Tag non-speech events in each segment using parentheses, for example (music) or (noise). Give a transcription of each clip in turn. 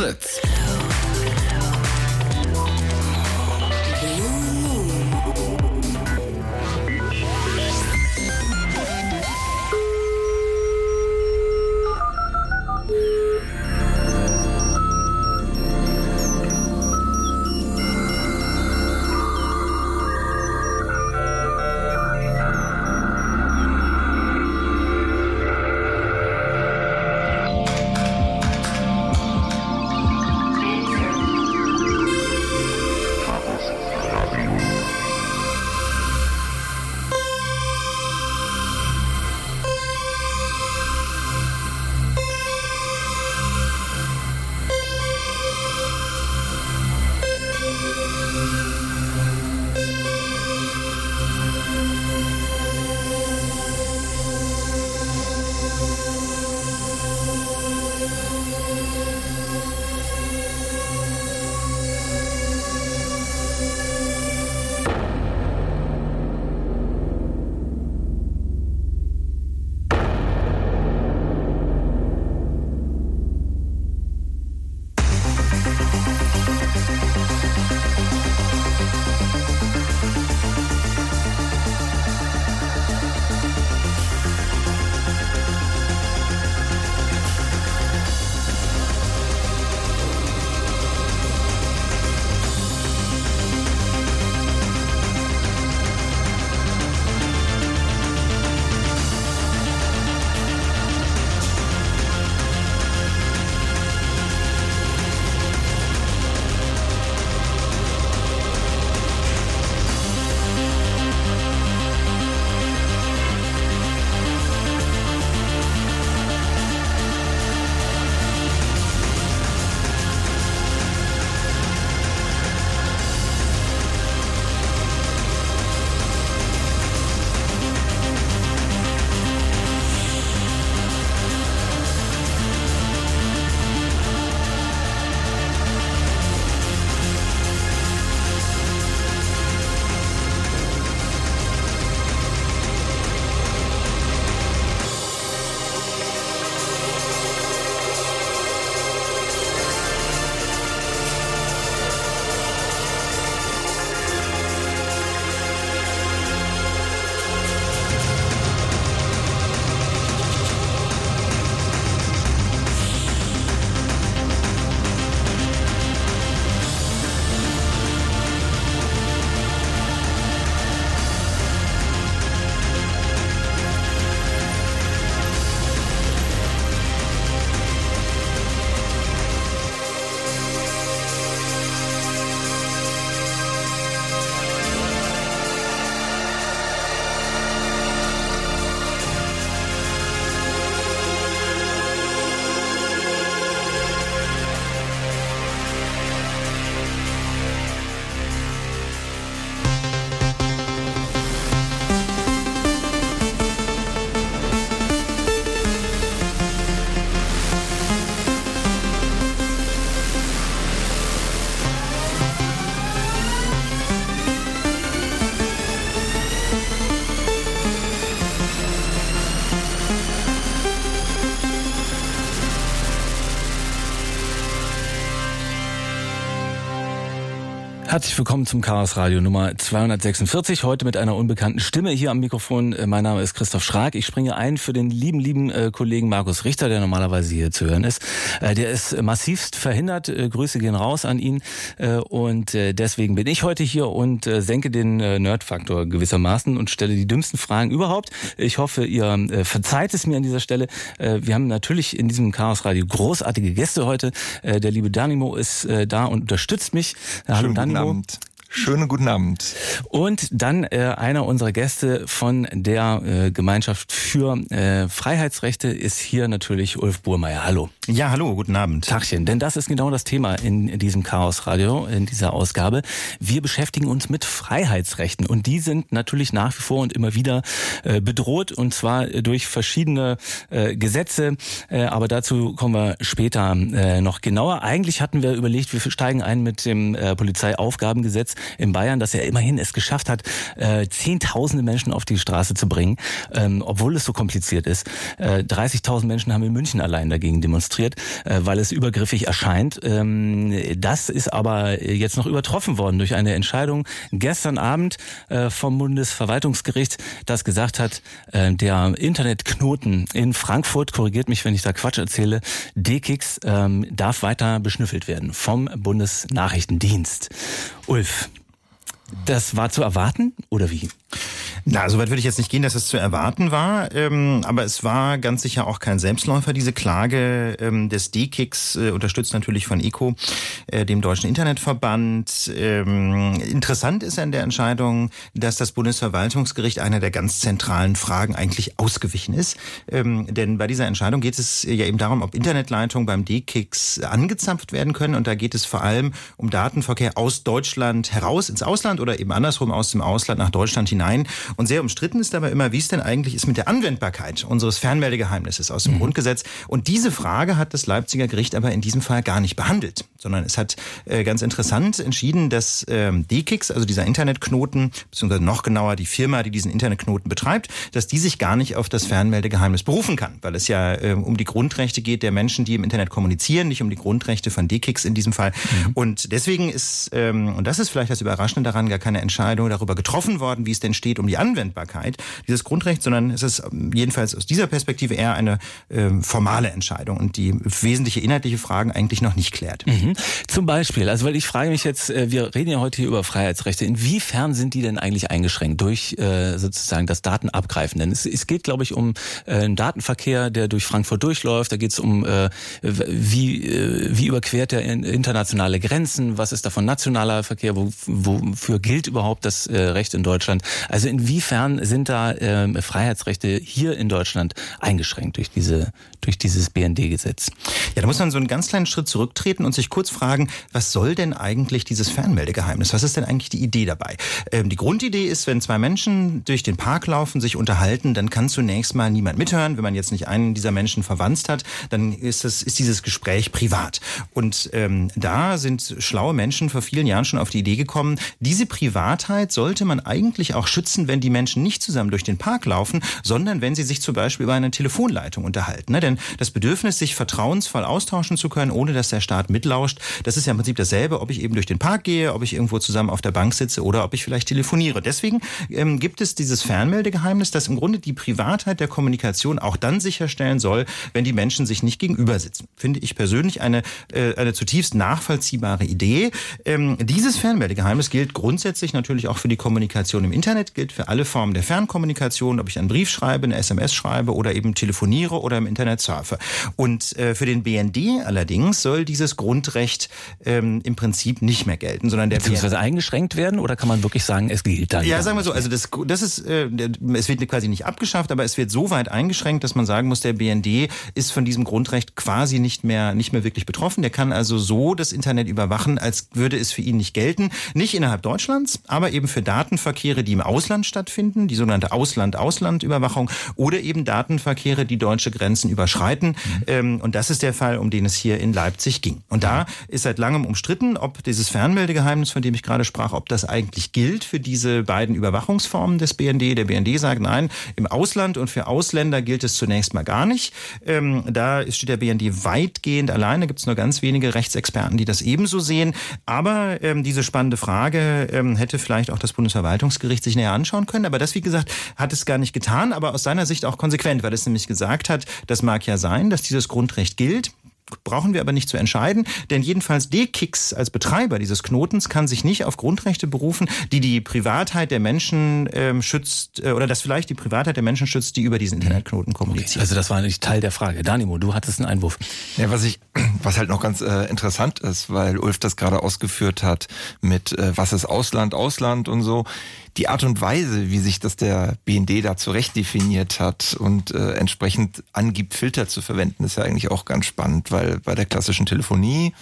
Fritz. Herzlich willkommen zum Chaos Radio Nummer 246. Heute mit einer unbekannten Stimme hier am Mikrofon. Äh, mein Name ist Christoph Schrag. Ich springe ein für den lieben, lieben äh, Kollegen Markus Richter, der normalerweise hier zu hören ist. Äh, der ist massivst verhindert. Grüße gehen raus an ihn. Und deswegen bin ich heute hier und senke den Nerdfaktor gewissermaßen und stelle die dümmsten Fragen überhaupt. Ich hoffe, ihr verzeiht es mir an dieser Stelle. Wir haben natürlich in diesem Chaos Radio großartige Gäste heute. Der liebe Danimo ist da und unterstützt mich. Hallo Danimo. Abend. Schönen guten Abend. Und dann äh, einer unserer Gäste von der äh, Gemeinschaft für äh, Freiheitsrechte ist hier natürlich Ulf Burmeier. Hallo. Ja, hallo, guten Abend. Tachchen, denn das ist genau das Thema in, in diesem Chaos Radio, in dieser Ausgabe. Wir beschäftigen uns mit Freiheitsrechten und die sind natürlich nach wie vor und immer wieder äh, bedroht und zwar durch verschiedene äh, Gesetze, äh, aber dazu kommen wir später äh, noch genauer. Eigentlich hatten wir überlegt, wir steigen ein mit dem äh, Polizeiaufgabengesetz in Bayern, dass er immerhin es geschafft hat, äh, zehntausende Menschen auf die Straße zu bringen, ähm, obwohl es so kompliziert ist. Äh, 30.000 Menschen haben in München allein dagegen demonstriert, äh, weil es übergriffig erscheint. Ähm, das ist aber jetzt noch übertroffen worden durch eine Entscheidung gestern Abend äh, vom Bundesverwaltungsgericht, das gesagt hat, äh, der Internetknoten in Frankfurt, korrigiert mich, wenn ich da Quatsch erzähle, DKIX ähm, darf weiter beschnüffelt werden vom Bundesnachrichtendienst. Ulf, das war zu erwarten oder wie? Na, soweit würde ich jetzt nicht gehen, dass es zu erwarten war, ähm, aber es war ganz sicher auch kein Selbstläufer. Diese Klage ähm, des D-Kicks, äh, unterstützt natürlich von ECO, äh, dem Deutschen Internetverband. Ähm, interessant ist an der Entscheidung, dass das Bundesverwaltungsgericht einer der ganz zentralen Fragen eigentlich ausgewichen ist. Ähm, denn bei dieser Entscheidung geht es ja eben darum, ob Internetleitungen beim D-Kicks angezapft werden können. Und da geht es vor allem um Datenverkehr aus Deutschland heraus ins Ausland oder eben andersrum aus dem Ausland nach Deutschland hinein. Und sehr umstritten ist dabei immer, wie es denn eigentlich ist mit der Anwendbarkeit unseres Fernmeldegeheimnisses aus dem mhm. Grundgesetz. Und diese Frage hat das Leipziger Gericht aber in diesem Fall gar nicht behandelt, sondern es hat äh, ganz interessant entschieden, dass ähm, DKIX, also dieser Internetknoten, beziehungsweise noch genauer die Firma, die diesen Internetknoten betreibt, dass die sich gar nicht auf das Fernmeldegeheimnis berufen kann, weil es ja äh, um die Grundrechte geht der Menschen, die im Internet kommunizieren, nicht um die Grundrechte von DKIX in diesem Fall. Mhm. Und deswegen ist, ähm, und das ist vielleicht das Überraschende daran, gar keine Entscheidung darüber getroffen worden, wie es denn steht um die Anwendbarkeit dieses Grundrechts, sondern es ist ähm, jedenfalls aus dieser Perspektive eher eine äh, formale Entscheidung und die wesentliche inhaltliche Fragen eigentlich noch nicht klärt. Mhm. Zum Beispiel, also weil ich frage mich jetzt, äh, wir reden ja heute hier über Freiheitsrechte, inwiefern sind die denn eigentlich eingeschränkt durch äh, sozusagen das Datenabgreifen? Denn es, es geht, glaube ich, um äh, einen Datenverkehr, der durch Frankfurt durchläuft, da geht es um, äh, wie, äh, wie überquert er internationale Grenzen, was ist davon nationaler Verkehr, wo, wofür gilt überhaupt das äh, Recht in Deutschland? Also in Inwiefern sind da äh, Freiheitsrechte hier in Deutschland eingeschränkt durch diese durch dieses BND-Gesetz? Ja, da muss man so einen ganz kleinen Schritt zurücktreten und sich kurz fragen, was soll denn eigentlich dieses Fernmeldegeheimnis? Was ist denn eigentlich die Idee dabei? Ähm, die Grundidee ist, wenn zwei Menschen durch den Park laufen, sich unterhalten, dann kann zunächst mal niemand mithören. Wenn man jetzt nicht einen dieser Menschen verwandt hat, dann ist das ist dieses Gespräch privat. Und ähm, da sind schlaue Menschen vor vielen Jahren schon auf die Idee gekommen, diese Privatheit sollte man eigentlich auch schützen, wenn die Menschen nicht zusammen durch den Park laufen, sondern wenn sie sich zum Beispiel über eine Telefonleitung unterhalten. Ne? Denn das Bedürfnis, sich vertrauensvoll austauschen zu können, ohne dass der Staat mitlauscht, das ist ja im Prinzip dasselbe, ob ich eben durch den Park gehe, ob ich irgendwo zusammen auf der Bank sitze oder ob ich vielleicht telefoniere. Deswegen ähm, gibt es dieses Fernmeldegeheimnis, das im Grunde die Privatheit der Kommunikation auch dann sicherstellen soll, wenn die Menschen sich nicht gegenüber sitzen. Finde ich persönlich eine, äh, eine zutiefst nachvollziehbare Idee. Ähm, dieses Fernmeldegeheimnis gilt grundsätzlich natürlich auch für die Kommunikation im Internet, gilt für für alle Formen der Fernkommunikation, ob ich einen Brief schreibe, eine SMS schreibe oder eben telefoniere oder im Internet surfe. Und äh, für den BND allerdings soll dieses Grundrecht ähm, im Prinzip nicht mehr gelten, sondern der Beziehungsweise BND eingeschränkt werden oder kann man wirklich sagen, es gilt dann? Ja, sagen wir so, also das, das ist, äh, es wird quasi nicht abgeschafft, aber es wird so weit eingeschränkt, dass man sagen muss, der BND ist von diesem Grundrecht quasi nicht mehr, nicht mehr wirklich betroffen. Der kann also so das Internet überwachen, als würde es für ihn nicht gelten. Nicht innerhalb Deutschlands, aber eben für Datenverkehre, die im Ausland stattfinden, die sogenannte Ausland-Ausland-Überwachung oder eben Datenverkehre, die deutsche Grenzen überschreiten. Mhm. und das ist der Fall, um den es hier in Leipzig ging. Und da ist seit langem umstritten, ob dieses Fernmeldegeheimnis, von dem ich gerade sprach, ob das eigentlich gilt für diese beiden Überwachungsformen des BND. Der BND sagt, nein, im Ausland und für Ausländer gilt es zunächst mal gar nicht. Ähm, da steht der BND weitgehend alleine. Gibt es nur ganz wenige Rechtsexperten, die das ebenso sehen. Aber ähm, diese spannende Frage ähm, hätte vielleicht auch das Bundesverwaltungsgericht sich näher anschauen können. Aber das, wie gesagt, hat es gar nicht getan, aber aus seiner Sicht auch konsequent, weil es nämlich gesagt hat, das mag ja sein, dass dieses Grundrecht gilt brauchen wir aber nicht zu entscheiden, denn jedenfalls D-Kicks als Betreiber dieses Knotens kann sich nicht auf Grundrechte berufen, die die Privatheit der Menschen ähm, schützt äh, oder das vielleicht die Privatheit der Menschen schützt, die über diesen Internetknoten kommunizieren. Okay, also das war nicht Teil der Frage. Danimo, du hattest einen Einwurf. Ja, was ich, (clears throat) was halt noch ganz äh, interessant ist, weil Ulf das gerade ausgeführt hat mit äh, was ist Ausland, Ausland und so die Art und Weise, wie sich das der BND da zurecht definiert hat und äh, entsprechend angibt, Filter zu verwenden, ist ja eigentlich auch ganz spannend, weil bei der klassischen Telefonie,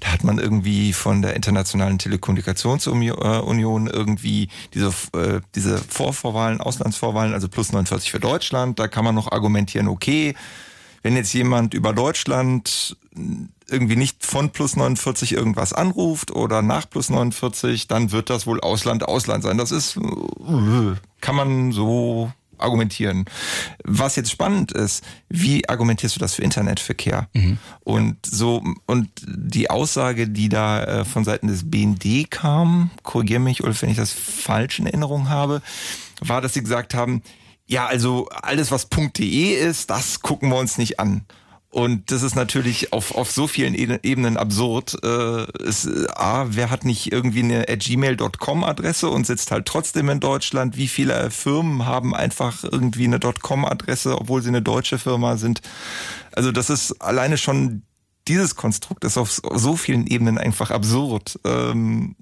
da hat man irgendwie von der Internationalen Telekommunikationsunion irgendwie diese, äh, diese Vorvorwahlen, Auslandsvorwahlen, also plus 49 für Deutschland, da kann man noch argumentieren, okay, wenn jetzt jemand über Deutschland irgendwie nicht von plus 49 irgendwas anruft oder nach plus 49, dann wird das wohl Ausland Ausland sein. Das ist, kann man so argumentieren. Was jetzt spannend ist, wie argumentierst du das für Internetverkehr? Mhm. Und so und die Aussage, die da äh, von Seiten des BND kam, korrigiere mich, Ulf, wenn ich das falsch in Erinnerung habe, war, dass sie gesagt haben, ja, also alles, was .de ist, das gucken wir uns nicht an. Und das ist natürlich auf, auf so vielen Ebenen absurd. Äh, ist, A, wer hat nicht irgendwie eine gmail.com Adresse und sitzt halt trotzdem in Deutschland? Wie viele Firmen haben einfach irgendwie eine .com Adresse, obwohl sie eine deutsche Firma sind? Also das ist alleine schon dieses Konstrukt ist auf so vielen Ebenen einfach absurd. Ähm,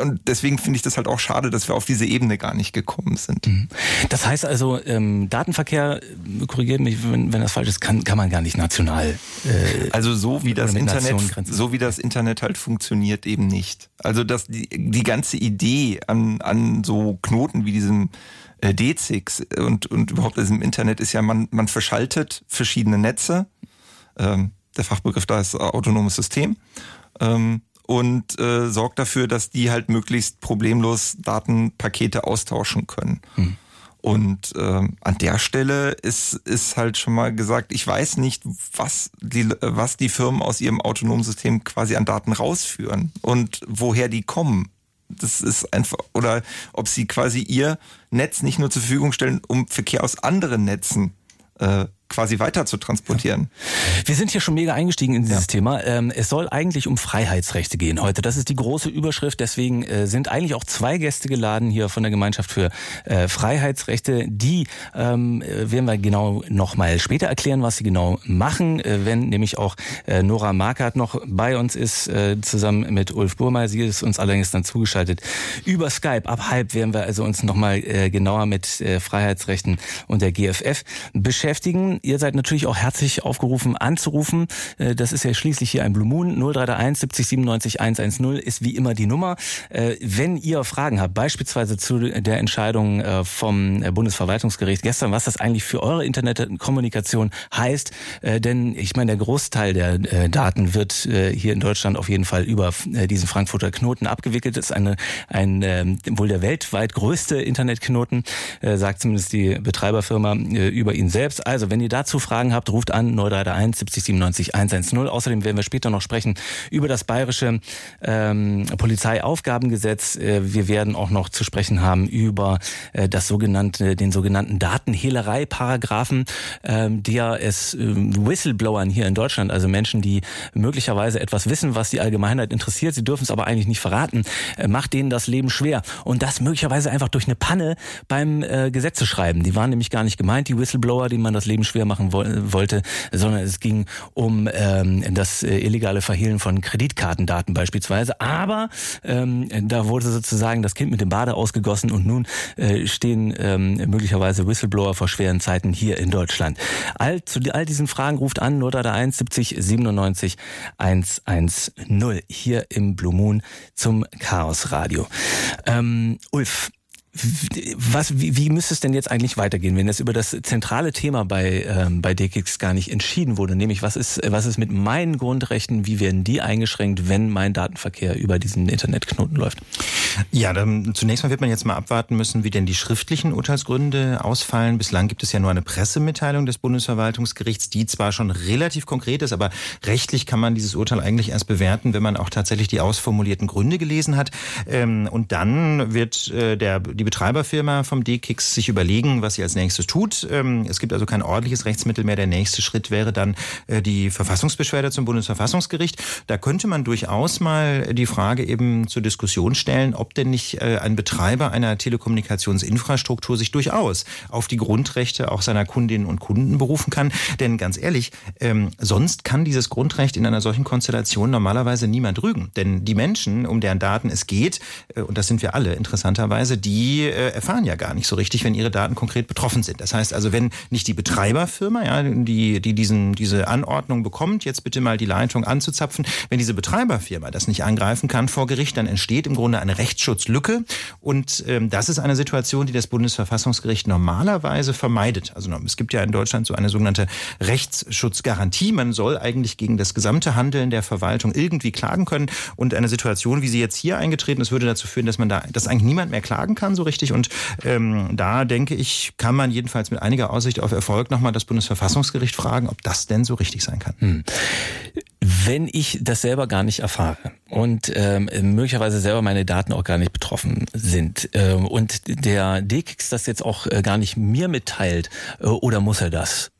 und deswegen finde ich das halt auch schade, dass wir auf diese Ebene gar nicht gekommen sind. Mhm. Das heißt also, ähm, Datenverkehr, äh, korrigiert mich, wenn, wenn das falsch ist, kann, kann man gar nicht national. Äh, also so wie das Internet, so wie das Internet halt funktioniert, eben nicht. Also dass die, die ganze Idee an, an so Knoten wie diesem äh, D6 und, und überhaupt diesem Internet ist ja, man, man verschaltet verschiedene Netze. Ähm, der Fachbegriff da ist autonomes System. Ähm, und äh, sorgt dafür, dass die halt möglichst problemlos Datenpakete austauschen können. Hm. Und äh, an der Stelle ist, ist halt schon mal gesagt, ich weiß nicht, was die, was die Firmen aus ihrem autonomen System quasi an Daten rausführen und woher die kommen. Das ist einfach, oder ob sie quasi ihr Netz nicht nur zur Verfügung stellen, um Verkehr aus anderen Netzen äh, quasi weiter zu transportieren. Wir sind hier schon mega eingestiegen in dieses ja. Thema. Ähm, es soll eigentlich um Freiheitsrechte gehen heute. Das ist die große Überschrift. Deswegen äh, sind eigentlich auch zwei Gäste geladen hier von der Gemeinschaft für äh, Freiheitsrechte. Die ähm, werden wir genau noch mal später erklären, was sie genau machen. Äh, wenn nämlich auch Nora Markert noch bei uns ist, zusammen mit Ulf Burmeier. Sie ist uns allerdings dann zugeschaltet über Skype. Ab halb werden wir also uns noch mal genauer mit Freiheitsrechten und der GFF beschäftigen. Ihr seid natürlich auch herzlich aufgerufen anzurufen. Äh, das ist ja schließlich hier ein Blue Moon. 0331 70 97 110 ist wie immer die Nummer. Äh, wenn ihr Fragen habt, beispielsweise zu der Entscheidung äh, vom Bundesverwaltungsgericht gestern, was das eigentlich für eure Internetkommunikation heißt, denn ich meine, der Großteil der Daten wird hier in Deutschland auf jeden Fall über diesen Frankfurter Knoten abgewickelt. Das ist eine, ein, ähm, wohl der weltweit größte Internetknoten, sagt zumindest die Betreiberfirma über ihn selbst. Also wenn ihr dazu Fragen habt, ruft an 0331 70 97 110. Außerdem werden wir später noch sprechen über das bayerische ähm, Polizeiaufgabengesetz. Äh, wir werden auch noch zu sprechen haben über äh, das sogenannte, den sogenannten Datenhehlerei-Paragraphen, ähm, der es äh, Whistleblowern hier in Deutschland, also Menschen, die möglicherweise etwas wissen, was die Allgemeinheit interessiert, sie dürfen es aber eigentlich nicht verraten, äh, macht denen das Leben schwer. Und das möglicherweise einfach durch eine Panne beim äh, Gesetze schreiben. Die waren nämlich gar nicht gemeint, die Whistleblower, die man das Leben schwer machen wollte, sondern es ging um ähm, das äh, illegale Verhehlen von Kreditkartendaten beispielsweise. Aber ähm, da wurde sozusagen das Kind mit dem Bade ausgegossen und nun äh, stehen ähm, möglicherweise Whistleblower vor schweren Zeiten hier in Deutschland. All, zu all diesen Fragen ruft an 01 70 97 110 hier im Blue Moon zum Chaos Radio. Ähm, Ulf, was, wie, wie müsste es denn jetzt eigentlich weitergehen, wenn es über das zentrale Thema bei, ähm, bei DKIX gar nicht entschieden wurde, nämlich was ist, was ist mit meinen Grundrechten, wie werden die eingeschränkt, wenn mein Datenverkehr über diesen Internetknoten läuft? Ja, dann zunächst mal wird man jetzt mal abwarten müssen, wie denn die schriftlichen Urteilsgründe ausfallen. Bislang gibt es ja nur eine Pressemitteilung des Bundesverwaltungsgerichts, die zwar schon relativ konkret ist, aber rechtlich kann man dieses Urteil eigentlich erst bewerten, wenn man auch tatsächlich die ausformulierten Gründe gelesen hat. Ähm, und dann wird äh, der, die Betreiberfirma vom D-Kicks sich überlegen, was sie als nächstes tut. Ähm, es gibt also kein ordentliches Rechtsmittel mehr. Der nächste Schritt wäre dann äh, die Verfassungsbeschwerde zum Bundesverfassungsgericht. Da könnte man durchaus mal die Frage eben zur Diskussion stellen, ob denn nicht äh, ein Betreiber einer Telekommunikationsinfrastruktur sich durchaus auf die Grundrechte auch seiner Kundinnen und Kunden berufen kann. Denn ganz ehrlich, ähm, sonst kann dieses Grundrecht in einer solchen Konstellation normalerweise niemand rügen. Denn die Menschen, um deren Daten es geht, äh, und das sind wir alle interessanterweise, die die äh, erfahren ja gar nicht so richtig, wenn ihre Daten konkret betroffen sind. Das heißt also, wenn nicht die Betreiberfirma, ja, die, die diesen, diese Anordnung bekommt, jetzt bitte mal die Leitung anzuzapfen, wenn diese Betreiberfirma das nicht angreifen kann vor Gericht, dann entsteht im Grunde eine Rechtsschutzlücke. Und ähm, das ist eine Situation, die das Bundesverfassungsgericht normalerweise vermeidet. Also es gibt ja in Deutschland so eine sogenannte Rechtsschutzgarantie. Man soll eigentlich gegen das gesamte Handeln der Verwaltung irgendwie klagen können. Und eine Situation, wie sie jetzt hier eingetreten ist, würde dazu führen, dass man da, dass eigentlich niemand mehr klagen kann so richtig. Und ähm, da denke ich, kann man jedenfalls mit einiger Aussicht auf Erfolg nochmal das Bundesverfassungsgericht fragen, ob das denn so richtig sein kann. Hm. Wenn ich das selber gar nicht erfahre und ähm, möglicherweise selber meine Daten auch gar nicht betroffen sind ähm, und der DKIX das jetzt auch äh, gar nicht mir mitteilt, äh, oder muss er das?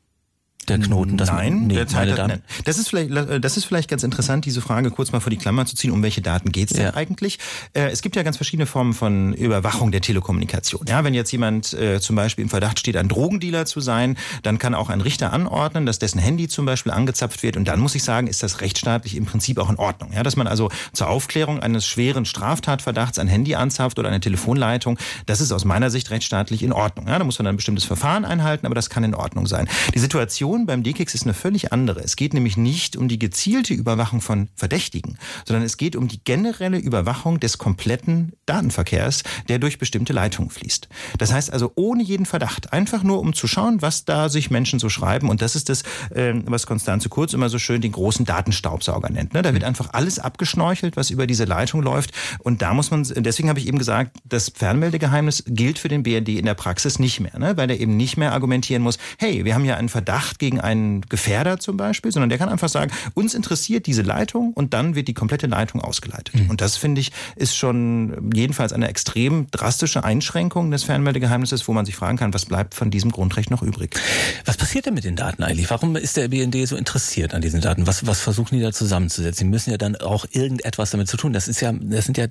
Der Knoten? Das Nein, nee, derzeit hat, nein. Das ist vielleicht, das ist vielleicht ganz interessant, diese Frage kurz mal vor die Klammer zu ziehen. Um welche Daten geht's denn ja. eigentlich? Äh, es gibt ja ganz verschiedene Formen von Überwachung der Telekommunikation. Ja, wenn jetzt jemand äh, zum Beispiel im Verdacht steht, ein Drogendealer zu sein, dann kann auch ein Richter anordnen, dass dessen Handy zum Beispiel angezapft wird. Und dann muss ich sagen, ist das rechtsstaatlich im Prinzip auch in Ordnung. Ja, dass man also zur Aufklärung eines schweren Straftatverdachts ein Handy anzapft oder eine Telefonleitung, das ist aus meiner Sicht rechtsstaatlich in Ordnung. Ja, da muss man dann ein bestimmtes Verfahren einhalten, aber das kann in Ordnung sein. Die Situation Situation beim DKIX ist eine völlig andere. Es geht nämlich nicht um die gezielte Überwachung von Verdächtigen, sondern es geht um die generelle Überwachung des kompletten Datenverkehrs, der durch bestimmte Leitungen fließt. Das heißt also ohne jeden Verdacht, einfach nur um zu schauen, was da sich Menschen so schreiben. Und das ist das, ähm, was Konstanze Kurz immer so schön den großen Datenstaubsauger nennt. Ne? Da wird einfach alles abgeschnorchelt, was über diese Leitung läuft. Und da muss man, deswegen habe ich eben gesagt, das Fernmeldegeheimnis gilt für den BND in der Praxis nicht mehr, ne? weil er eben nicht mehr argumentieren muss, hey, wir haben ja einen Verdacht gegen einen Gefährder zum Beispiel, sondern der kann einfach sagen, uns interessiert diese Leitung und dann wird die komplette Leitung ausgeleitet. Mhm. Und das finde ich ist schon jedenfalls eine extrem drastische Einschränkung des Fernmeldegeheimnisses, wo man sich fragen kann, was bleibt von diesem Grundrecht noch übrig? Was passiert denn mit den Daten eigentlich? Warum ist der BND so interessiert an diesen Daten? Was, was versuchen die da zusammenzusetzen? Sie müssen ja dann auch irgendetwas damit zu tun. Das ist ja, das sind ja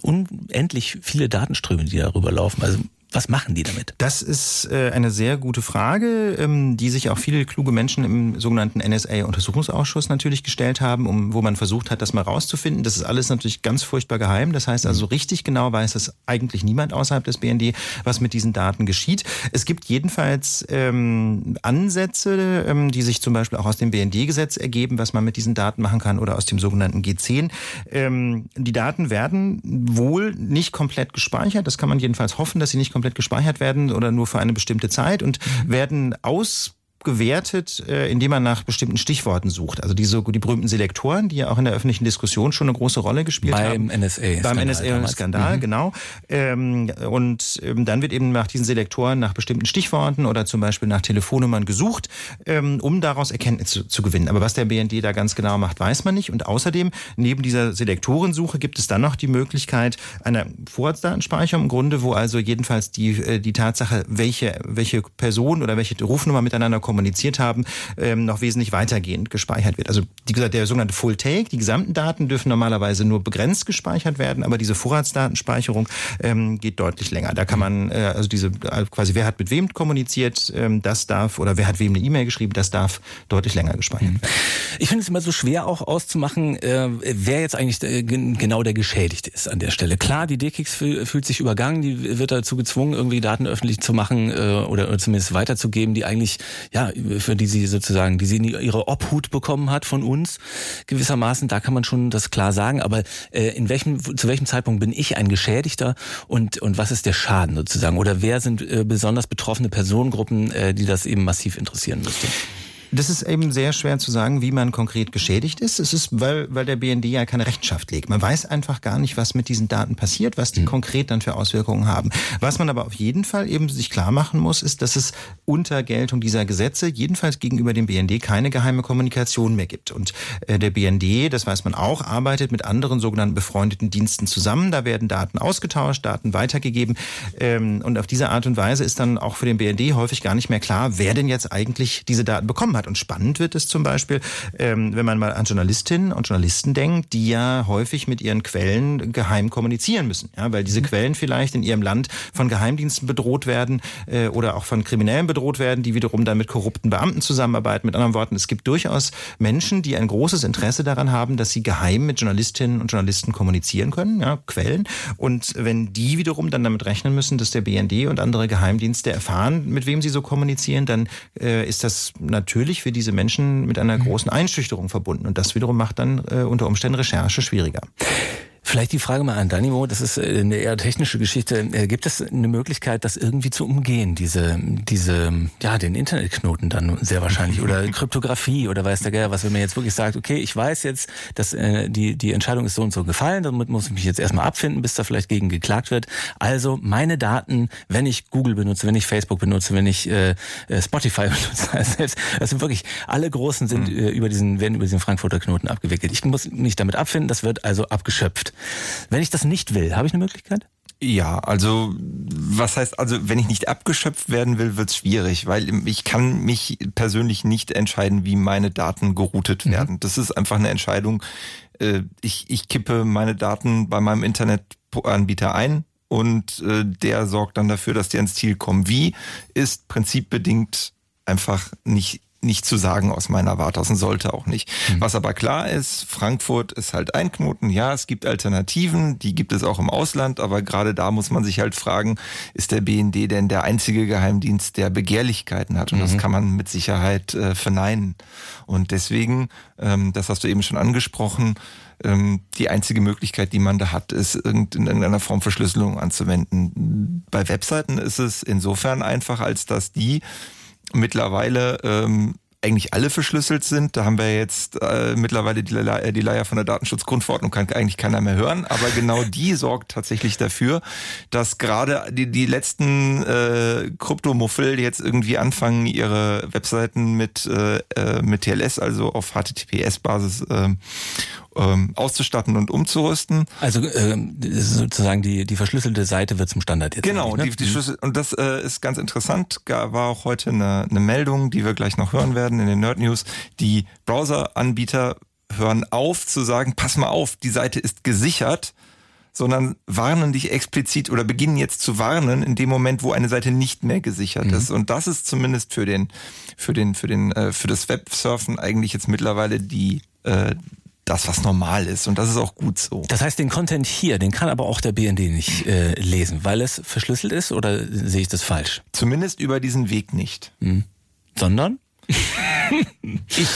unendlich viele Datenströme, die darüber laufen. Also was machen die damit? Das ist äh, eine sehr gute Frage, ähm, die sich auch viele kluge Menschen im sogenannten NSA-Untersuchungsausschuss natürlich gestellt haben, um, wo man versucht hat, das mal rauszufinden. Das ist alles natürlich ganz furchtbar geheim. Das heißt also, richtig genau weiß es eigentlich niemand außerhalb des BND, was mit diesen Daten geschieht. Es gibt jedenfalls ähm, Ansätze, ähm, die sich zum Beispiel auch aus dem BND-Gesetz ergeben, was man mit diesen Daten machen kann oder aus dem sogenannten G10. Ähm, die Daten werden wohl nicht komplett gespeichert. Das kann man jedenfalls hoffen, dass sie nicht komplett gespeichert werden oder nur für eine bestimmte Zeit und mhm. werden aus gewertet, äh, indem man nach bestimmten Stichworten sucht. Also diese die berühmten Selektoren, die ja auch in der öffentlichen Diskussion schon eine große Rolle gespielt Beim haben. Beim NSA. Beim NSA-Skandal, mhm. genau. Ähm, und ähm, dann wird eben nach diesen Selektoren nach bestimmten Stichworten oder zum Beispiel nach Telefonnummern gesucht, ähm, um daraus Erkenntnisse zu gewinnen. Aber was der BND da ganz genau macht, weiß man nicht. Und außerdem, neben dieser Selektorensuche gibt es dann noch die Möglichkeit einer Vorratsdatenspeicherung im Grunde, wo also jedenfalls die, äh, die Tatsache, welche, welche Person oder welche Rufnummer miteinander kommuniziert, kommuniziert haben, ähm, noch wesentlich weitergehend gespeichert wird. Also gesagt, der sogenannte Full Take, die gesamten Daten dürfen normalerweise nur begrenzt gespeichert werden, aber diese Vorratsdatenspeicherung ähm, geht deutlich länger. Da kann man, äh, also diese äh, quasi, wer hat mit wem kommuniziert, ähm, das darf, oder wer hat wem eine E-Mail geschrieben, das darf deutlich länger gespeichert werden. Ich finde es immer so schwer auch auszumachen, äh, wer jetzt eigentlich äh, genau der Geschädigte ist an der Stelle. Klar, die DKIX fühlt sich übergangen, die wird dazu gezwungen, irgendwie Daten öffentlich zu machen äh, oder, oder zumindest weiterzugeben, die eigentlich ja für die sie sozusagen, die sie ihre Obhut bekommen hat von uns, gewissermaßen, da kann man schon das klar sagen, aber äh, in welchem, zu welchem Zeitpunkt bin ich ein Geschädigter und, und was ist der Schaden sozusagen? Oder wer sind äh, besonders betroffene Personengruppen, äh, die das eben massiv interessieren müsste? Das ist eben sehr schwer zu sagen, wie man konkret geschädigt ist. Es ist, weil, weil der BND ja keine Rechenschaft legt. Man weiß einfach gar nicht, was mit diesen Daten passiert, was die mhm. konkret dann für Auswirkungen haben. Was man aber auf jeden Fall eben sich klar machen muss, ist, dass es unter Geltung dieser Gesetze jedenfalls gegenüber dem BND keine geheime Kommunikation mehr gibt. Und äh, der BND, das weiß man auch, arbeitet mit anderen sogenannten befreundeten Diensten zusammen. Da werden Daten ausgetauscht, Daten weitergegeben. Ähm, und auf diese Art und Weise ist dann auch für den BND häufig gar nicht mehr klar, wer denn jetzt eigentlich diese Daten bekommen hat. Und spannend wird es zum Beispiel, ähm, wenn man mal an Journalistinnen und Journalisten denkt, die ja häufig mit ihren Quellen geheim kommunizieren müssen, ja, weil diese mhm. Quellen vielleicht in ihrem Land von Geheimdiensten bedroht werden äh, oder auch von Kriminellen bedroht werden, die wiederum dann mit korrupten Beamten zusammenarbeiten. Mit anderen Worten, es gibt durchaus Menschen, die ein großes Interesse daran haben, dass sie geheim mit Journalistinnen und Journalisten kommunizieren können, ja, Quellen. Und wenn die wiederum dann damit rechnen müssen, dass der BND und andere Geheimdienste erfahren, mit wem sie so kommunizieren, dann äh, ist das natürlich natürlich für diese Menschen mit einer mhm. großen Einschüchterung verbunden. Und das wiederum macht dann äh, unter Umständen Recherche schwieriger. Vielleicht die Frage mal an Danimo, das ist äh, eine eher technische Geschichte. Äh, gibt es eine Möglichkeit, das irgendwie zu umgehen, diese, diese, ja, den Internetknoten dann sehr wahrscheinlich oder (laughs) Kryptographie oder weiß der Geier, was wenn man jetzt wirklich sagt, okay, ich weiß jetzt, dass äh, die, die Entscheidung ist so und so gefallen, damit muss ich mich jetzt erstmal abfinden, bis da vielleicht gegen geklagt wird. Also meine Daten, wenn ich Google benutze, wenn ich Facebook benutze, wenn ich äh, äh Spotify (laughs) benutze, also selbst, also wirklich alle großen sind mhm. über diesen, werden über diesen Frankfurter Knoten abgewickelt. Ich muss mich damit abfinden, das wird also abgeschöpft. Wenn ich das nicht will, habe ich eine Möglichkeit? Ja, also was heißt, also wenn ich nicht abgeschöpft werden will, wird es schwierig, weil ich kann mich persönlich nicht entscheiden, wie meine Daten geroutet mhm. werden. Das ist einfach eine Entscheidung. Äh, ich, ich kippe meine Daten bei meinem Internetanbieter ein und äh, der sorgt dann dafür, dass die ans Ziel kommen. Wie ist prinzipbedingt einfach nicht nicht zu sagen aus meiner Warte aus und sollte auch nicht. Mhm. Was aber klar ist, Frankfurt ist halt ein Knoten. Ja, es gibt Alternativen, die gibt es auch im Ausland, aber gerade da muss man sich halt fragen, ist der BND denn der einzige Geheimdienst, der Begehrlichkeiten hat? Und mhm. das kann man mit Sicherheit äh, verneinen. Und deswegen, ähm, das hast du eben schon angesprochen, ähm, die einzige Möglichkeit, die man da hat, ist in irgendeiner Form Verschlüsselung anzuwenden. Bei Webseiten ist es insofern einfach, als dass die mittlerweile ähm, eigentlich alle verschlüsselt sind. Da haben wir jetzt äh, mittlerweile die, äh, die Leier von der Datenschutzgrundverordnung, kann eigentlich keiner mehr hören. Aber genau die (laughs) sorgt tatsächlich dafür, dass gerade die, die letzten äh, Kryptomuffel jetzt irgendwie anfangen, ihre Webseiten mit, äh, äh mit TLS, also auf HTTPS-Basis äh, ähm, auszustatten und umzurüsten. Also äh, sozusagen die, die verschlüsselte Seite wird zum Standard jetzt. Genau, ne? die, die mhm. Schlüssel, und das äh, ist ganz interessant. War auch heute eine, eine Meldung, die wir gleich noch hören werden in den Nerd News. Die Browser-Anbieter hören auf zu sagen, pass mal auf, die Seite ist gesichert sondern warnen dich explizit oder beginnen jetzt zu warnen in dem Moment, wo eine Seite nicht mehr gesichert mhm. ist. Und das ist zumindest für den, für den, für den, äh, für das Websurfen eigentlich jetzt mittlerweile die, äh, das, was normal ist. Und das ist auch gut so. Das heißt, den Content hier, den kann aber auch der BND nicht äh, lesen, weil es verschlüsselt ist oder sehe ich das falsch? Zumindest über diesen Weg nicht. Hm. Sondern? (laughs) ich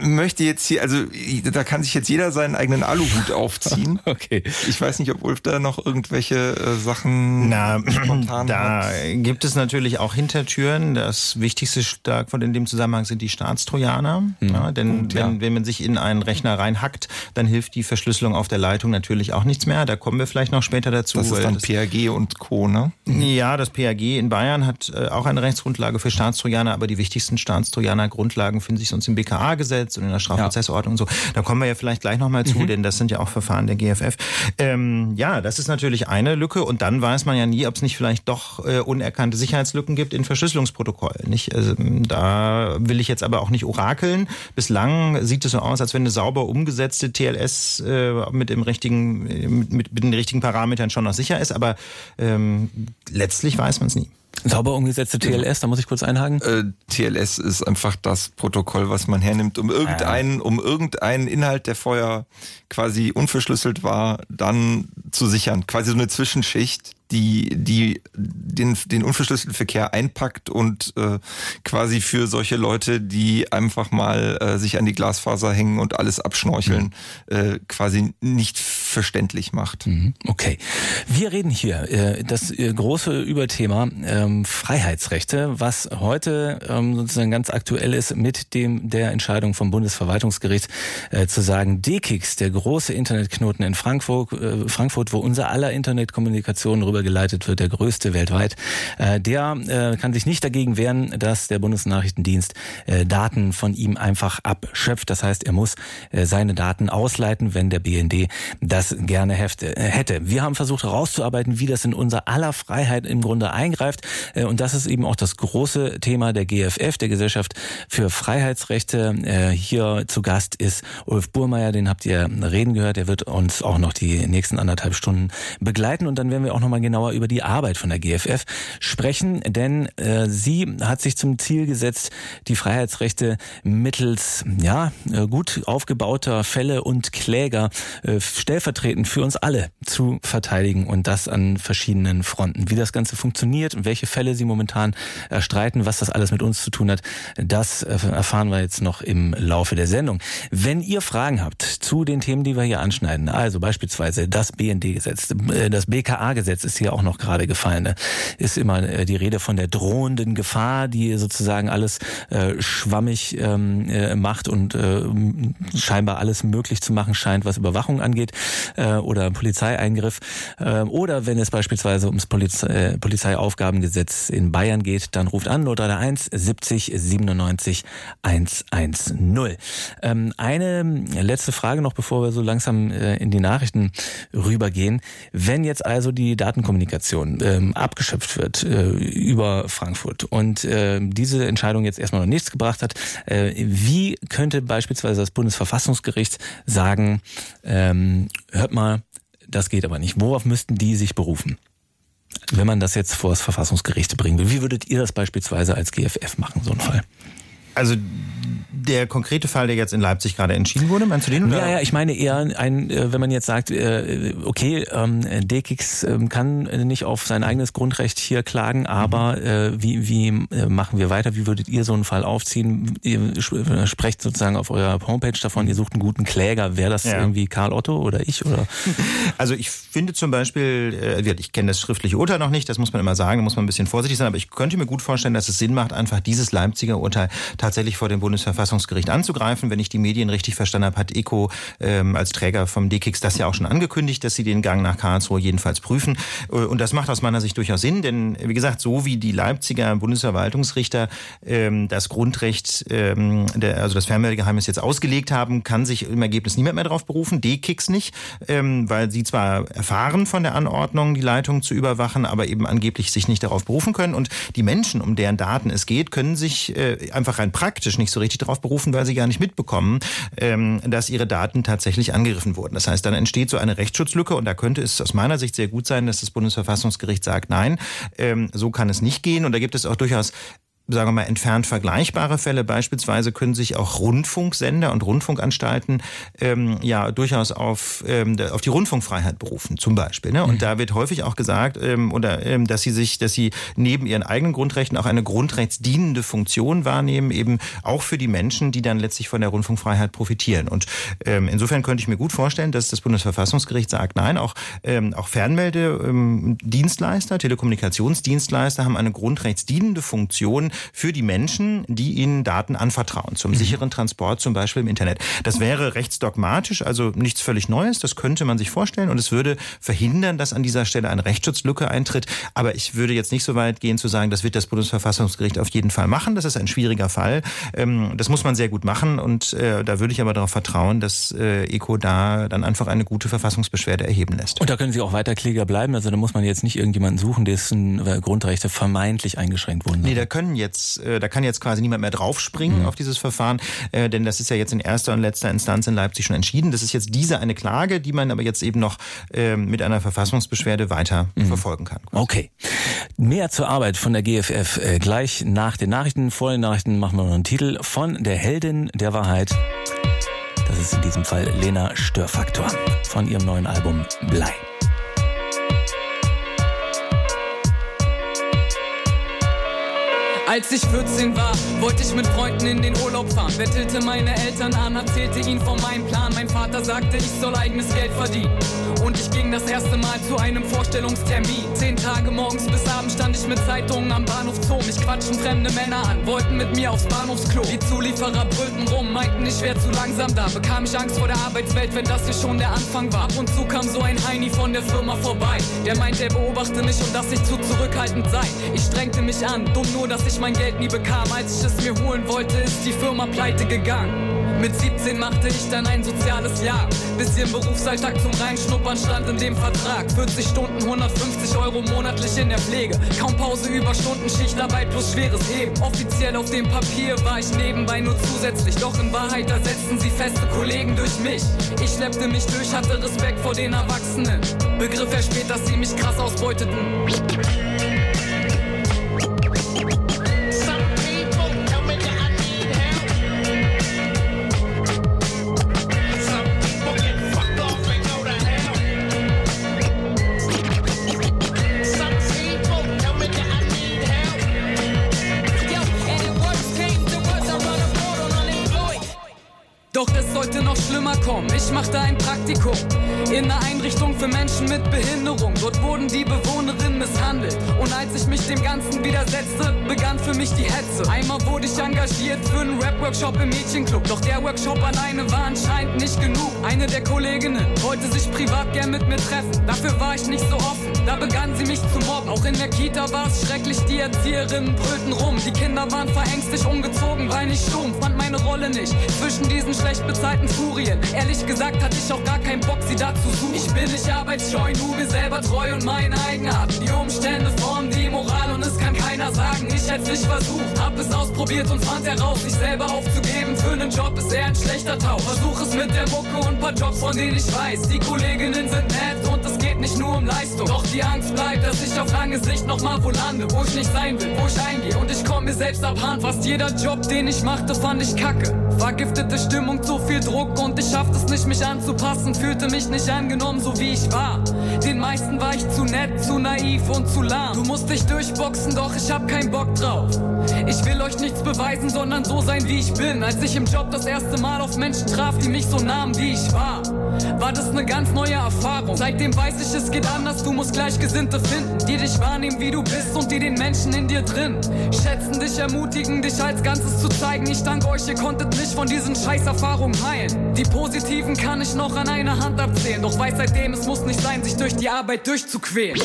möchte jetzt hier, also da kann sich jetzt jeder seinen eigenen Aluhut aufziehen. (laughs) okay. Ich weiß nicht, ob Ulf da noch irgendwelche äh, Sachen Na, spontan (clears throat) da hat. gibt es natürlich auch Hintertüren. Das wichtigste stark von in dem Zusammenhang sind die Staatstrojaner. Mhm. Ja, denn Gut, wenn, ja. wenn man sich in einen Rechner reinhackt, dann hilft die Verschlüsselung auf der Leitung natürlich auch nichts mehr. Da kommen wir vielleicht noch später dazu. Das ist dann das, PAG und Co., ne? Ja, das PAG in Bayern hat äh, auch eine Rechtsgrundlage für Staatstrojaner, aber die wichtigsten Staatstrojaner-Grundlagen finden sich sonst im BKA-Gesetz Strafgesetz und in der Strafprozessordnung und so. Da kommen wir ja vielleicht gleich nochmal zu, mhm. denn das sind ja auch Verfahren der GFF. Ähm, ja, das ist natürlich eine Lücke und dann weiß man ja nie, ob es nicht vielleicht doch äh, unerkannte Sicherheitslücken gibt in Verschlüsselungsprotokollen. Nicht? Also, da will ich jetzt aber auch nicht orakeln. Bislang sieht es so aus, als wenn eine sauber umgesetzte TLS äh, mit dem richtigen, mit, mit den richtigen Parametern schon noch sicher ist, aber ähm, letztlich weiß man es nie. Sauber umgesetzte TLS, da muss ich kurz einhaken. Äh, TLS ist einfach das Protokoll, was man hernimmt, um irgendeinen, um irgendeinen Inhalt, der vorher quasi unverschlüsselt war, dann zu sichern. Quasi so eine Zwischenschicht, die, die den, den unverschlüsselten Verkehr einpackt und äh, quasi für solche Leute, die einfach mal äh, sich an die Glasfaser hängen und alles abschnorcheln, mhm. äh, quasi nicht verständlich macht. Mhm. Okay. Wir reden hier äh, das äh, große Überthema ähm, Freiheitsrechte, was heute ähm, sozusagen ganz aktuell ist mit dem der Entscheidung vom Bundesverwaltungsgericht äh, zu sagen, DKIX, der große Internetknoten in Frankfurt, Frankfurt, wo unser aller Internetkommunikation rübergeleitet wird, der größte weltweit, der kann sich nicht dagegen wehren, dass der Bundesnachrichtendienst Daten von ihm einfach abschöpft. Das heißt, er muss seine Daten ausleiten, wenn der BND das das gerne äh, hätte. Wir haben versucht herauszuarbeiten, wie das in unser aller Freiheit im Grunde eingreift. Äh, und das ist eben auch das große Thema der GFF, der Gesellschaft für Freiheitsrechte. Äh, hier zu Gast ist Ulf Burmeier, den habt ihr reden gehört. Er wird uns auch noch die nächsten anderthalb Stunden begleiten. Und dann werden wir auch nochmal genauer über die Arbeit von der GFF sprechen. Denn sie hat sich zum Ziel gesetzt, die Freiheitsrechte mittels ja gut aufgebauter Fälle und Kläger stellvertretend stellvertretend für uns alle zu verteidigen und das an verschiedenen Fronten. Wie das Ganze funktioniert welche Fälle sie momentan erstreiten, was das alles mit uns zu tun hat, das erfahren wir jetzt noch im Laufe der Sendung. Wenn ihr Fragen habt zu den Themen, die wir hier anschneiden. Also beispielsweise das BND-Gesetz, äh, das BKA-Gesetz ist hier auch noch gerade gefallen. Ist immer äh, die Rede von der drohenden Gefahr, die sozusagen alles äh, schwammig ähm, äh, macht und äh, scheinbar alles möglich zu machen scheint, was Überwachung angeht äh, oder Polizeieingriff. Äh, oder wenn es beispielsweise ums Polizei, äh, Polizeiaufgabengesetz in Bayern geht, dann ruft an 031 70 97 110. Ähm, eine letzte Frage noch, bevor wir so langsam äh, in die Nachrichten rübergehen. Wenn jetzt also die Datenkommunikation ähm, abgeschöpft wird äh, über Frankfurt und äh, diese Entscheidung jetzt erstmal noch nichts gebracht hat, äh, wie könnte beispielsweise das Bundesverfassungsgericht sagen, ähm, hört mal, das geht aber nicht. Worauf müssten die sich berufen? Wenn man das jetzt vor das Verfassungsgericht bringen will, wie würdet ihr das beispielsweise als GFF machen, so ein Fall? Also der konkrete Fall, der jetzt in Leipzig gerade entschieden wurde, meinst du den? Oder? Ja, ja, ich meine eher ein, äh, wenn man jetzt sagt, äh, okay, ähm, DKIX ähm, kann nicht auf sein eigenes Grundrecht hier klagen, aber mhm. wie, wie machen wir weiter? Wie würdet ihr so einen Fall aufziehen? Ihr sprecht sozusagen auf eurer Homepage davon, ihr sucht einen guten Kläger. Wäre das ja. irgendwie Karl Otto oder ich? Oder? (laughs) Also ich finde zum Beispiel, ich kenne das schriftliche Urteil noch nicht, das muss man immer sagen, da muss man ein bisschen vorsichtig sein, aber ich könnte mir gut vorstellen, dass es Sinn macht, einfach dieses Leipziger Urteil tatsächlich vor dem Bundesverfassungsgericht anzugreifen. Wenn ich die Medien richtig verstanden habe, hat ECO ähm, als Träger vom DKIX das ja auch schon angekündigt, dass sie den Gang nach Karlsruhe jedenfalls prüfen. Äh, und das macht aus meiner Sicht durchaus Sinn, denn wie gesagt, so wie die Leipziger Bundesverwaltungsrichter ähm, das Grundrecht, ähm, der, also das Fernmeldegeheimnis jetzt ausgelegt haben, kann sich im Ergebnis niemand mehr darauf berufen, DKIX nicht, ähm, weil sie zwar erfahren von der Anordnung, die Leitung zu überwachen, aber eben angeblich sich nicht darauf berufen können. Und die Menschen, um deren Daten es geht, können sich äh, einfach rein praktisch nicht so richtig darauf berufen, weil sie gar nicht mitbekommen, ähm, dass ihre Daten tatsächlich angegriffen wurden. Das heißt, dann entsteht so eine Rechtsschutzlücke und da könnte es aus meiner Sicht sehr gut sein, dass das Bundesverfassungsgericht sagt, nein, ähm, so kann es nicht gehen. Und da gibt es auch durchaus sagen wir mal, entfernt vergleichbare Fälle. Beispielsweise können sich auch Rundfunksender und Rundfunkanstalten ähm, ja durchaus auf, ähm, auf die Rundfunkfreiheit berufen, zum Beispiel. Ne? Und mhm. da wird häufig auch gesagt, ähm, oder ähm, dass sie sich, dass sie neben ihren eigenen Grundrechten auch eine grundrechtsdienende Funktion wahrnehmen, eben auch für die Menschen, die dann letztlich von der Rundfunkfreiheit profitieren. Und ähm, insofern könnte ich mir gut vorstellen, dass das Bundesverfassungsgericht sagt, nein, auch, ähm, auch Fernmeldedienstleister, Telekommunikationsdienstleister haben eine grundrechtsdienende Funktion, für die Menschen, die ihnen Daten anvertrauen, zum mhm. sicheren Transport zum Beispiel im Internet. Das wäre rechtsdogmatisch, also nichts völlig Neues, das könnte man sich vorstellen und es würde verhindern, dass an dieser Stelle eine Rechtsschutzlücke eintritt. Aber ich würde jetzt nicht so weit gehen zu sagen, das wird das Bundesverfassungsgericht auf jeden Fall machen. Das ist ein schwieriger Fall. Ähm, das muss man sehr gut machen und äh, da würde ich aber darauf vertrauen, dass äh, ECO da dann einfach eine gute Verfassungsbeschwerde erheben lässt. Und da können Sie auch weiter Kläger bleiben. Also da muss man jetzt nicht irgendjemanden suchen, dessen äh, Grundrechte vermeintlich eingeschränkt wurden. Nee, da können jetzt, äh, da kann jetzt quasi niemand mehr draufspringen mhm. auf dieses Verfahren, äh, denn das ist ja jetzt in erster und letzter Instanz in Leipzig schon entschieden. Das ist jetzt diese eine Klage, die man aber jetzt eben noch äh, mit einer Verfassungsbeschwerde weiter mhm. verfolgen kann. Quasi. Okay. Mehr zur Arbeit von der GFF äh, gleich nach den Nachrichten. Vor den Nachrichten machen wir noch einen Titel von der Heldin der Wahrheit. Das ist in diesem Fall Lena Störfaktor von ihrem neuen Album Blei. Als ich 14 war, wollte ich mit Freunden in den Urlaub fahren. Bettelte meine Eltern an, erzählte ihnen von meinem Plan. Mein Vater sagte, ich soll eigenes Geld verdienen. Und ich ging das erste Mal zu einem Vorstellungstermin. Zehn Tage morgens bis abends stand ich mit Zeitungen am Bahnhof Zoo. Mich quatschen fremde Männer an, wollten mit mir aufs Bahnhofsklo. Die Zulieferer brüllten rum, meinten, ich wär zu langsam da. Bekam ich Angst vor der Arbeitswelt, wenn das hier schon der Anfang war. Ab und zu kam so ein Heini von der Firma vorbei. Der meint, er beobachte mich und dass ich zu zurückhaltend sei. Ich strengte mich an, dumm nur, dass ich ich mein Geld nie bekam. Als ich es mir holen wollte, ist die Firma pleite gegangen. Mit 17 machte ich dann ein soziales Jahr. Bisschen Berufsalltag zum Reinschnuppern stand in dem Vertrag. 40 Stunden, 150 Euro monatlich in der Pflege. Kaum Pause, Überstunden, Schichtarbeit plus schweres Heben. Offiziell auf dem Papier war ich nebenbei nur zusätzlich. Doch in Wahrheit ersetzten sie feste Kollegen durch mich. Ich schleppte mich durch, hatte Respekt vor den Erwachsenen. Begriff erst spät, dass sie mich krass ausbeuteten. Doch es sollte noch bekommen. Ich machte ein Praktikum in einer Einrichtung für Menschen mit Behinderung. Dort wurden die Bewohnerinnen misshandelt. Und als ich mich dem Ganzen widersetzte, begann für mich die Hetze. Einmal wurde ich engagiert für einen Rap-Workshop im Mädchenclub. Doch der Workshop alleine war anscheinend nicht genug. Eine der Kolleginnen wollte sich privat gern mit mir treffen. Dafür war ich nicht so offen. Da begann sie mich zu mobben. Auch in der Kita war es schrecklich, die Erzieherinnen brüllten rum. Die Kinder waren verängstigt, umgezogen, weil ich stumm. Fand meine Rolle nicht zwischen diesen schlecht bezahlten Furien. Ehrlich gesagt hatte ich auch gar keinen Bock, sie da zu suchen. Ich bin nicht arbeitsscheu, nur mir selber treu und meine Eigenarten. Die Umstände formen die Moral und es kann keiner sagen, ich hätte nicht versucht. Hab es ausprobiert und fand heraus, sich selber aufzugeben für einen Job ist eher ein schlechter Tausch. Versuch es mit der Mucke und paar Jobs, von denen ich weiß. Die Kolleginnen sind nett und es geht nicht nur um Leistung. Doch die Angst bleibt, dass ich auf lange Sicht nochmal wo lande, wo ich nicht sein will, wo ich eingehe. Und ich komm mir selbst abhand. Fast jeder Job, den ich machte, fand ich kacke. Vergiftete Stimmung, zu viel Druck und ich schaffte es nicht, mich anzupassen. Fühlte mich nicht angenommen, so wie ich war. Den meisten war ich zu nett, zu naiv und zu lahm. Du musst dich durchboxen, doch ich hab keinen Bock drauf. Ich will euch nichts beweisen, sondern so sein, wie ich bin. Als ich im Job das erste Mal auf Menschen traf, die mich so nahmen, wie ich war, war das eine ganz neue Erfahrung. Seitdem weiß ich, es geht anders, du musst Gleichgesinnte finden, die dich wahrnehmen, wie du bist und die den Menschen in dir drin schätzen, dich ermutigen, dich als Ganzes zu zeigen. Ich danke euch, ihr konntet mich von diesen Scheißerfahrungen heilen. Die positiven kann ich noch an einer Hand abzählen, doch weiß seitdem, es muss nicht sein, sich durch die Arbeit durchzuquälen.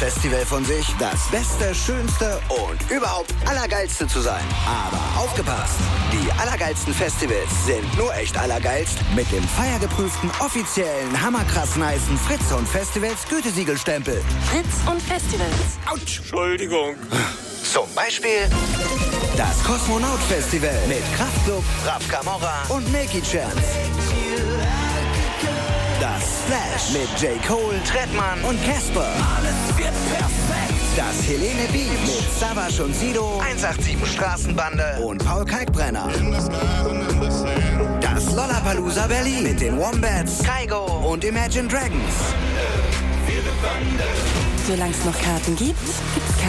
Festival von sich, das Beste, Schönste und überhaupt Allergeilste zu sein. Aber aufgepasst! Die allergeilsten Festivals sind nur echt allergeilst mit dem feiergeprüften, offiziellen, hammerkrass nicen Fritz und Festivals Gütesiegelstempel. Fritz und Festivals. Autsch! Entschuldigung. Zum Beispiel das Kosmonaut Festival mit Kraftklub, Raf Camorra und Milky Chance. Das Splash mit J. Cole, Trettmann und Casper. Alles wird perfekt. Das Helene B mit Savas und Sido, 187 Straßenbande und Paul Kalkbrenner. Das Lollapalooza Berlin mit den Wombats, Kaigo und Imagine Dragons. Solange es noch Karten gibt,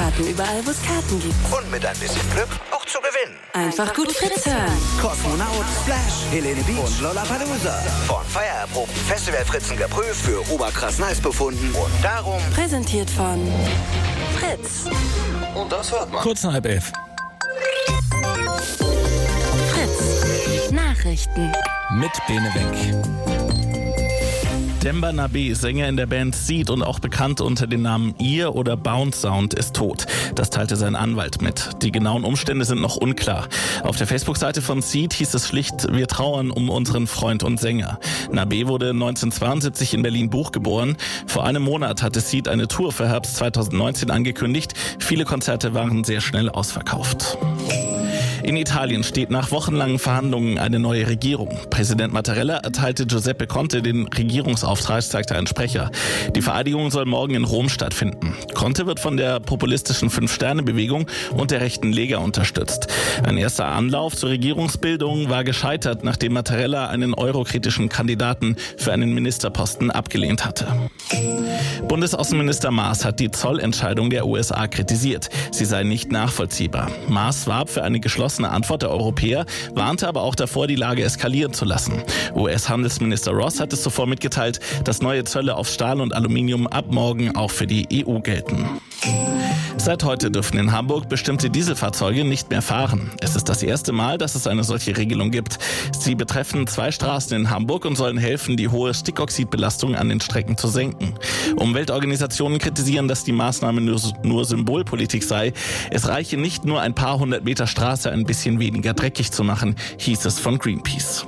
Karten überall, wo es Karten gibt. Und mit ein bisschen Glück auch zu gewinnen. Einfach gut Fritz hören. Kosmonaut, Splash, Helene Beach und Lollapalooza. Von feiererprobten Festivalfritzen geprüft, für oberkrass nice befunden und darum Präsentiert von Fritz. Und das hört man. Kurz nach halb elf. Fritz. Nachrichten. Mit Bene Wenk. Demba Nabe, Sänger in der Band Seed und auch bekannt unter den Namen Ear oder Bound Sound, ist tot. Das teilte sein Anwalt mit. Die genauen Umstände sind noch unklar. Auf der Facebook-Seite von Seed hieß es schlicht, wir trauern um unseren Freund und Sänger. Nabe wurde 1972 in Berlin-Buch geboren. Vor einem Monat hatte Seed eine Tour für Herbst 2019 angekündigt. Viele Konzerte waren sehr schnell ausverkauft. In Italien steht nach wochenlangen Verhandlungen eine neue Regierung. Präsident Mattarella erteilte Giuseppe Conte den Regierungsauftrag, sagte ein Sprecher. Die Vereidigung soll morgen in Rom stattfinden. Conte wird von der populistischen Fünf-Sterne-Bewegung und der rechten Lega unterstützt. Ein erster Anlauf zur Regierungsbildung war gescheitert, nachdem Mattarella einen eurokritischen Kandidaten für einen Ministerposten abgelehnt hatte. Bundesaußenminister Maas hat die Zollentscheidung der USA kritisiert. Sie sei nicht nachvollziehbar. Maas warb für eine geschlossene Antwort der Europäer, warnte aber auch davor, die Lage eskalieren zu lassen. US-Handelsminister Ross hat es zuvor mitgeteilt, dass neue Zölle auf Stahl und Aluminium ab morgen auch für die EU gelten. Seit heute dürfen in Hamburg bestimmte Dieselfahrzeuge nicht mehr fahren. Es ist das erste Mal, dass es eine solche Regelung gibt. Sie betreffen zwei Straßen in Hamburg und sollen helfen, die hohe Stickoxidbelastung an den Strecken zu senken. Umweltorganisationen kritisieren, dass die Maßnahme nur, nur Symbolpolitik sei. Es reiche nicht nur ein paar hundert Meter Straße ein bisschen weniger dreckig zu machen, hieß es von Greenpeace.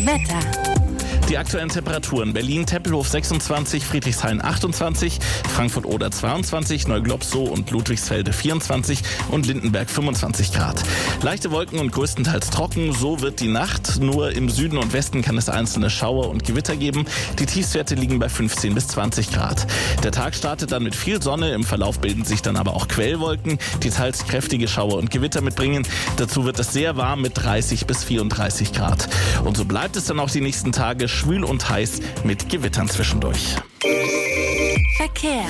Wetter. Die aktuellen Temperaturen. Berlin Tempelhof 26, Friedrichshain 28, Frankfurt Oder 22, Neuglobsow und Ludwigsfelde 24 und Lindenberg 25 Grad. Leichte Wolken und größtenteils trocken, so wird die Nacht. Nur im Süden und Westen kann es einzelne Schauer und Gewitter geben. Die Tiefstwerte liegen bei 15 bis 20 Grad. Der Tag startet dann mit viel Sonne, im Verlauf bilden sich dann aber auch Quellwolken, die teils kräftige Schauer und Gewitter mitbringen. Dazu wird es sehr warm mit 30 bis 34 Grad. Und so bleibt es dann auch die nächsten Tage schwül und heiß mit Gewittern zwischendurch. Verkehr.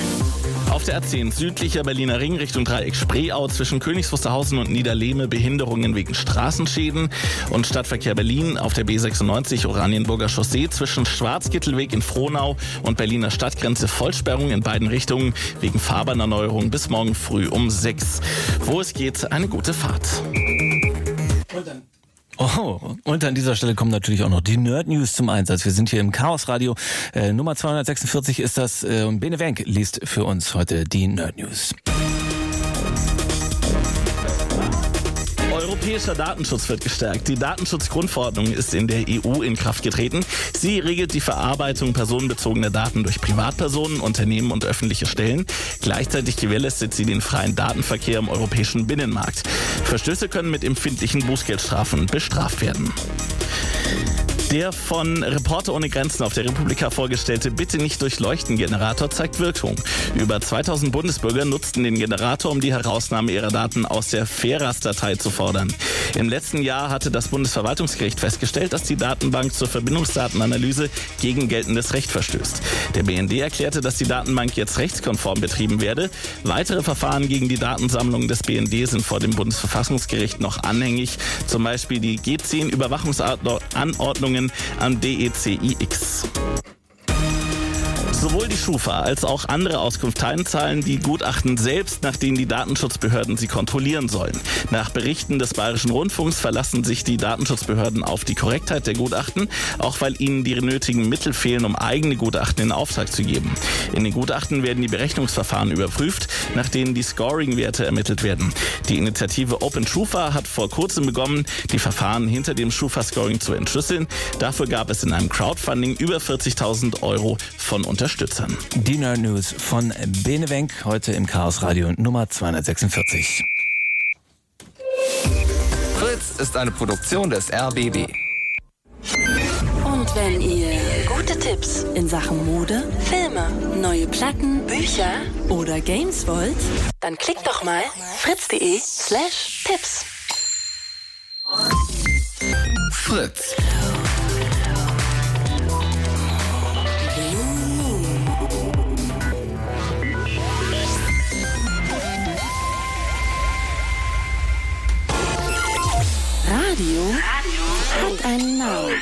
Auf der A10 südlicher Berliner Ring Richtung Dreieck Spreeau zwischen Königs Wusterhausen und Niederlehme Behinderungen wegen Straßenschäden und Stadtverkehr Berlin auf der B96 Oranienburger Chaussee zwischen Schwarzgittelweg in Frohnau und Berliner Stadtgrenze Vollsperrung in beiden Richtungen wegen Fahrbahnerneuerung bis morgen früh um 6. Wo es geht, eine gute Fahrt. Oh, und an dieser Stelle kommen natürlich auch noch die Nerd News zum Einsatz. Wir sind hier im Chaos Radio. Äh, Nummer 246 ist das. Äh, Bene Wenk liest für uns heute die Nerd News. Europäischer Datenschutz wird gestärkt. Die Datenschutzgrundverordnung ist in der EU in Kraft getreten. Sie regelt die Verarbeitung personenbezogener Daten durch Privatpersonen, Unternehmen und öffentliche Stellen. Gleichzeitig gewährleistet sie den freien Datenverkehr im europäischen Binnenmarkt. Verstöße können mit empfindlichen Bußgeldstrafen bestraft werden. Der von Reporter ohne Grenzen auf der Republika vorgestellte Bitte nicht durchleuchten Generator zeigt Wirkung. Über 2000 Bundesbürger nutzten den Generator, um die Herausnahme ihrer Daten aus der FERAS-Datei zu fordern. Im letzten Jahr hatte das Bundesverwaltungsgericht festgestellt, dass die Datenbank zur Verbindungsdatenanalyse gegen geltendes Recht verstößt. Der BND erklärte, dass die Datenbank jetzt rechtskonform betrieben werde. Weitere Verfahren gegen die Datensammlung des BND sind vor dem Bundesverfassungsgericht noch anhängig. Zum Beispiel die G10-Überwachungsanordnungen an DECIX. Sowohl die Schufa als auch andere Auskunfteien zahlen die Gutachten selbst, nach denen die Datenschutzbehörden sie kontrollieren sollen. Nach Berichten des Bayerischen Rundfunks verlassen sich die Datenschutzbehörden auf die Korrektheit der Gutachten, auch weil ihnen die nötigen Mittel fehlen, um eigene Gutachten in Auftrag zu geben. In den Gutachten werden die Berechnungsverfahren überprüft, nach denen die Scoring-Werte ermittelt werden. Die Initiative Open Schufa hat vor kurzem begonnen, die Verfahren hinter dem Schufa-Scoring zu entschlüsseln. Dafür gab es in einem Crowdfunding über 40.000 Euro von Unterstützern. Die Nerd News von Bene Wenk, heute im Chaos Radio Nummer 246. Fritz ist eine Produktion des RBB. Und wenn ihr gute Tipps in Sachen Mode, Filme, neue Platten, Bücher oder Games wollt, dann klickt doch mal fritz.de slash Tipps. Fritz. Radio hat einen Namen.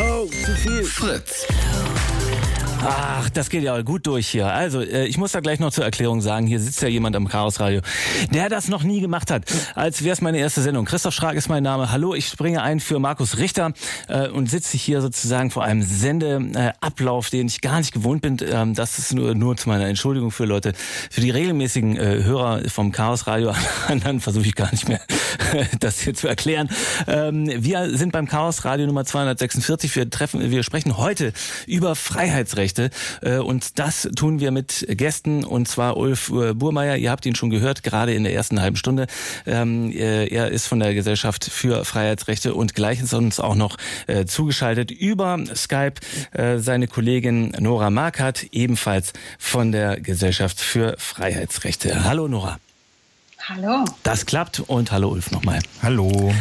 Oh, zu viel. Fritz. Ach, das geht ja gut durch hier. Also, äh, ich muss da gleich noch zur Erklärung sagen, hier sitzt ja jemand am Chaos Radio, der das noch nie gemacht hat, als wäre es meine erste Sendung. Christoph Schrag ist mein Name. Hallo, ich springe ein für Markus Richter äh, und sitze hier sozusagen vor einem Sendeablauf, den ich gar nicht gewohnt bin. Ähm, das ist nur, nur zu meiner Entschuldigung für Leute, für die regelmäßigen äh, Hörer vom Chaos Radio. (laughs) Versuche ich gar nicht mehr, (laughs) das hier zu erklären. Ähm, wir sind beim Chaos Radio Nummer 246. Wir treffen, wir sprechen heute über Freiheitsrechte. Äh, Und das tun wir mit Gästen und zwar Ulf äh, Burmeier. Ihr habt ihn schon gehört, gerade in der ersten halben Stunde. Ähm, äh, Er ist von der Gesellschaft für Freiheitsrechte und gleich ist uns auch noch zugeschaltet über Skype seine Kollegin Nora Markert, ebenfalls von der Gesellschaft für Freiheitsrechte. Hallo Nora. Hallo. Das klappt und hallo Ulf nochmal. Hallo.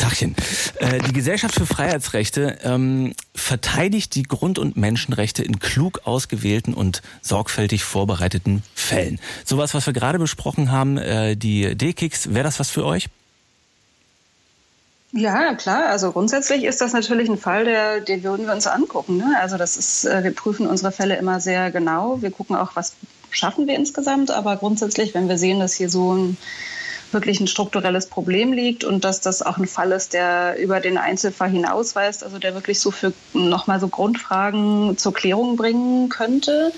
Tachchen. Äh, die Gesellschaft für Freiheitsrechte ähm, verteidigt die Grund- und Menschenrechte in klug ausgewählten und sorgfältig vorbereiteten Fällen. Sowas, was wir gerade besprochen haben, äh, die D-Kicks, wäre das was für euch? Ja, klar. Also grundsätzlich ist das natürlich ein Fall, der, den würden wir uns angucken. Ne? Also das ist, äh, wir prüfen unsere Fälle immer sehr genau. Wir gucken auch, was schaffen wir insgesamt. Aber grundsätzlich, wenn wir sehen, dass hier so ein wirklich ein strukturelles Problem liegt und dass das auch ein Fall ist, der über den Einzelfall hinausweist, also der wirklich so für nochmal so Grundfragen zur Klärung bringen könnte,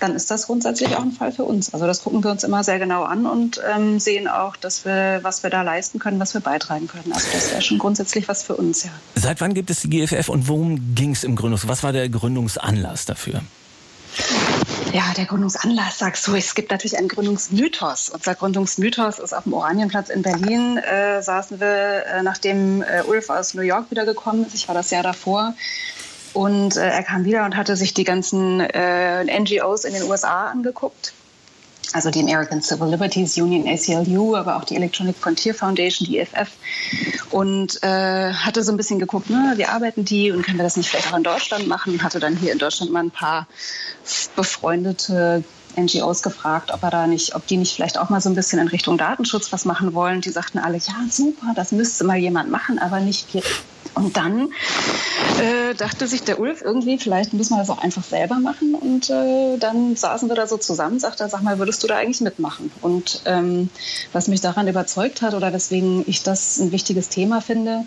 dann ist das grundsätzlich auch ein Fall für uns. Also das gucken wir uns immer sehr genau an und ähm, sehen auch, dass wir, was wir da leisten können, was wir beitragen können. Also das wäre schon grundsätzlich was für uns, ja. Seit wann gibt es die GFF und worum ging es im Gründungs? Was war der Gründungsanlass dafür? Ja, der Gründungsanlass, sagst du. Es gibt natürlich einen Gründungsmythos. Unser Gründungsmythos ist auf dem Oranienplatz in Berlin. Äh, saßen wir, äh, nachdem äh, Ulf aus New York wiedergekommen ist. Ich war das Jahr davor. Und äh, er kam wieder und hatte sich die ganzen äh, NGOs in den USA angeguckt also die American Civil Liberties Union, ACLU, aber auch die Electronic Frontier Foundation, die EFF. Und äh, hatte so ein bisschen geguckt, ne, wie arbeiten die und können wir das nicht vielleicht auch in Deutschland machen? Hatte dann hier in Deutschland mal ein paar befreundete NGOs gefragt, ob er da nicht, ob die nicht vielleicht auch mal so ein bisschen in Richtung Datenschutz was machen wollen. Die sagten alle, ja, super, das müsste mal jemand machen, aber nicht wir. Und dann äh, dachte sich der Ulf irgendwie, vielleicht müssen wir das auch einfach selber machen. Und äh, dann saßen wir da so zusammen, sagte er, sag mal, würdest du da eigentlich mitmachen? Und ähm, was mich daran überzeugt hat oder weswegen ich das ein wichtiges Thema finde,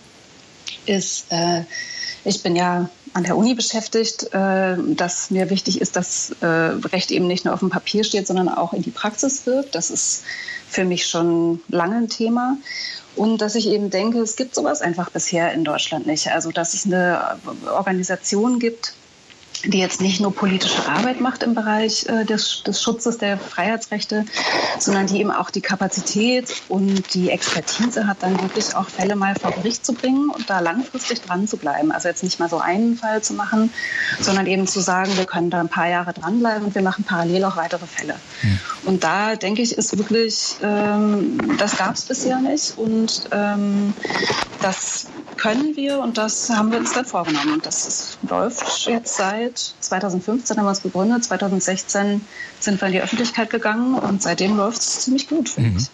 ist, äh, ich bin ja an der Uni beschäftigt, äh, dass mir wichtig ist, dass äh, Recht eben nicht nur auf dem Papier steht, sondern auch in die Praxis wirkt. Das ist für mich schon lange ein Thema. Und dass ich eben denke, es gibt sowas einfach bisher in Deutschland nicht. Also dass es eine Organisation gibt, die jetzt nicht nur politische Arbeit macht im Bereich äh, des, des, Schutzes der Freiheitsrechte, sondern die eben auch die Kapazität und die Expertise hat, dann wirklich auch Fälle mal vor Gericht zu bringen und da langfristig dran zu bleiben. Also jetzt nicht mal so einen Fall zu machen, sondern eben zu sagen, wir können da ein paar Jahre dranbleiben und wir machen parallel auch weitere Fälle. Mhm. Und da denke ich, ist wirklich, ähm, das gab es bisher nicht und ähm, das können wir und das haben wir uns dann vorgenommen. Und das ist, läuft jetzt seit 2015 haben wir es gegründet, 2016 sind wir in die Öffentlichkeit gegangen und seitdem läuft es ziemlich gut, finde mhm. ich.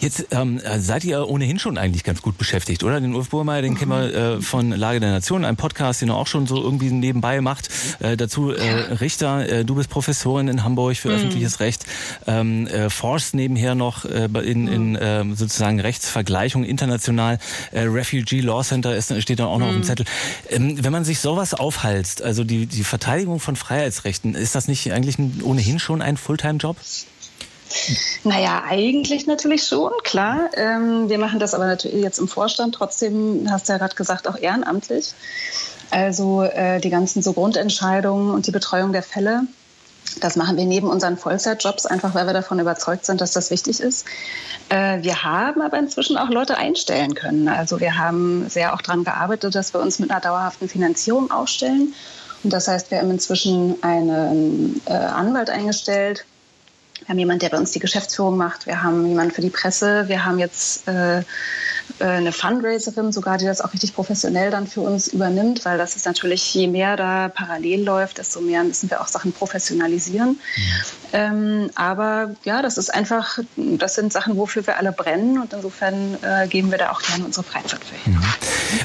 Jetzt ähm, seid ihr ohnehin schon eigentlich ganz gut beschäftigt, oder? Den Ulf Burmeier, den mhm. kennen wir äh, von Lage der Nation, ein Podcast, den er auch schon so irgendwie nebenbei macht. Äh, dazu äh, Richter, äh, du bist Professorin in Hamburg für mhm. öffentliches Recht, ähm, äh, forst nebenher noch äh, in, in mhm. äh, sozusagen Rechtsvergleichung international. Refugee Law Center ist, steht da auch noch auf dem mhm. Zettel. Ähm, wenn man sich sowas aufhalst, also die, die Verteidigung von Freiheitsrechten, ist das nicht eigentlich ohnehin schon ein Fulltime-Job? Naja, eigentlich natürlich schon, klar. Ähm, wir machen das aber natürlich jetzt im Vorstand. Trotzdem, hast du ja gerade gesagt, auch ehrenamtlich. Also äh, die ganzen so Grundentscheidungen und die Betreuung der Fälle. Das machen wir neben unseren Vollzeitjobs, einfach weil wir davon überzeugt sind, dass das wichtig ist. Äh, wir haben aber inzwischen auch Leute einstellen können. Also wir haben sehr auch daran gearbeitet, dass wir uns mit einer dauerhaften Finanzierung aufstellen. Das heißt, wir haben inzwischen einen äh, Anwalt eingestellt, wir haben jemanden, der bei uns die Geschäftsführung macht. Wir haben jemanden für die Presse. Wir haben jetzt äh, eine Fundraiserin sogar, die das auch richtig professionell dann für uns übernimmt, weil das ist natürlich, je mehr da parallel läuft, desto mehr müssen wir auch Sachen professionalisieren. Mhm. Ähm, aber ja, das ist einfach, das sind Sachen, wofür wir alle brennen und insofern äh, geben wir da auch gerne unsere Freizeit für hin. Mhm.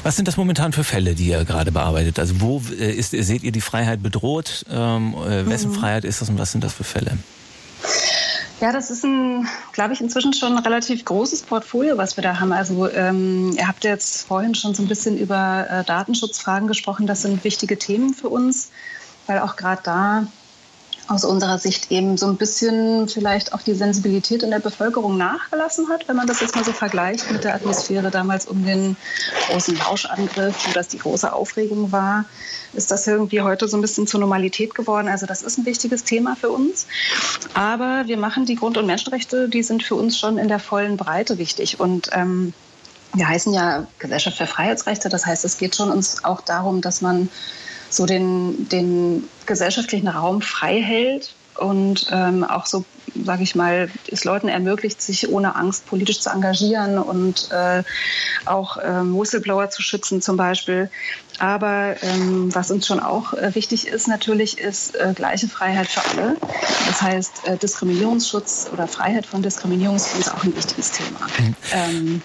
Was sind das momentan für Fälle, die ihr gerade bearbeitet? Also wo äh, ist, seht ihr die Freiheit bedroht? Ähm, äh, wessen mhm. Freiheit ist das und was sind das für Fälle? Ja, das ist ein, glaube ich, inzwischen schon ein relativ großes Portfolio, was wir da haben. Also ähm, ihr habt jetzt vorhin schon so ein bisschen über äh, Datenschutzfragen gesprochen. Das sind wichtige Themen für uns, weil auch gerade da aus unserer Sicht eben so ein bisschen vielleicht auch die Sensibilität in der Bevölkerung nachgelassen hat, wenn man das jetzt mal so vergleicht mit der Atmosphäre damals um den großen Lauschangriff, wo das die große Aufregung war, ist das irgendwie heute so ein bisschen zur Normalität geworden. Also das ist ein wichtiges Thema für uns. Aber wir machen die Grund- und Menschenrechte, die sind für uns schon in der vollen Breite wichtig. Und ähm, wir heißen ja Gesellschaft für Freiheitsrechte. Das heißt, es geht schon uns auch darum, dass man so den, den gesellschaftlichen Raum frei hält und ähm, auch so, sage ich mal, es Leuten ermöglicht, sich ohne Angst politisch zu engagieren und äh, auch ähm, Whistleblower zu schützen zum Beispiel. Aber ähm, was uns schon auch äh, wichtig ist natürlich, ist äh, gleiche Freiheit für alle. Das heißt, äh, Diskriminierungsschutz oder Freiheit von Diskriminierung ist für uns auch ein wichtiges Thema. Mhm.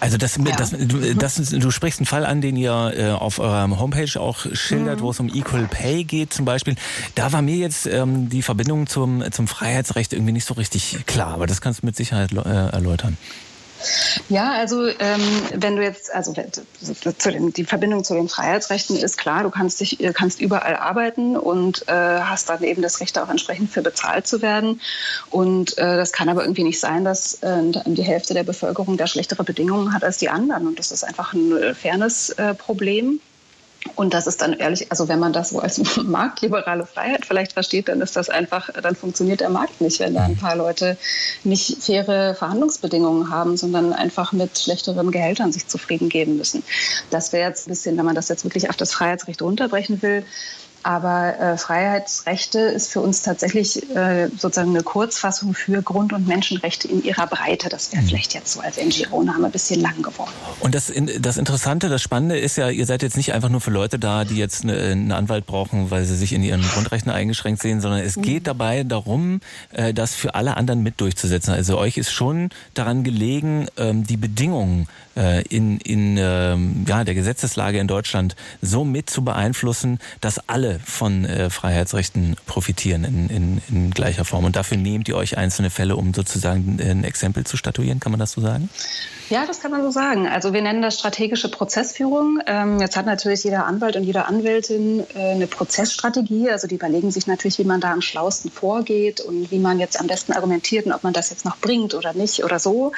Also das, ja. das, du, das, du sprichst einen Fall an, den ihr äh, auf eurer Homepage auch schildert, mhm. wo es um Equal Pay geht zum Beispiel. Da war mir jetzt ähm, die Verbindung zum, zum Freiheitsrecht irgendwie nicht so richtig klar, aber das kannst du mit Sicherheit äh, erläutern. Ja, also ähm, wenn du jetzt, also zu den, die Verbindung zu den Freiheitsrechten ist klar, du kannst dich, kannst überall arbeiten und äh, hast dann eben das Recht auch entsprechend für bezahlt zu werden. Und äh, das kann aber irgendwie nicht sein, dass äh, die Hälfte der Bevölkerung da schlechtere Bedingungen hat als die anderen. Und das ist einfach ein Fairness-Problem. Und das ist dann ehrlich, also wenn man das so als (laughs) marktliberale Freiheit vielleicht versteht, dann ist das einfach, dann funktioniert der Markt nicht, wenn da ein paar Leute nicht faire Verhandlungsbedingungen haben, sondern einfach mit schlechteren Gehältern sich zufrieden geben müssen. Das wäre jetzt ein bisschen, wenn man das jetzt wirklich auf das Freiheitsrecht runterbrechen will, aber äh, Freiheitsrechte ist für uns tatsächlich äh, sozusagen eine Kurzfassung für Grund- und Menschenrechte in ihrer Breite. Das wäre mhm. vielleicht jetzt so als NGO-Name ein bisschen lang geworden. Und das, das Interessante, das Spannende ist ja, ihr seid jetzt nicht einfach nur für Leute da, die jetzt eine, einen Anwalt brauchen, weil sie sich in ihren Grundrechten eingeschränkt sehen, sondern es mhm. geht dabei darum, äh, das für alle anderen mit durchzusetzen. Also euch ist schon daran gelegen, ähm, die Bedingungen äh, in, in ähm, ja, der Gesetzeslage in Deutschland so mit zu beeinflussen, dass alle von äh, Freiheitsrechten profitieren in, in, in gleicher Form. Und dafür nehmt ihr euch einzelne Fälle, um sozusagen ein Exempel zu statuieren. Kann man das so sagen? Ja, das kann man so sagen. Also wir nennen das strategische Prozessführung. Ähm, jetzt hat natürlich jeder Anwalt und jede Anwältin äh, eine Prozessstrategie. Also die überlegen sich natürlich, wie man da am schlausten vorgeht und wie man jetzt am besten argumentiert und ob man das jetzt noch bringt oder nicht oder so.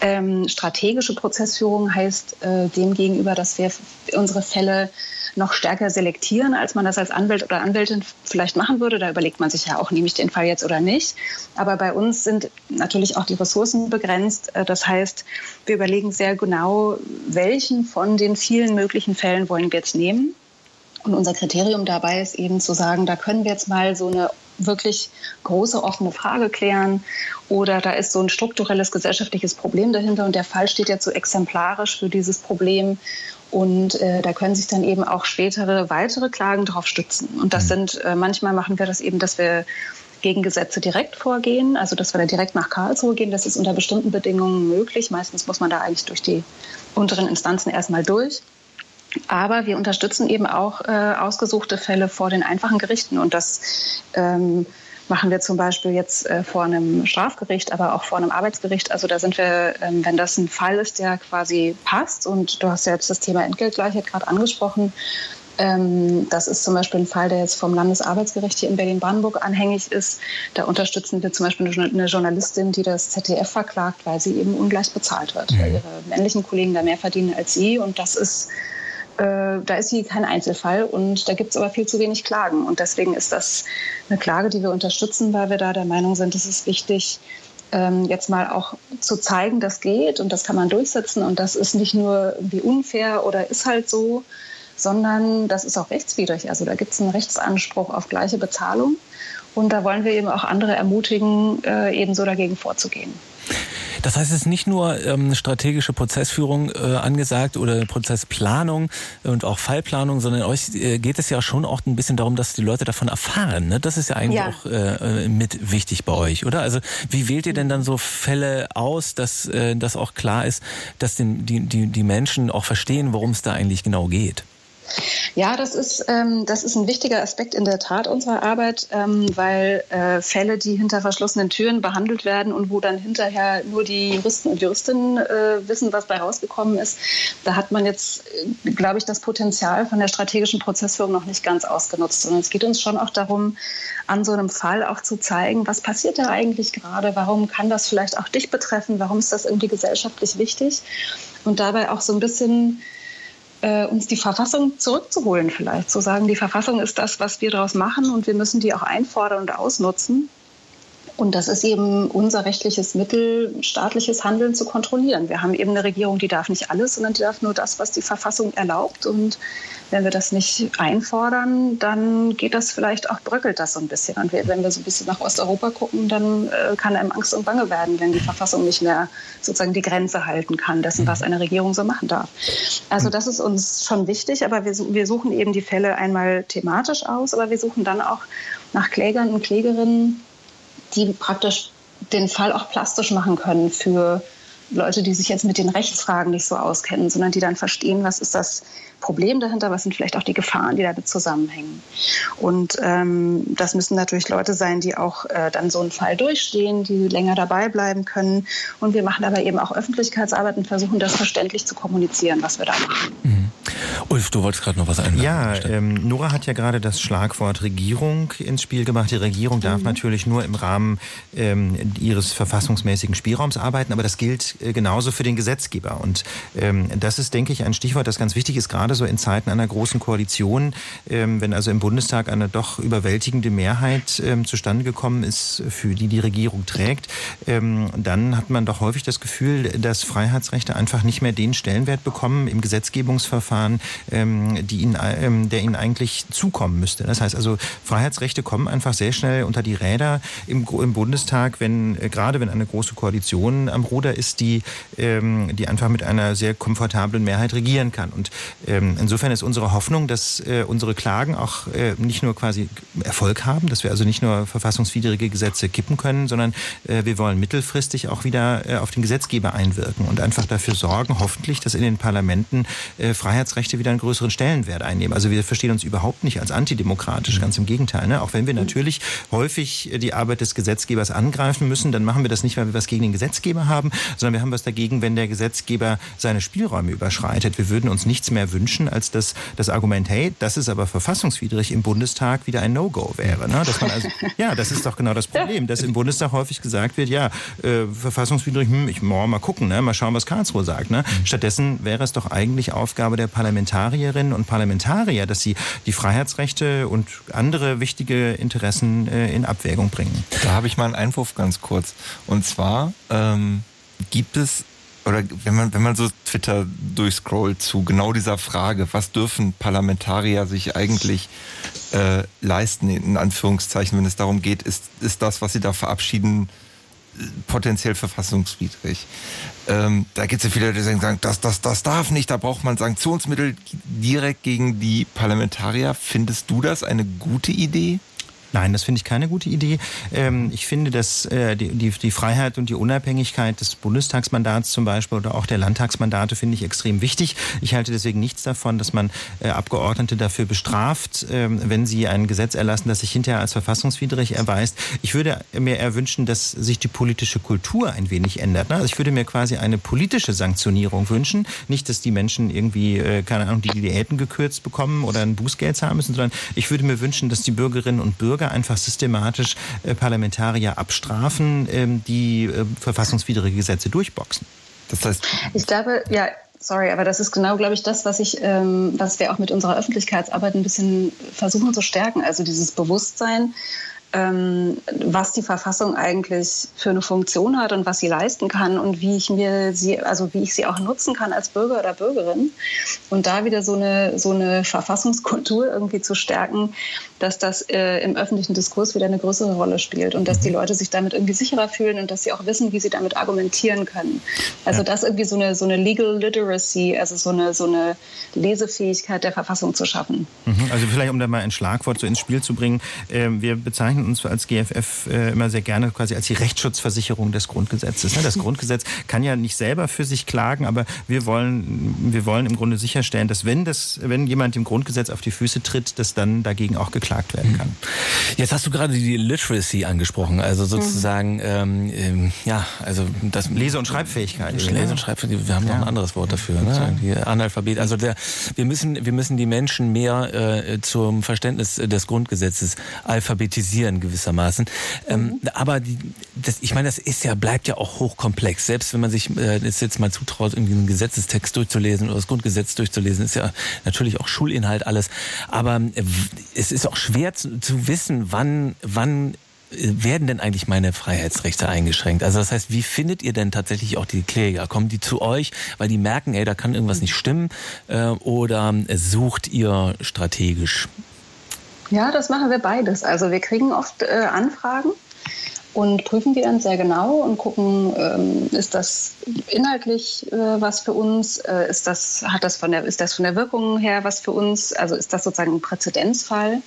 Ähm, strategische Prozessführung heißt äh, dem gegenüber, dass wir unsere Fälle noch stärker selektieren, als man das als Anwalt oder Anwältin vielleicht machen würde. Da überlegt man sich ja auch, nehme ich den Fall jetzt oder nicht. Aber bei uns sind natürlich auch die Ressourcen begrenzt. Äh, das heißt, wir überlegen sehr genau, welchen von den vielen möglichen Fällen wollen wir jetzt nehmen. Und unser Kriterium dabei ist eben zu sagen, da können wir jetzt mal so eine wirklich große offene Frage klären oder da ist so ein strukturelles gesellschaftliches Problem dahinter und der Fall steht jetzt so exemplarisch für dieses Problem und äh, da können sich dann eben auch spätere weitere Klagen darauf stützen. Und das mhm. sind, äh, manchmal machen wir das eben, dass wir gegen Gesetze direkt vorgehen, also dass wir da direkt nach Karlsruhe gehen. Das ist unter bestimmten Bedingungen möglich. Meistens muss man da eigentlich durch die unteren Instanzen erstmal durch. Aber wir unterstützen eben auch äh, ausgesuchte Fälle vor den einfachen Gerichten. Und das ähm, machen wir zum Beispiel jetzt äh, vor einem Strafgericht, aber auch vor einem Arbeitsgericht. Also da sind wir, ähm, wenn das ein Fall ist, der quasi passt, und du hast ja jetzt das Thema Entgeltgleichheit gerade angesprochen, ähm, das ist zum Beispiel ein Fall, der jetzt vom Landesarbeitsgericht hier in Berlin-Brandenburg anhängig ist. Da unterstützen wir zum Beispiel eine Journalistin, die das ZDF verklagt, weil sie eben ungleich bezahlt wird, weil ihre männlichen Kollegen da mehr verdienen als sie. Und das ist äh, da ist sie kein Einzelfall und da gibt es aber viel zu wenig Klagen. Und deswegen ist das eine Klage, die wir unterstützen, weil wir da der Meinung sind, es ist wichtig, ähm, jetzt mal auch zu zeigen, das geht und das kann man durchsetzen und das ist nicht nur irgendwie unfair oder ist halt so, sondern das ist auch rechtswidrig. Also da gibt es einen Rechtsanspruch auf gleiche Bezahlung und da wollen wir eben auch andere ermutigen, äh, ebenso dagegen vorzugehen. Das heißt, es ist nicht nur ähm, strategische Prozessführung äh, angesagt oder Prozessplanung und auch Fallplanung, sondern euch äh, geht es ja schon auch ein bisschen darum, dass die Leute davon erfahren. Ne? Das ist ja eigentlich ja. auch äh, mit wichtig bei euch, oder? Also wie wählt ihr denn dann so Fälle aus, dass äh, das auch klar ist, dass den, die, die, die Menschen auch verstehen, worum es da eigentlich genau geht? Ja, das ist, ähm, das ist ein wichtiger Aspekt in der Tat unserer Arbeit, ähm, weil äh, Fälle, die hinter verschlossenen Türen behandelt werden und wo dann hinterher nur die Juristen und Juristinnen äh, wissen, was bei rausgekommen ist, da hat man jetzt, äh, glaube ich, das Potenzial von der strategischen Prozessführung noch nicht ganz ausgenutzt. Und es geht uns schon auch darum, an so einem Fall auch zu zeigen, was passiert da eigentlich gerade, warum kann das vielleicht auch dich betreffen, warum ist das irgendwie gesellschaftlich wichtig und dabei auch so ein bisschen äh, uns die Verfassung zurückzuholen vielleicht. Zu sagen, die Verfassung ist das, was wir daraus machen und wir müssen die auch einfordern und ausnutzen. Und das ist eben unser rechtliches Mittel, staatliches Handeln zu kontrollieren. Wir haben eben eine Regierung, die darf nicht alles, sondern die darf nur das, was die Verfassung erlaubt. Und wenn wir das nicht einfordern, dann geht das vielleicht auch, bröckelt das so ein bisschen. Und wenn wir so ein bisschen nach Osteuropa gucken, dann äh, kann einem Angst und Bange werden, wenn die Verfassung nicht mehr sozusagen die Grenze halten kann, dessen, was eine Regierung so machen darf. Also das ist uns schon wichtig, aber wir, wir suchen eben die Fälle einmal thematisch aus, aber wir suchen dann auch nach Klägern und Klägerinnen, die praktisch den Fall auch plastisch machen können für Leute, die sich jetzt mit den Rechtsfragen nicht so auskennen, sondern die dann verstehen, was ist das Problem dahinter, was sind vielleicht auch die Gefahren, die damit zusammenhängen. Und ähm, das müssen natürlich Leute sein, die auch äh, dann so einen Fall durchstehen, die länger dabei bleiben können. Und wir machen aber eben auch Öffentlichkeitsarbeit und versuchen das verständlich zu kommunizieren, was wir da machen. Mhm. Ulf, du wolltest gerade noch was einwerfen. Ja, ähm, Nora hat ja gerade das Schlagwort Regierung ins Spiel gebracht. Die Regierung darf mhm. natürlich nur im Rahmen ähm, ihres verfassungsmäßigen Spielraums arbeiten, aber das gilt äh, genauso für den Gesetzgeber. Und ähm, das ist, denke ich, ein Stichwort, das ganz wichtig ist, gerade so in Zeiten einer großen Koalition, ähm, wenn also im Bundestag eine doch überwältigende Mehrheit ähm, zustande gekommen ist, für die die Regierung trägt, ähm, dann hat man doch häufig das Gefühl, dass Freiheitsrechte einfach nicht mehr den Stellenwert bekommen im Gesetzgebungsverfahren, die ihnen, der ihnen eigentlich zukommen müsste. Das heißt also, Freiheitsrechte kommen einfach sehr schnell unter die Räder im, im Bundestag, wenn äh, gerade wenn eine große Koalition am Ruder ist, die, die einfach mit einer sehr komfortablen Mehrheit regieren kann. Und ähm, insofern ist unsere Hoffnung, dass äh, unsere Klagen auch äh, nicht nur quasi Erfolg haben, dass wir also nicht nur verfassungswidrige Gesetze kippen können, sondern äh, wir wollen mittelfristig auch wieder äh, auf den Gesetzgeber einwirken und einfach dafür sorgen, hoffentlich, dass in den Parlamenten äh, Freiheitsrechte wieder einen größeren Stellenwert einnehmen. Also wir verstehen uns überhaupt nicht als antidemokratisch, mhm. ganz im Gegenteil. Ne? Auch wenn wir natürlich häufig die Arbeit des Gesetzgebers angreifen müssen, dann machen wir das nicht, weil wir was gegen den Gesetzgeber haben, sondern wir haben was dagegen, wenn der Gesetzgeber seine Spielräume überschreitet. Wir würden uns nichts mehr wünschen, als dass das Argument, hey, das ist aber verfassungswidrig im Bundestag wieder ein No-Go wäre. Ne? Dass man also, ja, das ist doch genau das Problem, dass im Bundestag häufig gesagt wird, ja, äh, verfassungswidrig, hm, ich oh, mal gucken, ne? mal schauen, was Karlsruhe sagt. Ne? Mhm. Stattdessen wäre es doch eigentlich Aufgabe der Parlamentarierinnen und Parlamentarier, dass sie die Freiheitsrechte und andere wichtige Interessen äh, in Abwägung bringen. Da habe ich mal einen Einwurf ganz kurz. Und zwar ähm, gibt es oder wenn man, wenn man so Twitter durchscrollt zu genau dieser Frage, was dürfen Parlamentarier sich eigentlich äh, leisten, in Anführungszeichen, wenn es darum geht, ist, ist das, was sie da verabschieden, potenziell verfassungswidrig. Ähm, da gibt es ja viele, die sagen, das, das, das darf nicht, da braucht man Sanktionsmittel direkt gegen die Parlamentarier. Findest du das eine gute Idee? Nein, das finde ich keine gute Idee. Ähm, ich finde, dass äh, die, Freiheit und die Unabhängigkeit des Bundestagsmandats zum Beispiel oder auch der Landtagsmandate finde ich extrem wichtig. Ich halte deswegen nichts davon, dass man äh, Abgeordnete dafür bestraft, ähm, wenn sie ein Gesetz erlassen, das sich hinterher als verfassungswidrig erweist. Ich würde mir eher wünschen, dass sich die politische Kultur ein wenig ändert. Ne? Also ich würde mir quasi eine politische Sanktionierung wünschen. Nicht, dass die Menschen irgendwie, äh, keine Ahnung, die Diäten gekürzt bekommen oder ein Bußgeld zahlen müssen, sondern ich würde mir wünschen, dass die Bürgerinnen und Bürger Bürger einfach systematisch äh, Parlamentarier abstrafen, ähm, die äh, verfassungswidrige Gesetze durchboxen. Das heißt, ich glaube, ja, sorry, aber das ist genau, glaube ich, das, was ich, ähm, was wir auch mit unserer Öffentlichkeitsarbeit ein bisschen versuchen zu stärken. Also dieses Bewusstsein ähm, was die Verfassung eigentlich für eine Funktion hat und was sie leisten kann und wie ich mir sie, also wie ich sie auch nutzen kann als Bürger oder Bürgerin. Und da wieder so eine, so eine Verfassungskultur irgendwie zu stärken, dass das äh, im öffentlichen Diskurs wieder eine größere Rolle spielt und dass die mhm. Leute sich damit irgendwie sicherer fühlen und dass sie auch wissen, wie sie damit argumentieren können. Also ja. das irgendwie so eine, so eine Legal Literacy, also so eine, so eine Lesefähigkeit der Verfassung zu schaffen. Mhm. Also vielleicht, um da mal ein Schlagwort so ins Spiel zu bringen, äh, wir bezeichnen bezeichnen uns als GFF äh, immer sehr gerne quasi als die Rechtsschutzversicherung des Grundgesetzes. Ne? Das (laughs) Grundgesetz kann ja nicht selber für sich klagen, aber wir wollen, wir wollen im Grunde sicherstellen, dass wenn das, wenn jemand dem Grundgesetz auf die Füße tritt, dass dann dagegen auch geklagt werden kann. Jetzt hast du gerade die Literacy angesprochen, also sozusagen, mhm. ähm, ja, also das Lese- und Schreibfähigkeit. Lese- und Schreibfähigkeit. Wir haben noch ein anderes Wort dafür, ne? Die Analphabet. Also der, wir müssen, wir müssen die Menschen mehr äh, zum Verständnis des Grundgesetzes alphabetisieren gewissermaßen. Ähm, mhm. aber die, das, ich meine, das ist ja, bleibt ja auch hochkomplex. Selbst wenn man sich äh, jetzt mal zutraut, irgendwie einen Gesetzestext durchzulesen oder das Grundgesetz durchzulesen, ist ja natürlich auch Schulinhalt alles. Aber äh, es ist auch schwer zu, zu wissen, wann, wann äh, werden denn eigentlich meine Freiheitsrechte eingeschränkt? Also das heißt, wie findet ihr denn tatsächlich auch die Kläger? Kommen die zu euch, weil die merken, ey, da kann irgendwas nicht stimmen? Äh, oder sucht ihr strategisch? Ja, das machen wir beides. Also wir kriegen oft äh, Anfragen und prüfen die dann sehr genau und gucken, ähm, ist das inhaltlich äh, was für uns, äh, ist das hat das von der ist das von der Wirkung her was für uns, also ist das sozusagen ein Präzedenzfall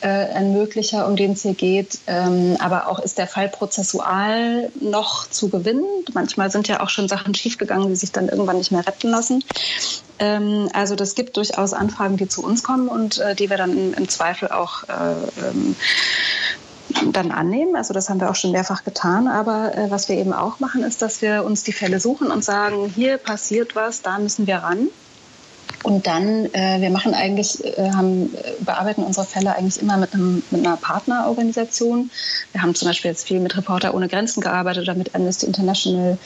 äh, ein möglicher, um den es hier geht, ähm, aber auch ist der Fall prozessual noch zu gewinnen. Manchmal sind ja auch schon Sachen schiefgegangen, die sich dann irgendwann nicht mehr retten lassen. Ähm, also das gibt durchaus Anfragen, die zu uns kommen und die wir dann im, Zweifel auch dann annehmen. Also das haben wir auch schon mehrfach getan. Aber äh, was wir eben auch machen, ist, dass wir uns die Fälle suchen und sagen, hier passiert was, da müssen wir ran. Und dann, äh, wir machen eigentlich, äh, haben, äh, bearbeiten unsere Fälle eigentlich immer mit, einem, mit einer Partnerorganisation. Wir haben zum Beispiel jetzt viel mit Reporter ohne Grenzen gearbeitet oder mit Amnesty International.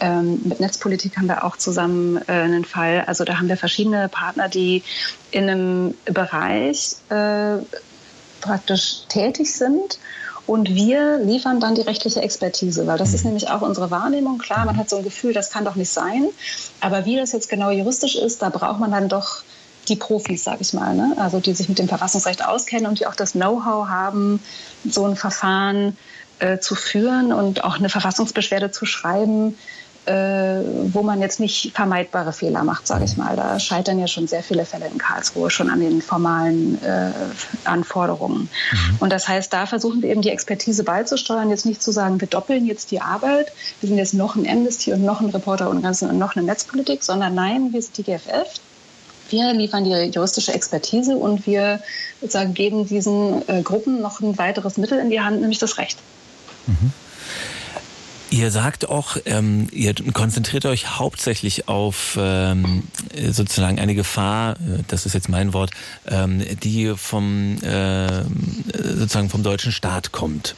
Ähm, mit Netzpolitik haben wir auch zusammen äh, einen Fall. Also da haben wir verschiedene Partner, die in einem Bereich äh, praktisch tätig sind. Und wir liefern dann die rechtliche Expertise, weil das ist mhm. nämlich auch unsere Wahrnehmung. Klar, man hat so ein Gefühl, das kann doch nicht sein. Aber wie das jetzt genau juristisch ist, da braucht man dann doch die Profis, sage ich mal, ne? also die sich mit dem Verfassungsrecht auskennen und die auch das Know-how haben, so ein Verfahren äh, zu führen und auch eine Verfassungsbeschwerde zu schreiben, äh, wo man jetzt nicht vermeidbare Fehler macht, sage ich mal. Da scheitern ja schon sehr viele Fälle in Karlsruhe schon an den formalen äh, Anforderungen. Mhm. Und das heißt, da versuchen wir eben die Expertise beizusteuern, jetzt nicht zu sagen, wir doppeln jetzt die Arbeit, wir sind jetzt noch ein Amnesty und noch ein Reporter und Ganzen und noch eine Netzpolitik, sondern nein, wir sind die GFF. Wir liefern die juristische Expertise und wir sozusagen geben diesen äh, Gruppen noch ein weiteres Mittel in die Hand, nämlich das Recht. Mhm. Ihr sagt auch, ähm, ihr konzentriert euch hauptsächlich auf ähm, sozusagen eine Gefahr, äh, das ist jetzt mein Wort, ähm, die vom äh, sozusagen vom deutschen Staat kommt.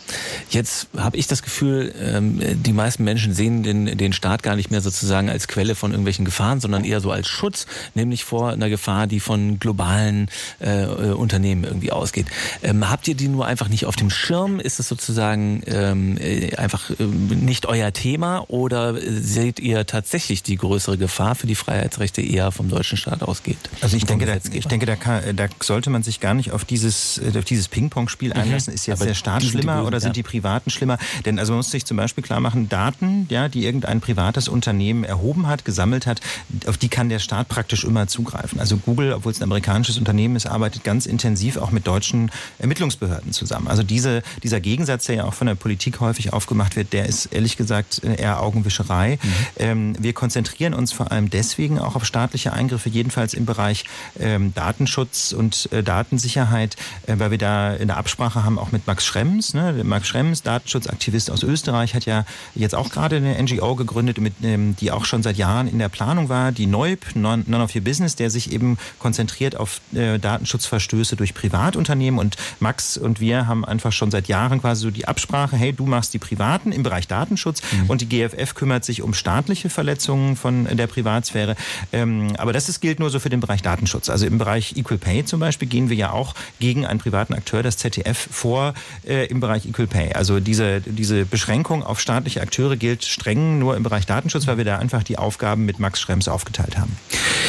Jetzt habe ich das Gefühl, ähm, die meisten Menschen sehen den, den Staat gar nicht mehr sozusagen als Quelle von irgendwelchen Gefahren, sondern eher so als Schutz, nämlich vor einer Gefahr, die von globalen äh, Unternehmen irgendwie ausgeht. Ähm, habt ihr die nur einfach nicht auf dem Schirm? Ist es sozusagen ähm, äh, einfach äh, nicht nicht euer Thema oder seht ihr tatsächlich die größere Gefahr für die Freiheitsrechte eher vom deutschen Staat ausgeht? Also ich denke, da, ich denke, da, kann, da sollte man sich gar nicht auf dieses, auf dieses Ping-Pong-Spiel mhm. einlassen. Ist jetzt Aber der Staat schlimmer Bösen, oder sind ja. die Privaten schlimmer? Denn also man muss sich zum Beispiel klar machen, Daten, ja, die irgendein privates Unternehmen erhoben hat, gesammelt hat, auf die kann der Staat praktisch immer zugreifen. Also Google, obwohl es ein amerikanisches Unternehmen ist, arbeitet ganz intensiv auch mit deutschen Ermittlungsbehörden zusammen. Also diese, dieser Gegensatz, der ja auch von der Politik häufig aufgemacht wird, der ist ehrlich ehrlich gesagt äh, eher Augenwischerei. Mhm. Ähm, wir konzentrieren uns vor allem deswegen auch auf staatliche Eingriffe, jedenfalls im Bereich ähm, Datenschutz und äh, Datensicherheit, äh, weil wir da in der Absprache haben auch mit Max Schrems. Ne? Max Schrems, Datenschutzaktivist aus Österreich, hat ja jetzt auch gerade eine NGO gegründet, mit, ähm, die auch schon seit Jahren in der Planung war, die NEUB, None of Your Business, der sich eben konzentriert auf äh, Datenschutzverstöße durch Privatunternehmen. Und Max und wir haben einfach schon seit Jahren quasi so die Absprache, hey, du machst die Privaten im Bereich Datenschutz Datenschutz mhm. und die GFF kümmert sich um staatliche Verletzungen von der Privatsphäre. Ähm, aber das ist, gilt nur so für den Bereich Datenschutz. Also im Bereich Equal Pay zum Beispiel gehen wir ja auch gegen einen privaten Akteur, das ZDF, vor äh, im Bereich Equal Pay. Also diese, diese Beschränkung auf staatliche Akteure gilt streng nur im Bereich Datenschutz, weil wir da einfach die Aufgaben mit Max Schrems aufgeteilt haben.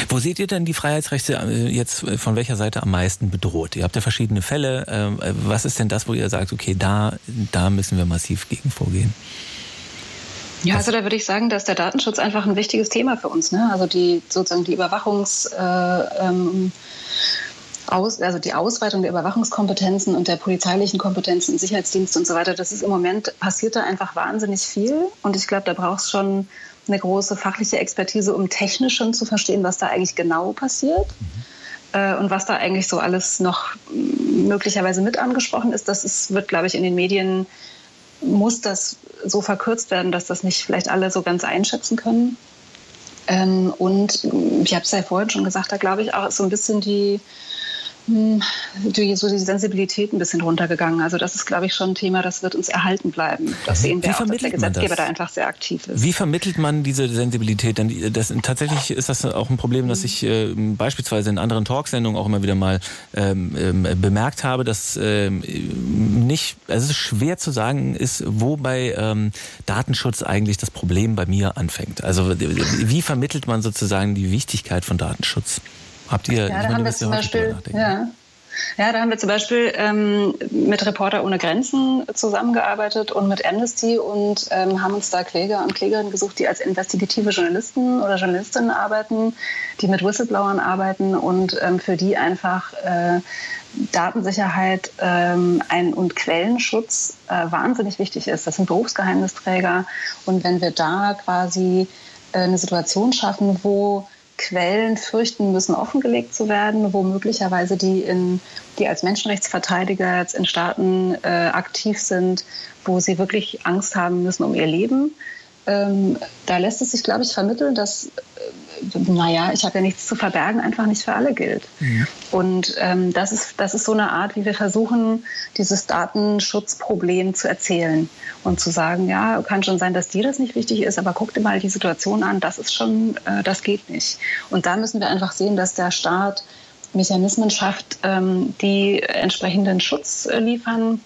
Wo seht ihr denn die Freiheitsrechte äh, jetzt äh, von welcher Seite am meisten bedroht? Ihr habt ja verschiedene Fälle. Ähm, äh, was ist denn das, wo ihr sagt, okay, da, da müssen wir massiv gegen vorgehen? Ja, also da würde ich sagen, dass der Datenschutz einfach ein wichtiges Thema für uns. Ne? Also die sozusagen die Überwachungs äh, ähm, aus, also die Ausweitung der Überwachungskompetenzen und der polizeilichen Kompetenzen, Sicherheitsdienste und so weiter, das ist im Moment passiert da einfach wahnsinnig viel. Und ich glaube, da braucht es schon eine große fachliche Expertise, um technisch schon zu verstehen, was da eigentlich genau passiert. Mhm. Äh, und was da eigentlich so alles noch möglicherweise mit angesprochen ist, das ist, wird, glaube ich, in den Medien muss das so verkürzt werden, dass das nicht vielleicht alle so ganz einschätzen können. Ähm, und ich habe es ja vorhin schon gesagt, da glaube ich auch so ein bisschen die hm, die, so die Sensibilität ein bisschen runtergegangen. Also das ist, glaube ich, schon ein Thema, das wird uns erhalten bleiben. Das sehen wir Wie auch, dass der Gesetzgeber da einfach sehr aktiv ist. Wie vermittelt man diese Sensibilität? Denn das, tatsächlich ist das auch ein Problem, das ich äh, beispielsweise in anderen Talksendungen auch immer wieder mal ähm, ähm, bemerkt habe, dass ähm, nicht, also es ist schwer zu sagen ist, wo bei ähm, Datenschutz eigentlich das Problem bei mir anfängt. Also wie vermittelt man sozusagen die Wichtigkeit von Datenschutz? Habt ihr, ja, da haben wir zum Beispiel, ja, Ja, da haben wir zum Beispiel ähm, mit Reporter ohne Grenzen zusammengearbeitet und mit Amnesty und ähm, haben uns da Kläger und Klägerinnen gesucht, die als investigative Journalisten oder Journalistinnen arbeiten, die mit Whistleblowern arbeiten und ähm, für die einfach äh, Datensicherheit ähm, ein, und Quellenschutz äh, wahnsinnig wichtig ist. Das sind Berufsgeheimnisträger. Und wenn wir da quasi äh, eine Situation schaffen, wo Quellen fürchten müssen, offengelegt zu werden, wo möglicherweise die, in, die als Menschenrechtsverteidiger jetzt in Staaten äh, aktiv sind, wo sie wirklich Angst haben müssen um ihr Leben. Ähm, da lässt es sich, glaube ich, vermitteln, dass naja, ich habe ja nichts zu verbergen, einfach nicht für alle gilt. Mhm. Und ähm, das, ist, das ist so eine Art, wie wir versuchen, dieses Datenschutzproblem zu erzählen und zu sagen, ja, kann schon sein, dass dir das nicht wichtig ist, aber guck dir mal die Situation an, das ist schon, äh, das geht nicht. Und da müssen wir einfach sehen, dass der Staat Mechanismen schafft, ähm, die entsprechenden Schutz äh, liefern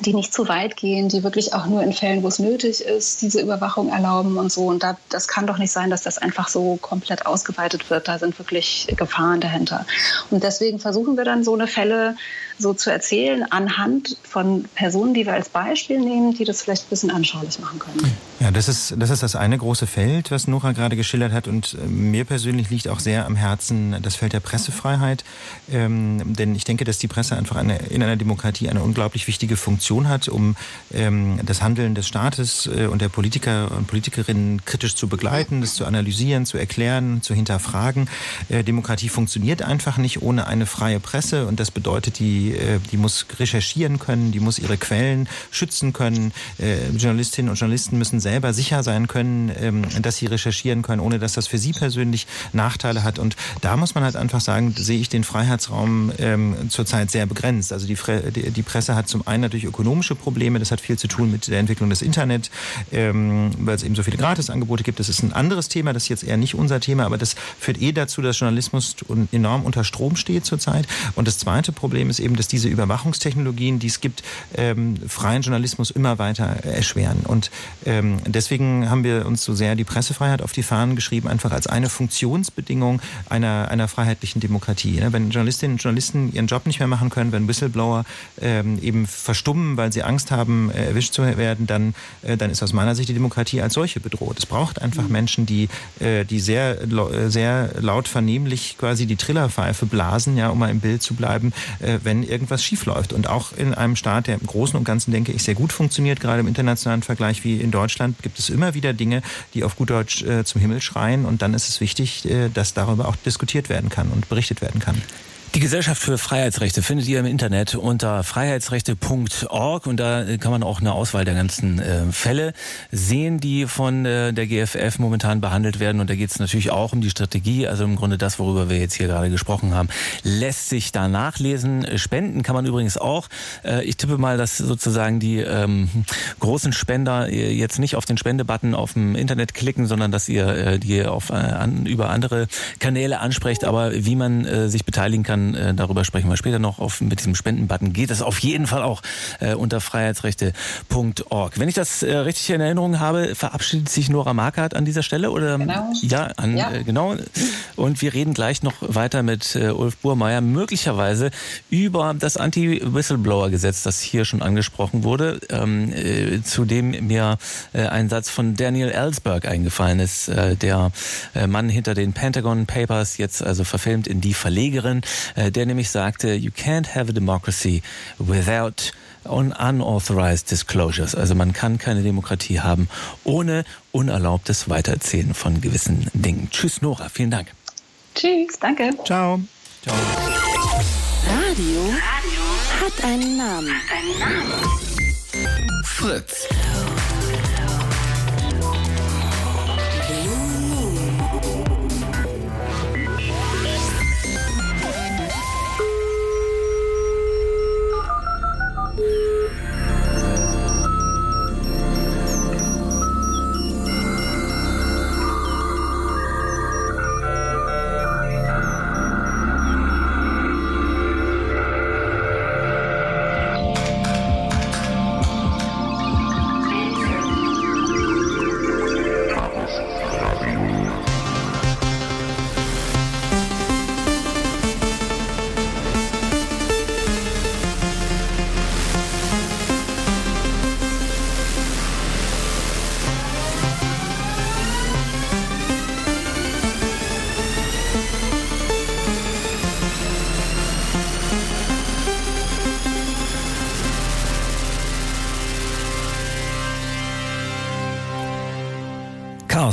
die nicht zu weit gehen, die wirklich auch nur in Fällen, wo es nötig ist, diese Überwachung erlauben und so. Und da, das kann doch nicht sein, dass das einfach so komplett ausgeweitet wird. Da sind wirklich Gefahren dahinter. Und deswegen versuchen wir dann so eine Fälle so zu erzählen anhand von Personen, die wir als Beispiel nehmen, die das vielleicht ein bisschen anschaulich machen können. Ja, das ist das, ist das eine große Feld, was Nora gerade geschildert hat. Und äh, mir persönlich liegt auch sehr am Herzen das Feld der Pressefreiheit. Ähm, denn ich denke, dass die Presse einfach eine, in einer Demokratie eine unglaublich wichtige Funktion hat, um ähm, das Handeln des Staates äh, und der Politiker und Politikerinnen kritisch zu begleiten, das zu analysieren, zu erklären, zu hinterfragen. Äh, Demokratie funktioniert einfach nicht ohne eine freie Presse. Und das bedeutet die die, äh, die muss recherchieren können, die muss ihre Quellen schützen können. Äh, Journalistinnen und Journalisten müssen selber sicher sein können, ähm, dass sie recherchieren können, ohne dass das für sie persönlich Nachteile hat. Und da muss man halt einfach sagen, sehe ich den Freiheitsraum ähm, zurzeit sehr begrenzt. Also die, die Presse hat zum einen natürlich ökonomische Probleme, das hat viel zu tun mit der Entwicklung des Internet, ähm, weil es eben so viele Gratisangebote gibt. Das ist ein anderes Thema, das ist jetzt eher nicht unser Thema, aber das führt eh dazu, dass Journalismus enorm unter Strom steht zurzeit. Und das zweite Problem ist eben, dass diese Überwachungstechnologien, die es gibt, ähm, freien Journalismus immer weiter erschweren. Und ähm, deswegen haben wir uns so sehr die Pressefreiheit auf die Fahnen geschrieben, einfach als eine Funktionsbedingung einer, einer freiheitlichen Demokratie. Ne? Wenn Journalistinnen und Journalisten ihren Job nicht mehr machen können, wenn Whistleblower ähm, eben verstummen, weil sie Angst haben, äh, erwischt zu werden, dann, äh, dann ist aus meiner Sicht die Demokratie als solche bedroht. Es braucht einfach mhm. Menschen, die, äh, die sehr, äh, sehr laut vernehmlich quasi die Trillerpfeife blasen, ja, um mal im Bild zu bleiben, äh, wenn irgendwas schiefläuft. Und auch in einem Staat, der im Großen und Ganzen, denke ich, sehr gut funktioniert, gerade im internationalen Vergleich wie in Deutschland, gibt es immer wieder Dinge, die auf gut Deutsch äh, zum Himmel schreien. Und dann ist es wichtig, äh, dass darüber auch diskutiert werden kann und berichtet werden kann. Die Gesellschaft für Freiheitsrechte findet ihr im Internet unter freiheitsrechte.org und da kann man auch eine Auswahl der ganzen äh, Fälle sehen, die von äh, der GFF momentan behandelt werden. Und da geht es natürlich auch um die Strategie, also im Grunde das, worüber wir jetzt hier gerade gesprochen haben, lässt sich da nachlesen. Spenden kann man übrigens auch. Äh, ich tippe mal, dass sozusagen die ähm, großen Spender äh, jetzt nicht auf den Spendebutton auf dem Internet klicken, sondern dass ihr äh, die auf, äh, an, über andere Kanäle ansprecht. Aber wie man sich beteiligen kann, äh, darüber sprechen wir später noch. Auf, mit diesem Spendenbutton geht es auf jeden Fall auch äh, unter freiheitsrechte.org. Wenn ich das äh, richtig in Erinnerung habe, verabschiedet sich Nora Markert an dieser Stelle oder genau. ja, an, ja. Äh, genau. Und wir reden gleich noch weiter mit äh, Ulf Burmeier möglicherweise über das Anti-Whistleblower-Gesetz, das hier schon angesprochen wurde, ähm, äh, zu dem mir äh, ein Satz von Daniel Ellsberg eingefallen ist, äh, der äh, Mann hinter den Pentagon Papers, jetzt also verfilmt in Die Verlegerin. Äh, der nämlich sagte, you can't have a democracy without unauthorized disclosures. Also man kann keine Demokratie haben ohne unerlaubtes Weitererzählen von gewissen Dingen. Tschüss Nora, vielen Dank. Tschüss, danke. Ciao. Ciao. Radio, Radio hat einen Namen. Hat einen Namen. Fritz.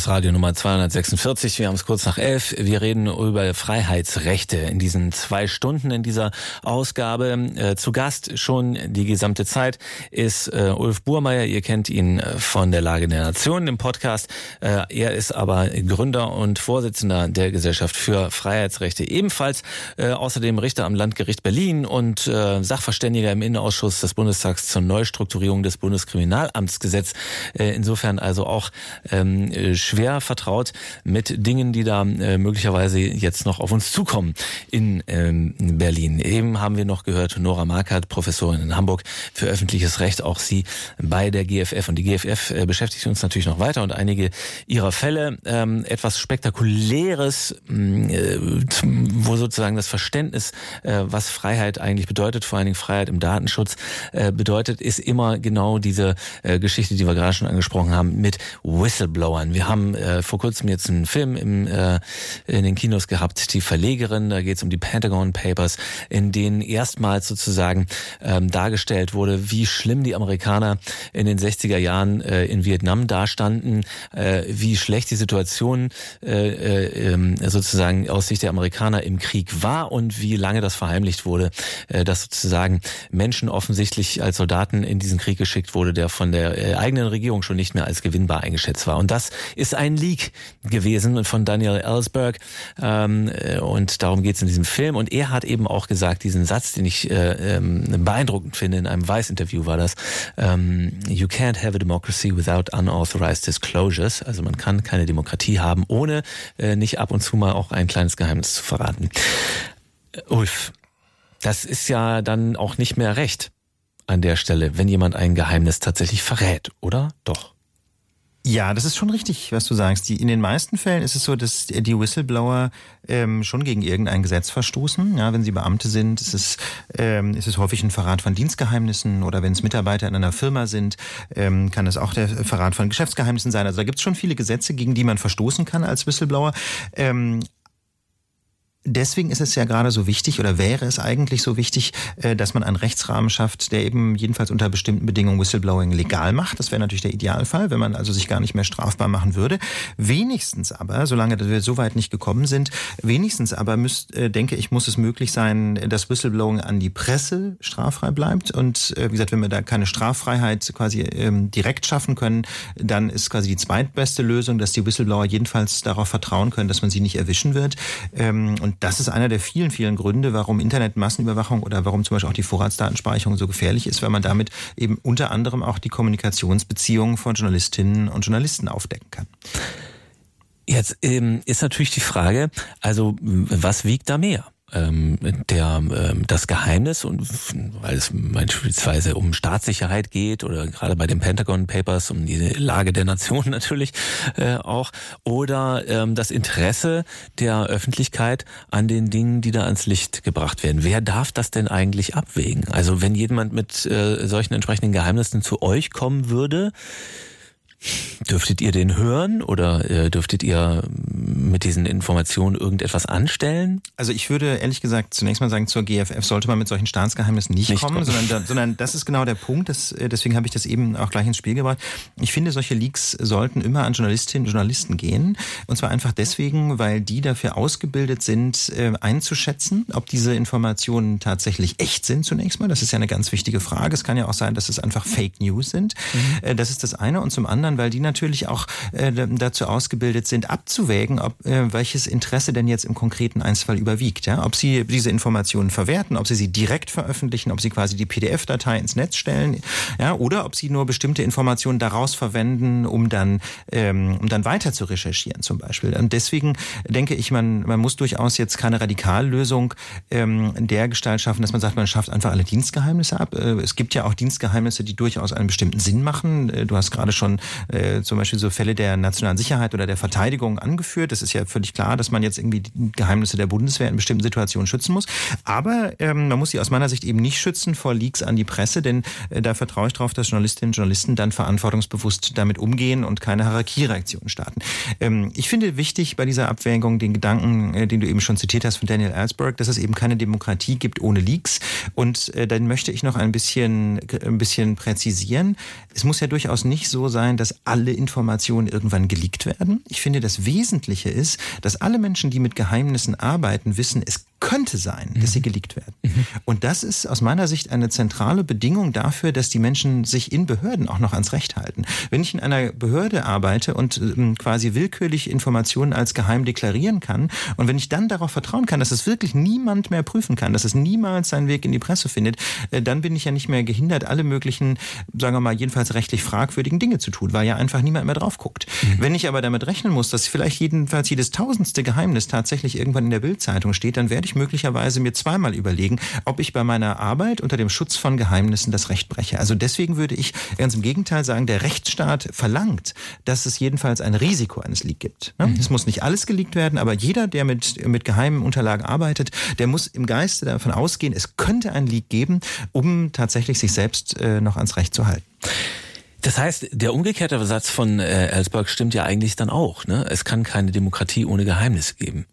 Chaos Radio Nummer 246. Wir haben es kurz nach elf. Wir reden über Freiheitsrechte in diesen zwei Stunden in dieser Ausgabe. Äh, zu Gast schon die gesamte Zeit ist äh, Ulf Burmeier. Ihr kennt ihn äh, von der Lage der Nationen im Podcast. Er ist aber Gründer und Vorsitzender der Gesellschaft für Freiheitsrechte. Ebenfalls außerdem Richter am Landgericht Berlin und Sachverständiger im Innenausschuss des Bundestags zur Neustrukturierung des Bundeskriminalamtsgesetzes. insofern also auch ähm, schwer vertraut mit Dingen, die da äh, möglicherweise jetzt noch auf uns zukommen in ähm, Berlin. Eben haben wir noch gehört, Nora Markert, Professorin in Hamburg für öffentliches Recht, auch sie bei der GFF. Und die GFF äh, beschäftigt uns natürlich noch weiter und einige ihrer Fälle. Ähm, etwas Spektakuläres, mm, äh, wo sozusagen das Verständnis, was Freiheit eigentlich bedeutet, vor allen Dingen Freiheit im Datenschutz bedeutet, ist immer genau diese Geschichte, die wir gerade schon angesprochen haben, mit Whistleblowern. Wir haben äh, vor kurzem jetzt einen Film im, äh, in den Kinos gehabt, die Verlegerin, da geht es um die Pentagon Papers, in denen erstmals sozusagen ähm, dargestellt wurde, wie schlimm die Amerikaner in den 60er Jahren äh, in Vietnam dastanden, äh, wie schlecht die Situation äh, äh, ähm, sozusagen aus Sicht der Amerikaner im Krieg war und wie lange das verheimlicht wurde, äh, dass sozusagen Menschen offensichtlich als Soldaten in diesen Krieg geschickt wurde, der von der äh, eigenen Regierung schon nicht mehr als gewinnbar eingeschätzt war. Und das ist ein Leak gewesen von Daniel Ellsberg ähm, äh, und darum geht es in diesem Film. Und er hat eben auch gesagt, diesen Satz, den ich äh, ähm, beeindruckend finde, in einem Weiß-Interview war das, ähm, You can't have a democracy without unauthorized disclosures. Also man kann keine Demokratie haben, ohne äh, nicht ab und zu mal auch ein kleines Geheimnis zu verraten. Äh, Ulf, das ist ja dann auch nicht mehr recht an der Stelle, wenn jemand ein Geheimnis tatsächlich verrät, oder? Doch. Ja, das ist schon richtig, was du sagst. Die, in den meisten Fällen ist es so, dass die Whistleblower ähm, schon gegen irgendein Gesetz verstoßen. Ja, wenn sie Beamte sind, ist es, ähm, ist es häufig ein Verrat von Dienstgeheimnissen oder wenn es Mitarbeiter in einer Firma sind, ähm, kann es auch der Verrat von Geschäftsgeheimnissen sein. Also da gibt es schon viele Gesetze, gegen die man verstoßen kann als Whistleblower. Ähm, Deswegen ist es ja gerade so wichtig oder wäre es eigentlich so wichtig, äh, dass man einen Rechtsrahmen schafft, der eben jedenfalls unter bestimmten Bedingungen Whistleblowing legal macht. Das wäre natürlich der Idealfall, wenn man also sich gar nicht mehr strafbar machen würde. Wenigstens aber, solange wir so weit nicht gekommen sind, wenigstens aber müsst, äh, denke ich, muss es möglich sein, dass Whistleblowing an die Presse straffrei bleibt. Und äh, wie gesagt, wenn wir da keine Straffreiheit quasi ähm, direkt schaffen können, dann ist quasi die zweitbeste Lösung, dass die Whistleblower jedenfalls darauf vertrauen können, dass man sie nicht erwischen wird. Ähm, und das ist einer der vielen, vielen Gründe, warum Internetmassenüberwachung oder warum zum Beispiel auch die Vorratsdatenspeicherung so gefährlich ist, weil man damit eben unter anderem auch die Kommunikationsbeziehungen von Journalistinnen und Journalisten aufdecken kann. Jetzt ähm, ist natürlich die Frage, also was wiegt da mehr? Ähm, der ähm, das Geheimnis und weil es beispielsweise um Staatssicherheit geht oder gerade bei den Pentagon Papers um die Lage der Nation (laughs) natürlich äh, auch oder ähm, das Interesse der Öffentlichkeit an den Dingen, die da ans Licht gebracht werden. Wer darf das denn eigentlich abwägen? Also wenn jemand mit äh, solchen entsprechenden Geheimnissen zu euch kommen würde, Dürftet ihr den hören oder äh, dürftet ihr mit diesen Informationen irgendetwas anstellen? Also ich würde ehrlich gesagt zunächst mal sagen, zur GFF sollte man mit solchen Staatsgeheimnissen nicht, nicht kommen, kommen. Sondern, da, sondern das ist genau der Punkt. Das, äh, deswegen habe ich das eben auch gleich ins Spiel gebracht. Ich finde, solche Leaks sollten immer an Journalistinnen und Journalisten gehen. Und zwar einfach deswegen, weil die dafür ausgebildet sind, äh, einzuschätzen, ob diese Informationen tatsächlich echt sind zunächst mal. Das ist ja eine ganz wichtige Frage. Es kann ja auch sein, dass es einfach Fake News sind. Mhm. Das ist das eine. Und zum anderen, weil die natürlich auch äh, dazu ausgebildet sind, abzuwägen, ob äh, welches Interesse denn jetzt im konkreten Einzelfall überwiegt. Ja? Ob sie diese Informationen verwerten, ob sie sie direkt veröffentlichen, ob sie quasi die PDF-Datei ins Netz stellen, ja, oder ob sie nur bestimmte Informationen daraus verwenden, um dann, ähm, um dann weiter zu recherchieren zum Beispiel. Und deswegen denke ich, man, man muss durchaus jetzt keine Radikallösung ähm, der Gestalt schaffen, dass man sagt, man schafft einfach alle Dienstgeheimnisse ab. Äh, es gibt ja auch Dienstgeheimnisse, die durchaus einen bestimmten Sinn machen. Äh, du hast gerade schon äh, zum Beispiel so Fälle der nationalen Sicherheit oder der Verteidigung angeführt. Das ist ja völlig klar, dass man jetzt irgendwie die Geheimnisse der Bundeswehr in bestimmten Situationen schützen muss. Aber ähm, man muss sie aus meiner Sicht eben nicht schützen vor Leaks an die Presse, denn äh, da vertraue ich darauf, dass Journalistinnen und Journalisten dann verantwortungsbewusst damit umgehen und keine Hierarchiereaktionen starten. Ähm, ich finde wichtig bei dieser Abwägung den Gedanken, äh, den du eben schon zitiert hast von Daniel Ellsberg, dass es eben keine Demokratie gibt ohne Leaks. Und äh, dann möchte ich noch ein bisschen, ein bisschen präzisieren. Es muss ja durchaus nicht so sein, dass dass alle Informationen irgendwann geleakt werden. Ich finde, das Wesentliche ist, dass alle Menschen, die mit Geheimnissen arbeiten, wissen, es könnte sein, dass sie mhm. geleakt werden. Mhm. Und das ist aus meiner Sicht eine zentrale Bedingung dafür, dass die Menschen sich in Behörden auch noch ans Recht halten. Wenn ich in einer Behörde arbeite und ähm, quasi willkürlich Informationen als geheim deklarieren kann und wenn ich dann darauf vertrauen kann, dass es wirklich niemand mehr prüfen kann, dass es niemals seinen Weg in die Presse findet, äh, dann bin ich ja nicht mehr gehindert, alle möglichen, sagen wir mal, jedenfalls rechtlich fragwürdigen Dinge zu tun, weil ja einfach niemand mehr drauf guckt. Mhm. Wenn ich aber damit rechnen muss, dass vielleicht jedenfalls jedes tausendste Geheimnis tatsächlich irgendwann in der Bildzeitung steht, dann werde ich möglicherweise mir zweimal überlegen, ob ich bei meiner Arbeit unter dem Schutz von Geheimnissen das Recht breche. Also deswegen würde ich ganz im Gegenteil sagen, der Rechtsstaat verlangt, dass es jedenfalls ein Risiko eines Leak gibt. Ne? Mhm. Es muss nicht alles geleakt werden, aber jeder, der mit, mit geheimen Unterlagen arbeitet, der muss im Geiste davon ausgehen, es könnte ein Leak geben, um tatsächlich sich selbst äh, noch ans Recht zu halten. Das heißt, der umgekehrte Satz von äh, Ellsberg stimmt ja eigentlich dann auch. Ne? Es kann keine Demokratie ohne Geheimnis geben.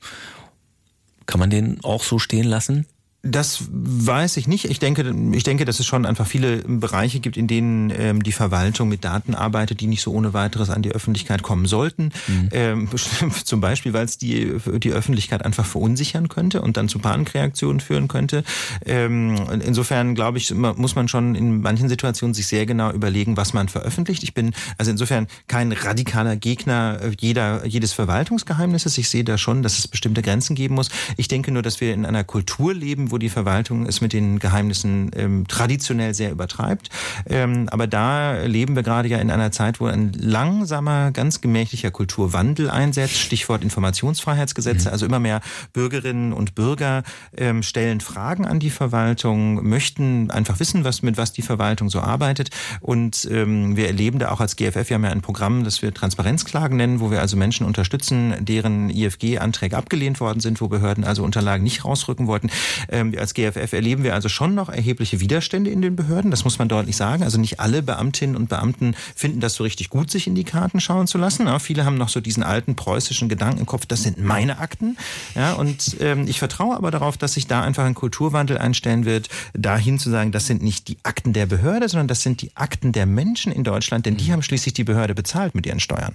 Kann man den auch so stehen lassen? Das weiß ich nicht. Ich denke, ich denke, dass es schon einfach viele Bereiche gibt, in denen ähm, die Verwaltung mit Daten arbeitet, die nicht so ohne weiteres an die Öffentlichkeit kommen sollten. Mhm. Ähm, (laughs) zum Beispiel, weil es die, die Öffentlichkeit einfach verunsichern könnte und dann zu Panikreaktionen führen könnte. Ähm, insofern, glaube ich, muss man schon in manchen Situationen sich sehr genau überlegen, was man veröffentlicht. Ich bin also insofern kein radikaler Gegner jeder, jedes Verwaltungsgeheimnisses. Ich sehe da schon, dass es bestimmte Grenzen geben muss. Ich denke nur, dass wir in einer Kultur leben, wo die Verwaltung es mit den Geheimnissen ähm, traditionell sehr übertreibt. Ähm, aber da leben wir gerade ja in einer Zeit, wo ein langsamer, ganz gemächlicher Kulturwandel einsetzt. Stichwort Informationsfreiheitsgesetze. Mhm. Also immer mehr Bürgerinnen und Bürger ähm, stellen Fragen an die Verwaltung, möchten einfach wissen, was mit was die Verwaltung so arbeitet. Und ähm, wir erleben da auch als GFF, wir haben ja ein Programm, das wir Transparenzklagen nennen, wo wir also Menschen unterstützen, deren IFG-Anträge abgelehnt worden sind, wo Behörden also Unterlagen nicht rausrücken wollten. Äh, ähm, als GFF erleben wir also schon noch erhebliche Widerstände in den Behörden. Das muss man deutlich sagen. Also nicht alle Beamtinnen und Beamten finden das so richtig gut, sich in die Karten schauen zu lassen. Ja, viele haben noch so diesen alten preußischen Gedanken im Kopf, das sind meine Akten. Ja, und ähm, ich vertraue aber darauf, dass sich da einfach ein Kulturwandel einstellen wird, dahin zu sagen, das sind nicht die Akten der Behörde, sondern das sind die Akten der Menschen in Deutschland, denn die mhm. haben schließlich die Behörde bezahlt mit ihren Steuern.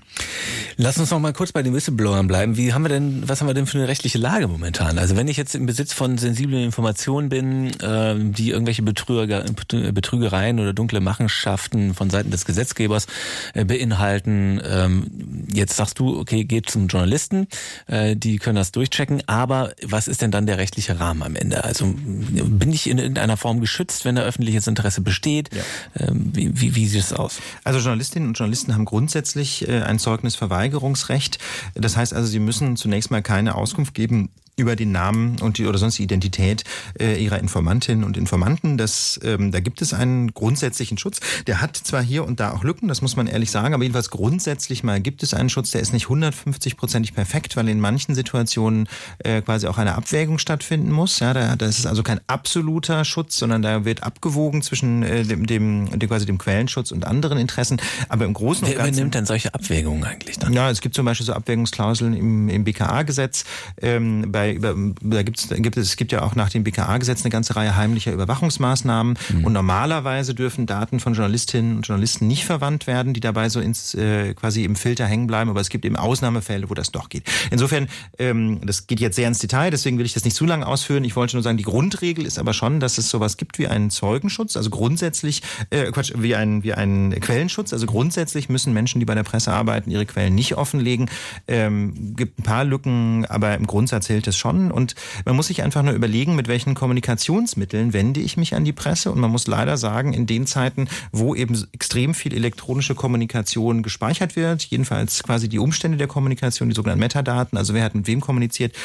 Lass uns noch mal kurz bei den Whistleblowern bleiben. Wie haben wir denn, was haben wir denn für eine rechtliche Lage momentan? Also wenn ich jetzt im Besitz von sensiblen Informationen bin, äh, die irgendwelche Betrüger, Betrügereien oder dunkle Machenschaften von Seiten des Gesetzgebers äh, beinhalten. Ähm, jetzt sagst du, okay, geht zum Journalisten, äh, die können das durchchecken, aber was ist denn dann der rechtliche Rahmen am Ende? Also bin ich in irgendeiner Form geschützt, wenn da öffentliches Interesse besteht? Ja. Ähm, wie, wie, wie sieht es aus? Also Journalistinnen und Journalisten haben grundsätzlich äh, ein Zeugnisverweigerungsrecht. Das heißt also, sie müssen zunächst mal keine Auskunft geben über den Namen und die oder sonst die Identität äh, ihrer Informantinnen und Informanten. Das, ähm, da gibt es einen grundsätzlichen Schutz. Der hat zwar hier und da auch Lücken, das muss man ehrlich sagen, aber jedenfalls grundsätzlich mal gibt es einen Schutz, der ist nicht 150-prozentig perfekt, weil in manchen Situationen äh, quasi auch eine Abwägung stattfinden muss. Ja, da, das ist also kein absoluter Schutz, sondern da wird abgewogen zwischen äh, dem, dem, dem quasi dem Quellenschutz und anderen Interessen. Aber im Großen und Wer Ganzen. Wer übernimmt denn solche Abwägungen eigentlich dann? Ja, es gibt zum Beispiel so Abwägungsklauseln im, im BKA-Gesetz ähm, bei bei, da gibt's, gibt es, es gibt ja auch nach dem BKA-Gesetz eine ganze Reihe heimlicher Überwachungsmaßnahmen mhm. und normalerweise dürfen Daten von Journalistinnen und Journalisten nicht verwandt werden, die dabei so ins äh, quasi im Filter hängen bleiben, aber es gibt eben Ausnahmefälle, wo das doch geht. Insofern, ähm, das geht jetzt sehr ins Detail, deswegen will ich das nicht zu lange ausführen. Ich wollte nur sagen, die Grundregel ist aber schon, dass es sowas gibt wie einen Zeugenschutz, also grundsätzlich, äh, Quatsch, wie ein wie einen Quellenschutz. Also grundsätzlich müssen Menschen, die bei der Presse arbeiten, ihre Quellen nicht offenlegen. Ähm, gibt ein paar Lücken, aber im Grundsatz hält es schon. Und man muss sich einfach nur überlegen, mit welchen Kommunikationsmitteln wende ich mich an die Presse. Und man muss leider sagen, in den Zeiten, wo eben extrem viel elektronische Kommunikation gespeichert wird, jedenfalls quasi die Umstände der Kommunikation, die sogenannten Metadaten, also wer hat mit wem kommuniziert,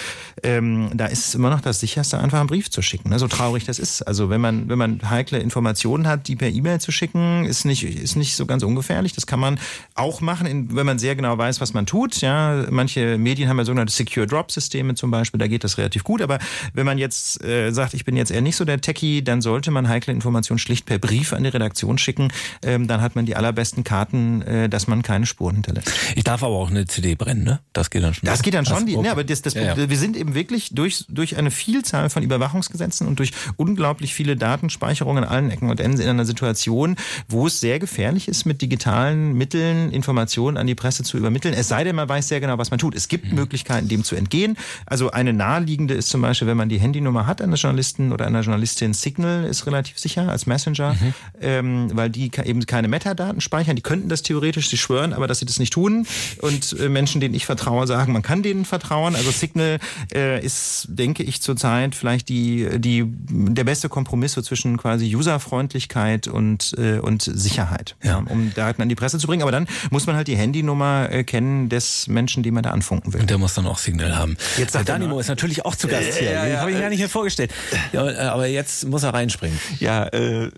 ähm, da ist es immer noch das sicherste, einfach einen Brief zu schicken. Ne? So traurig das ist. Also wenn man, wenn man heikle Informationen hat, die per E-Mail zu schicken, ist nicht, ist nicht so ganz ungefährlich. Das kann man auch machen, wenn man sehr genau weiß, was man tut. Ja, manche Medien haben ja sogenannte Secure Drop Systeme zum Beispiel. Da geht das relativ gut. Aber wenn man jetzt äh, sagt, ich bin jetzt eher nicht so der Techie, dann sollte man heikle Informationen schlicht per Brief an die Redaktion schicken. Ähm, dann hat man die allerbesten Karten, äh, dass man keine Spuren hinterlässt. Ich darf aber auch eine CD brennen, ne? Das geht dann schon. Das geht dann schon. Das, die, okay. ne, aber das, das, Ja, ja. wir sind eben wirklich durch, durch eine Vielzahl von Überwachungsgesetzen und durch unglaublich viele Datenspeicherungen an allen Ecken und Enden in einer Situation, wo es sehr gefährlich ist, mit digitalen Mitteln Informationen an die Presse zu übermitteln. Es sei denn, man weiß sehr genau, was man tut. Es Mhm. gibt Möglichkeiten, dem zu entgehen. Also eine naheliegende ist zum Beispiel, wenn man die Handynummer hat eines Journalisten oder einer Journalistin, Signal ist relativ sicher als Messenger, Mhm. ähm, weil die eben keine Metadaten speichern. Die könnten das theoretisch, sie schwören, aber dass sie das nicht tun. Und äh, Menschen, denen ich vertraue, sagen, man kann denen vertrauen. Also Signal äh, ist, denke ich, zurzeit vielleicht die, die, der beste Kompromiss so zwischen quasi Userfreundlichkeit und, äh, und Sicherheit, ja. um Daten an die Presse zu bringen. Aber dann muss man halt die Handynummer äh, kennen des Menschen, den man da anfunken will. Und der muss dann auch Signal haben. Jetzt sagt Danimo ist natürlich auch zu Gast hier. Ja, ja, habe ich äh, gar nicht mehr vorgestellt. Ja, äh, aber jetzt muss er reinspringen. Ja, äh,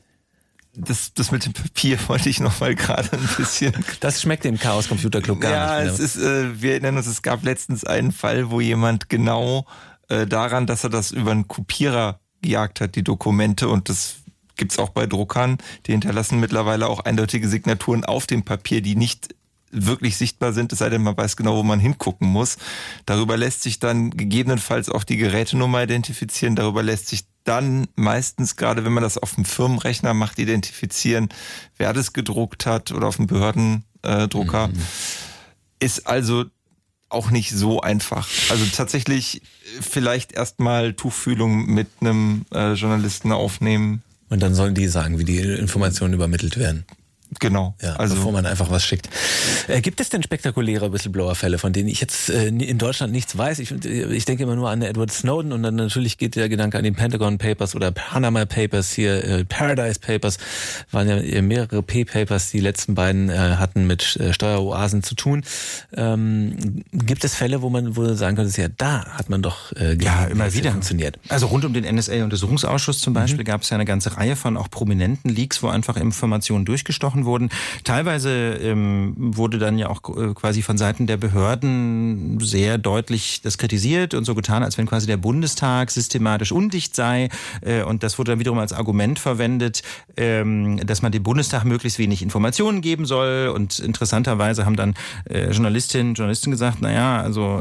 das, das mit dem Papier (laughs) wollte ich noch mal gerade ein bisschen. (laughs) Das schmeckt dem Chaos Computer Club gar ja, nicht. es mehr. ist, äh, wir erinnern uns, es gab letztens einen Fall, wo jemand genau äh, daran, dass er das über einen Kopierer gejagt hat, die Dokumente und das gibt's auch bei Druckern, die hinterlassen mittlerweile auch eindeutige Signaturen auf dem Papier, die nicht wirklich sichtbar sind, es sei denn, man weiß genau, wo man hingucken muss. Darüber lässt sich dann gegebenenfalls auch die Gerätenummer identifizieren. Darüber lässt sich dann meistens, gerade wenn man das auf dem Firmenrechner macht, identifizieren, wer das gedruckt hat oder auf dem Behördendrucker. Drucker. Ist also auch nicht so einfach. Also tatsächlich vielleicht erstmal Tuchfühlung mit einem äh, Journalisten aufnehmen. Und dann sollen die sagen, wie die Informationen übermittelt werden. Genau. Ja, also bevor man einfach was schickt. Äh, gibt es denn spektakuläre Whistleblower-Fälle, von denen ich jetzt äh, in Deutschland nichts weiß? Ich, ich denke immer nur an Edward Snowden und dann natürlich geht der Gedanke an die Pentagon Papers oder Panama Papers hier, äh, Paradise Papers, waren ja äh, mehrere P-Papers, die letzten beiden äh, hatten mit äh, Steueroasen zu tun. Ähm, gibt es Fälle, wo man wo sagen könnte, ja, da hat man doch äh, Ja, immer wieder. funktioniert. Also rund um den NSA-Untersuchungsausschuss zum Beispiel gab es ja eine ganze Reihe von auch prominenten Leaks, wo einfach Informationen durchgestochen wurden. Teilweise ähm, wurde dann ja auch äh, quasi von Seiten der Behörden sehr deutlich das kritisiert und so getan, als wenn quasi der Bundestag systematisch undicht sei. Äh, und das wurde dann wiederum als Argument verwendet, ähm, dass man dem Bundestag möglichst wenig Informationen geben soll. Und interessanterweise haben dann äh, Journalistinnen und Journalisten gesagt, naja, also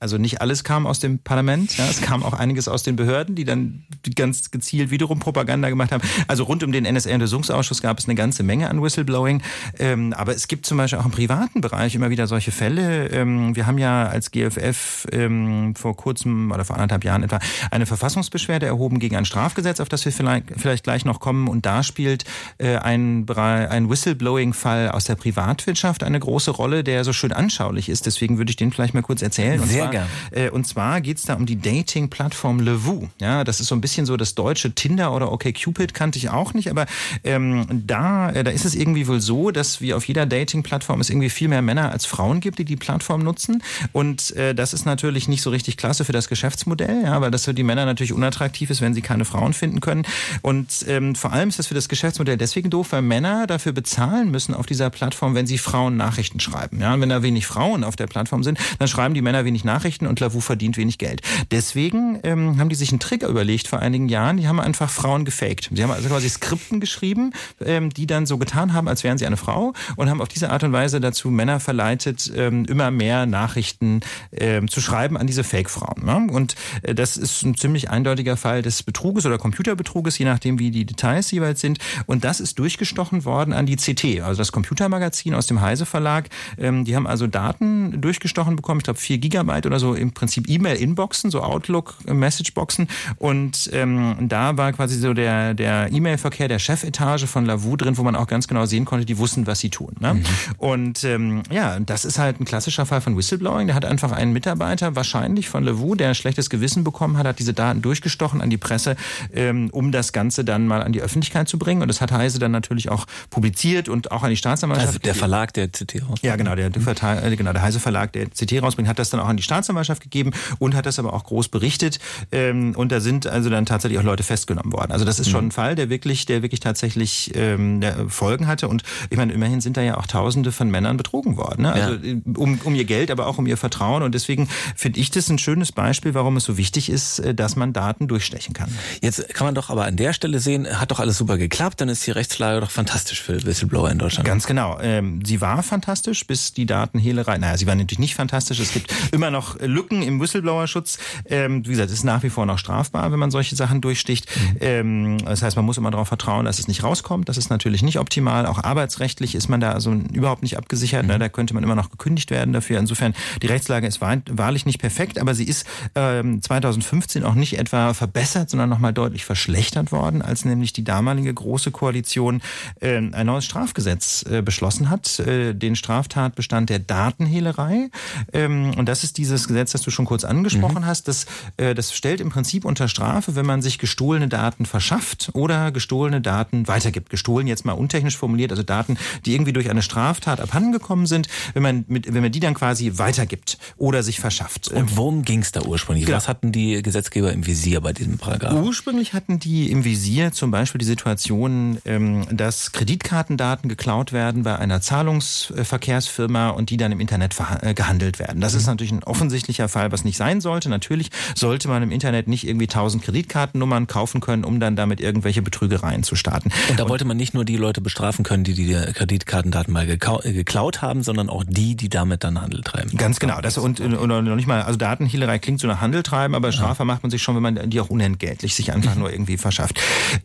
also nicht alles kam aus dem Parlament, ja, es kam auch einiges aus den Behörden, die dann ganz gezielt wiederum Propaganda gemacht haben. Also rund um den NSA-Untersuchungsausschuss gab es eine ganze Menge an Whistleblowing. Ähm, aber es gibt zum Beispiel auch im privaten Bereich immer wieder solche Fälle. Ähm, wir haben ja als GFF ähm, vor kurzem oder vor anderthalb Jahren etwa eine Verfassungsbeschwerde erhoben gegen ein Strafgesetz, auf das wir vielleicht, vielleicht gleich noch kommen. Und da spielt äh, ein, ein Whistleblowing-Fall aus der Privatwirtschaft eine große Rolle, der so schön anschaulich ist. Deswegen würde ich den vielleicht mal kurz erzählen. Sehr gern. äh, und zwar geht's da um die Dating-Plattform Levu. Ja, das ist so ein bisschen so das deutsche Tinder oder OkCupid kannte ich auch nicht, aber ähm, da, äh, da ist es irgendwie wohl so, dass wie auf jeder Dating-Plattform es irgendwie viel mehr Männer als Frauen gibt, die die Plattform nutzen. Und äh, das ist natürlich nicht so richtig klasse für das Geschäftsmodell, ja, weil das für die Männer natürlich unattraktiv ist, wenn sie keine Frauen finden können. Und ähm, vor allem ist das für das Geschäftsmodell deswegen doof, weil Männer dafür bezahlen müssen auf dieser Plattform, wenn sie Frauen Nachrichten schreiben. Ja, und wenn da wenig Frauen auf der Plattform sind, dann schreiben die Männer wenig Nachrichten und Lavu verdient wenig Geld. Deswegen ähm, haben die sich einen Trick überlegt vor einigen Jahren. Die haben einfach Frauen gefaked. Sie haben also quasi Skripten geschrieben, ähm, die dann so getan haben, als wären sie eine Frau und haben auf diese Art und Weise dazu Männer verleitet, ähm, immer mehr Nachrichten ähm, zu schreiben an diese Fake-Frauen. Ne? Und äh, das ist ein ziemlich eindeutiger Fall des Betruges oder Computerbetruges, je nachdem, wie die Details jeweils sind. Und das ist durchgestochen worden an die CT, also das Computermagazin aus dem Heise Verlag. Ähm, die haben also Daten durchgestochen bekommen, ich glaube vier Gigabyte oder so, im Prinzip E-Mail-Inboxen, so Outlook-Messageboxen. Und ähm, da war quasi so der, der E-Mail-Verkehr der Chefetage von Lavu drin, wo man auch ganz genau sehen konnte, die wussten, was sie tun. Ne? Und ähm, ja, das ist halt ein klassischer Fall von Whistleblowing. Der hat einfach einen Mitarbeiter, wahrscheinlich von Lavu, der ein schlechtes Gewissen bekommen hat, hat diese Daten durchgestochen an die Presse, ähm, um das Ganze dann mal an die Öffentlichkeit zu bringen. Und das hat Heise dann natürlich auch publiziert und auch an die Staatsanwaltschaft. Also der Verlag, der CT raus. Ja, genau, der, der, äh, genau, der Heise Verlag, der CT rausbringt, hat das dann auch an die Staatsanwaltschaft Staatsanwaltschaft gegeben und hat das aber auch groß berichtet. Ähm, und da sind also dann tatsächlich auch Leute festgenommen worden. Also das ist schon mhm. ein Fall, der wirklich, der wirklich tatsächlich ähm, Folgen hatte. Und ich meine, immerhin sind da ja auch Tausende von Männern betrogen worden. Ne? Also ja. um, um ihr Geld, aber auch um ihr Vertrauen. Und deswegen finde ich das ein schönes Beispiel, warum es so wichtig ist, äh, dass man Daten durchstechen kann. Jetzt kann man doch aber an der Stelle sehen, hat doch alles super geklappt, dann ist die Rechtslage doch fantastisch für Whistleblower in Deutschland. Ganz genau. Ähm, sie war fantastisch, bis die Datenhehlerei, naja, sie war natürlich nicht fantastisch. Es gibt immer noch Lücken im Whistleblower-Schutz. Ähm, wie gesagt, es ist nach wie vor noch strafbar, wenn man solche Sachen durchsticht. Mhm. Ähm, das heißt, man muss immer darauf vertrauen, dass es nicht rauskommt. Das ist natürlich nicht optimal. Auch arbeitsrechtlich ist man da also überhaupt nicht abgesichert. Ne? Mhm. Da könnte man immer noch gekündigt werden dafür. Insofern, die Rechtslage ist wahrlich nicht perfekt, aber sie ist ähm, 2015 auch nicht etwa verbessert, sondern nochmal deutlich verschlechtert worden, als nämlich die damalige große Koalition äh, ein neues Strafgesetz äh, beschlossen hat, äh, den Straftatbestand der Datenhehlerei. Ähm, und das ist dieses Gesetz, das du schon kurz angesprochen mhm. hast. Das, äh, das stellt im Prinzip unter Strafe, wenn man sich gestohlene Daten verschafft oder gestohlene Daten weitergibt. Gestohlen jetzt mal untechnisch formuliert, also Daten, die irgendwie durch eine Straftat abhandengekommen sind, wenn man, mit, wenn man die dann quasi weitergibt oder sich verschafft. Und worum ging es da ursprünglich? Genau. Was hatten die Gesetzgeber im Visier bei diesem Paragraph? Ursprünglich hatten die im Visier zum Beispiel die Situation, ähm, dass Kreditkartendaten geklaut werden bei einer Zahlungsverkehrsfirma und die dann im Internet äh, gehandelt werden. Das ist mhm. natürlich ein offensichtlicher Fall, was nicht sein sollte. Natürlich sollte man im Internet nicht irgendwie tausend Kreditkartennummern kaufen können, um dann damit irgendwelche Betrügereien zu starten. Und da wollte man nicht nur die Leute bestrafen können, die die Kreditkartendaten mal geklaut haben, sondern auch die, die damit dann Handel treiben. Ganz genau. Das und, und noch nicht mal, also Datenhehlerei klingt so nach Handel treiben, aber Strafe ja. macht man sich schon, wenn man die auch unentgeltlich sich einfach nur irgendwie verschafft.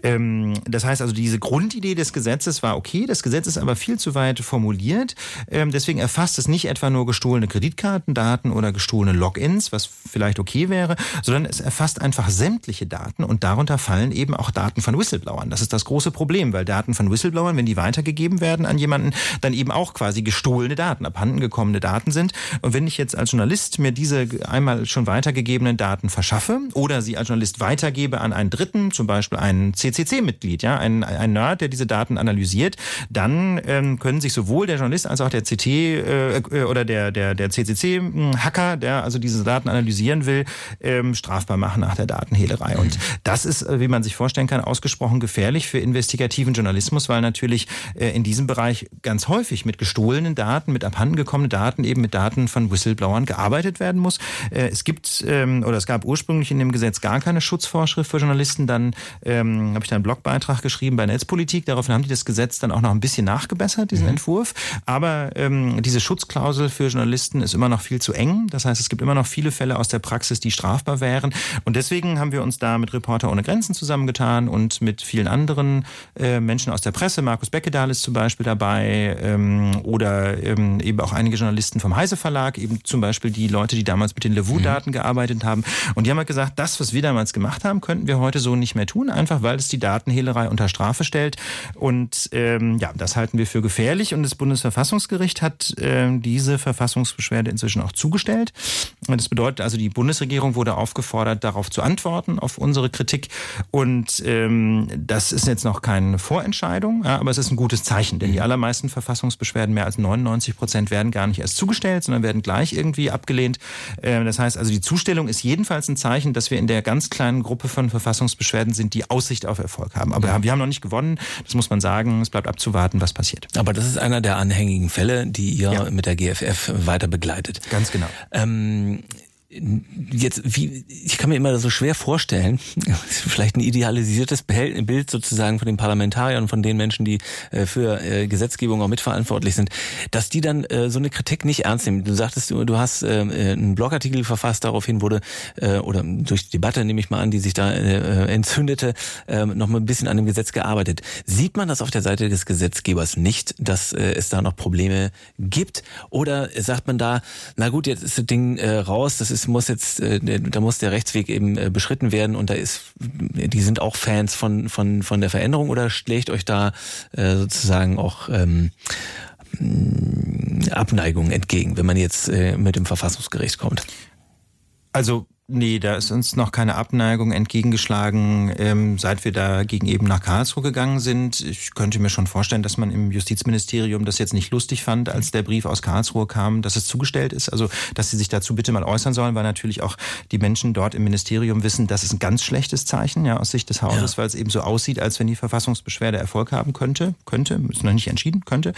Ähm, das heißt also, diese Grundidee des Gesetzes war okay, das Gesetz ist aber viel zu weit formuliert. Ähm, deswegen erfasst es nicht etwa nur gestohlene Kreditkartendaten oder gestohlene Logins, was vielleicht okay wäre, sondern es erfasst einfach sämtliche Daten und darunter fallen eben auch Daten von Whistleblowern. Das ist das große Problem, weil Daten von Whistleblowern, wenn die weitergegeben werden an jemanden, dann eben auch quasi gestohlene Daten, abhandengekommene Daten sind. Und wenn ich jetzt als Journalist mir diese einmal schon weitergegebenen Daten verschaffe oder sie als Journalist weitergebe an einen Dritten, zum Beispiel einen CCC-Mitglied, ja, ein, ein Nerd, der diese Daten analysiert, dann ähm, können sich sowohl der Journalist als auch der CT äh, äh oder der der der CCC-Hacker, der also diese Daten analysieren will, ähm, strafbar machen nach der Datenhehlerei. Und das ist, äh, wie man sich vorstellen kann, ausgesprochen gefährlich für investigativen Journalismus, weil natürlich äh, in diesem Bereich ganz häufig mit gestohlenen Daten, mit abhandengekommenen Daten, eben mit Daten von Whistleblowern gearbeitet werden muss. Äh, es gibt ähm, oder es gab ursprünglich in dem Gesetz gar keine Schutzvorschrift für Journalisten. Dann ähm, habe ich da einen Blogbeitrag geschrieben bei Netzpolitik. Daraufhin haben die das Gesetz dann auch noch ein bisschen nachgebessert, diesen mhm. Entwurf. Aber ähm, diese Schutzklausel für Journalisten ist immer noch viel zu eng. Das heißt, es gibt immer noch viele Fälle aus der Praxis, die strafbar wären. Und deswegen haben wir uns da mit Reporter ohne Grenzen zusammengetan und mit vielen anderen äh, Menschen aus der Presse. Markus Beckedahl ist zum Beispiel dabei ähm, oder ähm, eben auch einige Journalisten vom Heise Verlag, eben zum Beispiel die Leute, die damals mit den Levu-Daten mhm. gearbeitet haben. Und die haben halt gesagt, das, was wir damals gemacht haben, könnten wir heute so nicht mehr tun, einfach weil es die Datenhehlerei unter Strafe stellt. Und ähm, ja, das halten wir für gefährlich. Und das Bundesverfassungsgericht hat äh, diese Verfassungsbeschwerde inzwischen auch zugestellt. Das bedeutet also, die Bundesregierung wurde aufgefordert, darauf zu antworten, auf unsere Kritik. Und ähm, das ist jetzt noch keine Vorentscheidung, ja, aber es ist ein gutes Zeichen, denn die mhm. allermeisten Verfassungsbeschwerden, mehr als 99 Prozent, werden gar nicht erst zugestellt, sondern werden gleich irgendwie abgelehnt. Äh, das heißt also, die Zustellung ist jedenfalls ein Zeichen, dass wir in der ganz kleinen Gruppe von Verfassungsbeschwerden sind, die Aussicht auf Erfolg haben. Aber wir haben noch nicht gewonnen, das muss man sagen. Es bleibt abzuwarten, was passiert. Aber das ist einer der anhängigen Fälle, die ihr ja. mit der GFF weiter begleitet. Ganz genau. Ähm, Um. Jetzt, wie, ich kann mir immer so schwer vorstellen, (laughs) vielleicht ein idealisiertes Bild sozusagen von den Parlamentariern von den Menschen, die äh, für äh, Gesetzgebung auch mitverantwortlich sind, dass die dann äh, so eine Kritik nicht ernst nehmen. Du sagtest, du, du hast einen Blogartikel verfasst, daraufhin wurde, oder durch die Debatte nehme ich mal an, die sich da entzündete, ähm, noch mal ein bisschen an dem Gesetz gearbeitet. Sieht man das auf der Seite des Gesetzgebers nicht, dass es da noch Probleme gibt? Oder sagt man da, na gut, jetzt ist das Ding raus, das ist muss jetzt, äh, da muss der Rechtsweg eben äh, beschritten werden und da ist, die sind auch Fans von, von, von der Veränderung oder schlägt euch da äh, sozusagen auch ähm, Abneigung entgegen, wenn man jetzt mit dem Verfassungsgericht kommt? Also Nee, da ist uns noch keine Abneigung entgegengeschlagen, ähm, seit wir dagegen eben nach Karlsruhe gegangen sind. Ich könnte mir schon vorstellen, dass man im Justizministerium das jetzt nicht lustig fand, als der Brief aus Karlsruhe kam, dass es zugestellt ist. Also, dass sie sich dazu bitte mal äußern sollen, weil natürlich auch die Menschen dort im Ministerium wissen, das ist ein ganz schlechtes Zeichen ja, aus Sicht des Hauses, ja. weil es eben so aussieht, als wenn die Verfassungsbeschwerde Erfolg haben könnte. Könnte, ist noch nicht entschieden, könnte.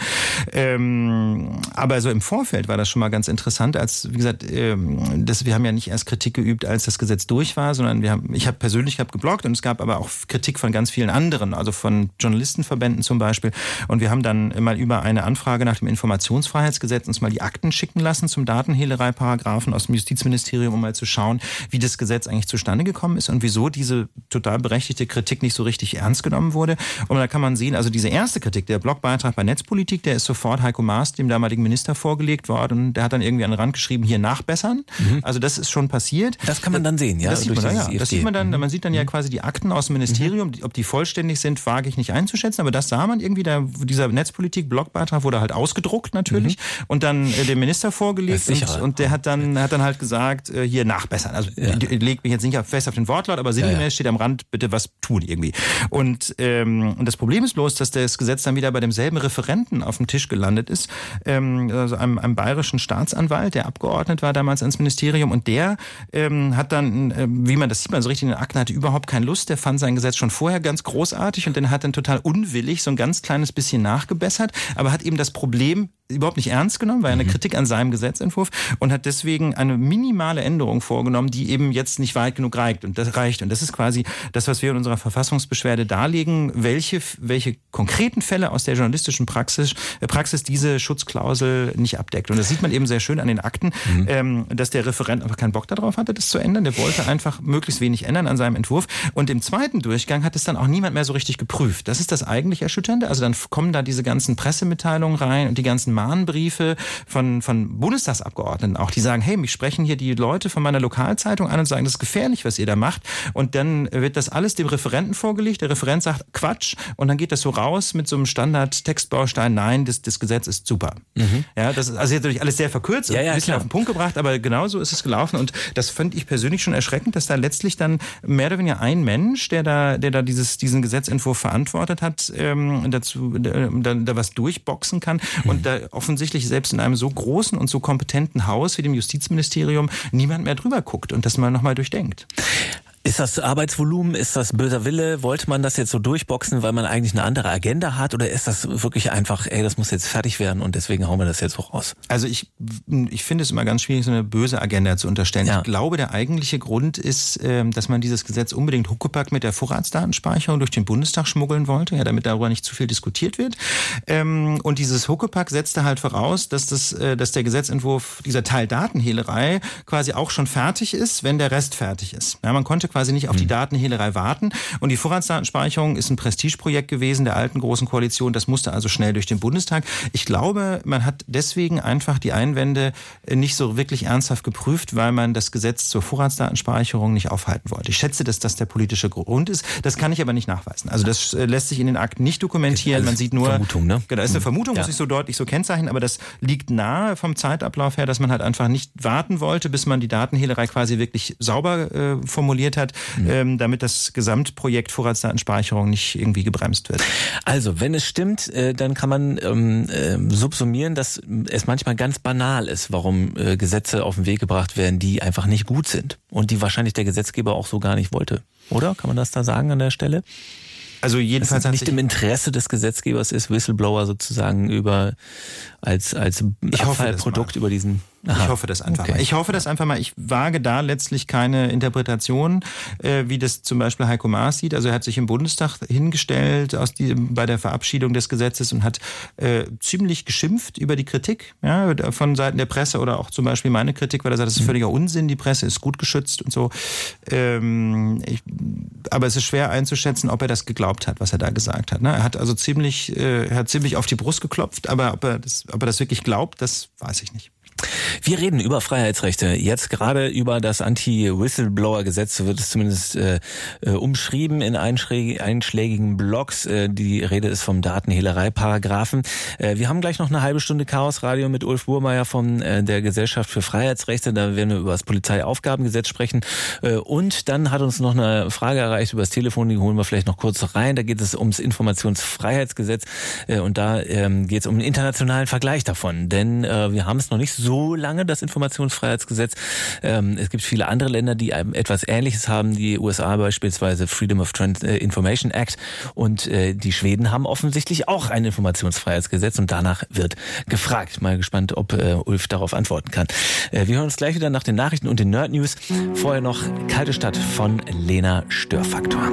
Ähm, aber so im Vorfeld war das schon mal ganz interessant, als, wie gesagt, ähm, das, wir haben ja nicht erst Kritik geübt, geübt, als das Gesetz durch war, sondern wir haben, ich habe persönlich hab geblockt und es gab aber auch Kritik von ganz vielen anderen, also von Journalistenverbänden zum Beispiel. Und wir haben dann mal über eine Anfrage nach dem Informationsfreiheitsgesetz uns mal die Akten schicken lassen zum Datenhehlerei-Paragraphen aus dem Justizministerium, um mal zu schauen, wie das Gesetz eigentlich zustande gekommen ist und wieso diese total berechtigte Kritik nicht so richtig ernst genommen wurde. Und da kann man sehen, also diese erste Kritik, der Blogbeitrag bei Netzpolitik, der ist sofort Heiko Maas, dem damaligen Minister, vorgelegt worden und der hat dann irgendwie an den Rand geschrieben, hier nachbessern. Mhm. Also das ist schon passiert. Das kann man dann sehen, ja? Das sieht man, dann, ja. das sieht man dann, man sieht dann ja mhm. quasi die Akten aus dem Ministerium, mhm. ob die vollständig sind, wage ich nicht einzuschätzen, aber das sah man irgendwie, da, dieser Netzpolitik-Blogbeitrag wurde halt ausgedruckt natürlich mhm. und dann äh, dem Minister vorgelegt und, und, der hat dann, hat dann halt gesagt, äh, hier nachbessern. Also ja. legt mich jetzt nicht fest auf den Wortlaut, aber sinngemäß ja, ja. steht am Rand, bitte was tun irgendwie. Und, ähm, und das Problem ist bloß, dass das Gesetz dann wieder bei demselben Referenten auf dem Tisch gelandet ist, ähm, also einem, einem bayerischen Staatsanwalt, der abgeordnet war damals ins Ministerium und der ähm, hat dann, äh, wie man das sieht, man so richtig in den Akten hatte überhaupt keine Lust. Der fand sein Gesetz schon vorher ganz großartig und dann hat dann total unwillig so ein ganz kleines bisschen nachgebessert, aber hat eben das Problem überhaupt nicht ernst genommen, war eine mhm. Kritik an seinem Gesetzentwurf und hat deswegen eine minimale Änderung vorgenommen, die eben jetzt nicht weit genug reicht und das reicht und das ist quasi das, was wir in unserer Verfassungsbeschwerde darlegen, welche welche konkreten Fälle aus der journalistischen Praxis äh, Praxis diese Schutzklausel nicht abdeckt und das sieht man eben sehr schön an den Akten, mhm. ähm, dass der Referent einfach keinen Bock darauf hatte, das zu ändern. Der wollte einfach möglichst wenig ändern an seinem Entwurf und im zweiten Durchgang hat es dann auch niemand mehr so richtig geprüft. Das ist das eigentlich Erschütternde. Also dann kommen da diese ganzen Pressemitteilungen rein und die ganzen Mahnbriefe von, von Bundestagsabgeordneten auch, die sagen, hey, mich sprechen hier die Leute von meiner Lokalzeitung an und sagen, das ist gefährlich, was ihr da macht. Und dann wird das alles dem Referenten vorgelegt. Der Referent sagt Quatsch und dann geht das so raus mit so einem Standard-Textbaustein. Nein, das, das Gesetz ist super. Mhm. Ja, das ist also jetzt natürlich alles sehr verkürzt, ja, ja, ein bisschen klar. auf den Punkt gebracht, aber genauso ist es gelaufen. Und das fand ich persönlich schon erschreckend, dass da letztlich dann mehr oder weniger ein Mensch, der da, der da dieses, diesen Gesetzentwurf verantwortet hat, ähm, dazu da, da was durchboxen kann mhm. und da offensichtlich selbst in einem so großen und so kompetenten Haus wie dem Justizministerium niemand mehr drüber guckt und das mal nochmal durchdenkt. Ist das Arbeitsvolumen, ist das böser Wille? Wollte man das jetzt so durchboxen, weil man eigentlich eine andere Agenda hat? Oder ist das wirklich einfach, ey, das muss jetzt fertig werden und deswegen hauen wir das jetzt so raus? Also ich, ich finde es immer ganz schwierig, so eine böse Agenda zu unterstellen. Ja. Ich glaube, der eigentliche Grund ist, ähm, dass man dieses Gesetz unbedingt Huckepack mit der Vorratsdatenspeicherung durch den Bundestag schmuggeln wollte, ja, damit darüber nicht zu viel diskutiert wird. Ähm, und dieses Huckepack setzte halt voraus, dass, das, äh, dass der Gesetzentwurf dieser Teil Datenhehlerei quasi auch schon fertig ist, wenn der Rest fertig ist. Ja, man konnte quasi quasi nicht auf die mhm. Datenhehlerei warten. Und die Vorratsdatenspeicherung ist ein Prestigeprojekt gewesen der alten Großen Koalition. Das musste also schnell durch den Bundestag. Ich glaube, man hat deswegen einfach die Einwände nicht so wirklich ernsthaft geprüft, weil man das Gesetz zur Vorratsdatenspeicherung nicht aufhalten wollte. Ich schätze, dass das der politische Grund ist. Das kann ich aber nicht nachweisen. Also das äh, lässt sich in den Akten nicht dokumentieren. Man sieht nur, Vermutung, ne? Genau, ist eine mhm. Vermutung, ja. muss ich so deutlich so kennzeichnen, aber das liegt nahe vom Zeitablauf her, dass man halt einfach nicht warten wollte, bis man die Datenhehlerei quasi wirklich sauber äh, formuliert hat, mhm. ähm, damit das Gesamtprojekt Vorratsdatenspeicherung nicht irgendwie gebremst wird. Also, wenn es stimmt, äh, dann kann man ähm, äh, subsumieren, dass es manchmal ganz banal ist, warum äh, Gesetze auf den Weg gebracht werden, die einfach nicht gut sind und die wahrscheinlich der Gesetzgeber auch so gar nicht wollte. Oder? Kann man das da sagen an der Stelle? Also jedenfalls Dass es nicht im Interesse des Gesetzgebers ist, Whistleblower sozusagen über als als Abfallprodukt über diesen Aha. Ich hoffe das einfach okay. mal. Ich hoffe das einfach mal. Ich wage da letztlich keine Interpretation, äh, wie das zum Beispiel Heiko Maas sieht. Also er hat sich im Bundestag hingestellt aus die, bei der Verabschiedung des Gesetzes und hat äh, ziemlich geschimpft über die Kritik ja, von Seiten der Presse oder auch zum Beispiel meine Kritik, weil er sagt, das ist mhm. völliger Unsinn, die Presse ist gut geschützt und so. Ähm, ich, aber es ist schwer einzuschätzen, ob er das geglaubt hat, was er da gesagt hat. Ne? Er hat also ziemlich, äh, er hat ziemlich auf die Brust geklopft, aber ob er das, ob er das wirklich glaubt, das weiß ich nicht. Wir reden über Freiheitsrechte. Jetzt gerade über das Anti-Whistleblower-Gesetz wird es zumindest äh, äh umschrieben in einschlägigen Blogs. Äh, die Rede ist vom Datenhehlerei-Paragraphen. Äh, wir haben gleich noch eine halbe Stunde Chaos-Radio mit Ulf Burmeier von äh, der Gesellschaft für Freiheitsrechte. Da werden wir über das Polizeiaufgabengesetz sprechen. Äh, und dann hat uns noch eine Frage erreicht über das Telefon, die holen wir vielleicht noch kurz rein. Da geht es ums Informationsfreiheitsgesetz äh, und da ähm, geht es um einen internationalen Vergleich davon. Denn äh, wir haben es noch nicht so lange, das Informationsfreiheitsgesetz. Ähm, es gibt viele andere Länder, die etwas Ähnliches haben. Die USA beispielsweise Freedom of äh, Information Act und äh, die Schweden haben offensichtlich auch ein Informationsfreiheitsgesetz und danach wird gefragt. Mal gespannt, ob äh, Ulf darauf antworten kann. Wir hören uns gleich wieder nach den Nachrichten und den Nerd News. Vorher noch Kalte Stadt von Lena Störfaktor.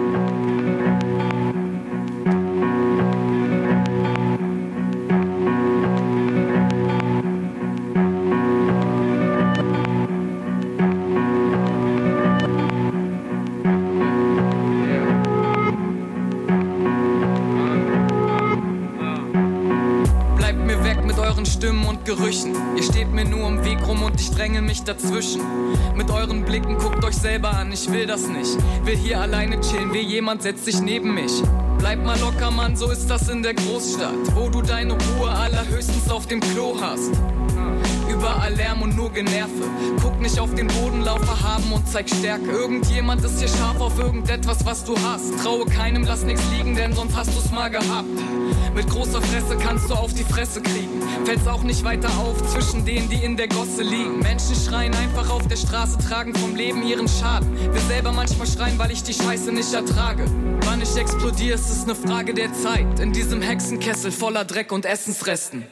Mich dazwischen. Mit euren Blicken guckt euch selber an, ich will das nicht. Will hier alleine chillen, will jemand setzt sich neben mich. Bleib mal locker, Mann, so ist das in der Großstadt, wo du deine Ruhe allerhöchstens auf dem Klo hast. Überall Lärm und nur Generve. Guck nicht auf den Boden, lauf verhaben und zeig Stärke. Irgendjemand ist hier scharf auf irgendetwas, was du hast. Traue keinem, lass nichts liegen, denn sonst hast du's mal gehabt. Mit großer Fresse kannst du auf die Fresse kriegen. Fällt's auch nicht weiter auf zwischen denen, die in der Gosse liegen. Menschen schreien einfach auf der Straße, tragen vom Leben ihren Schaden. Wir selber manchmal schreien, weil ich die Scheiße nicht ertrage. Wann ich explodiere, ist es eine Frage der Zeit. In diesem Hexenkessel voller Dreck und Essensresten.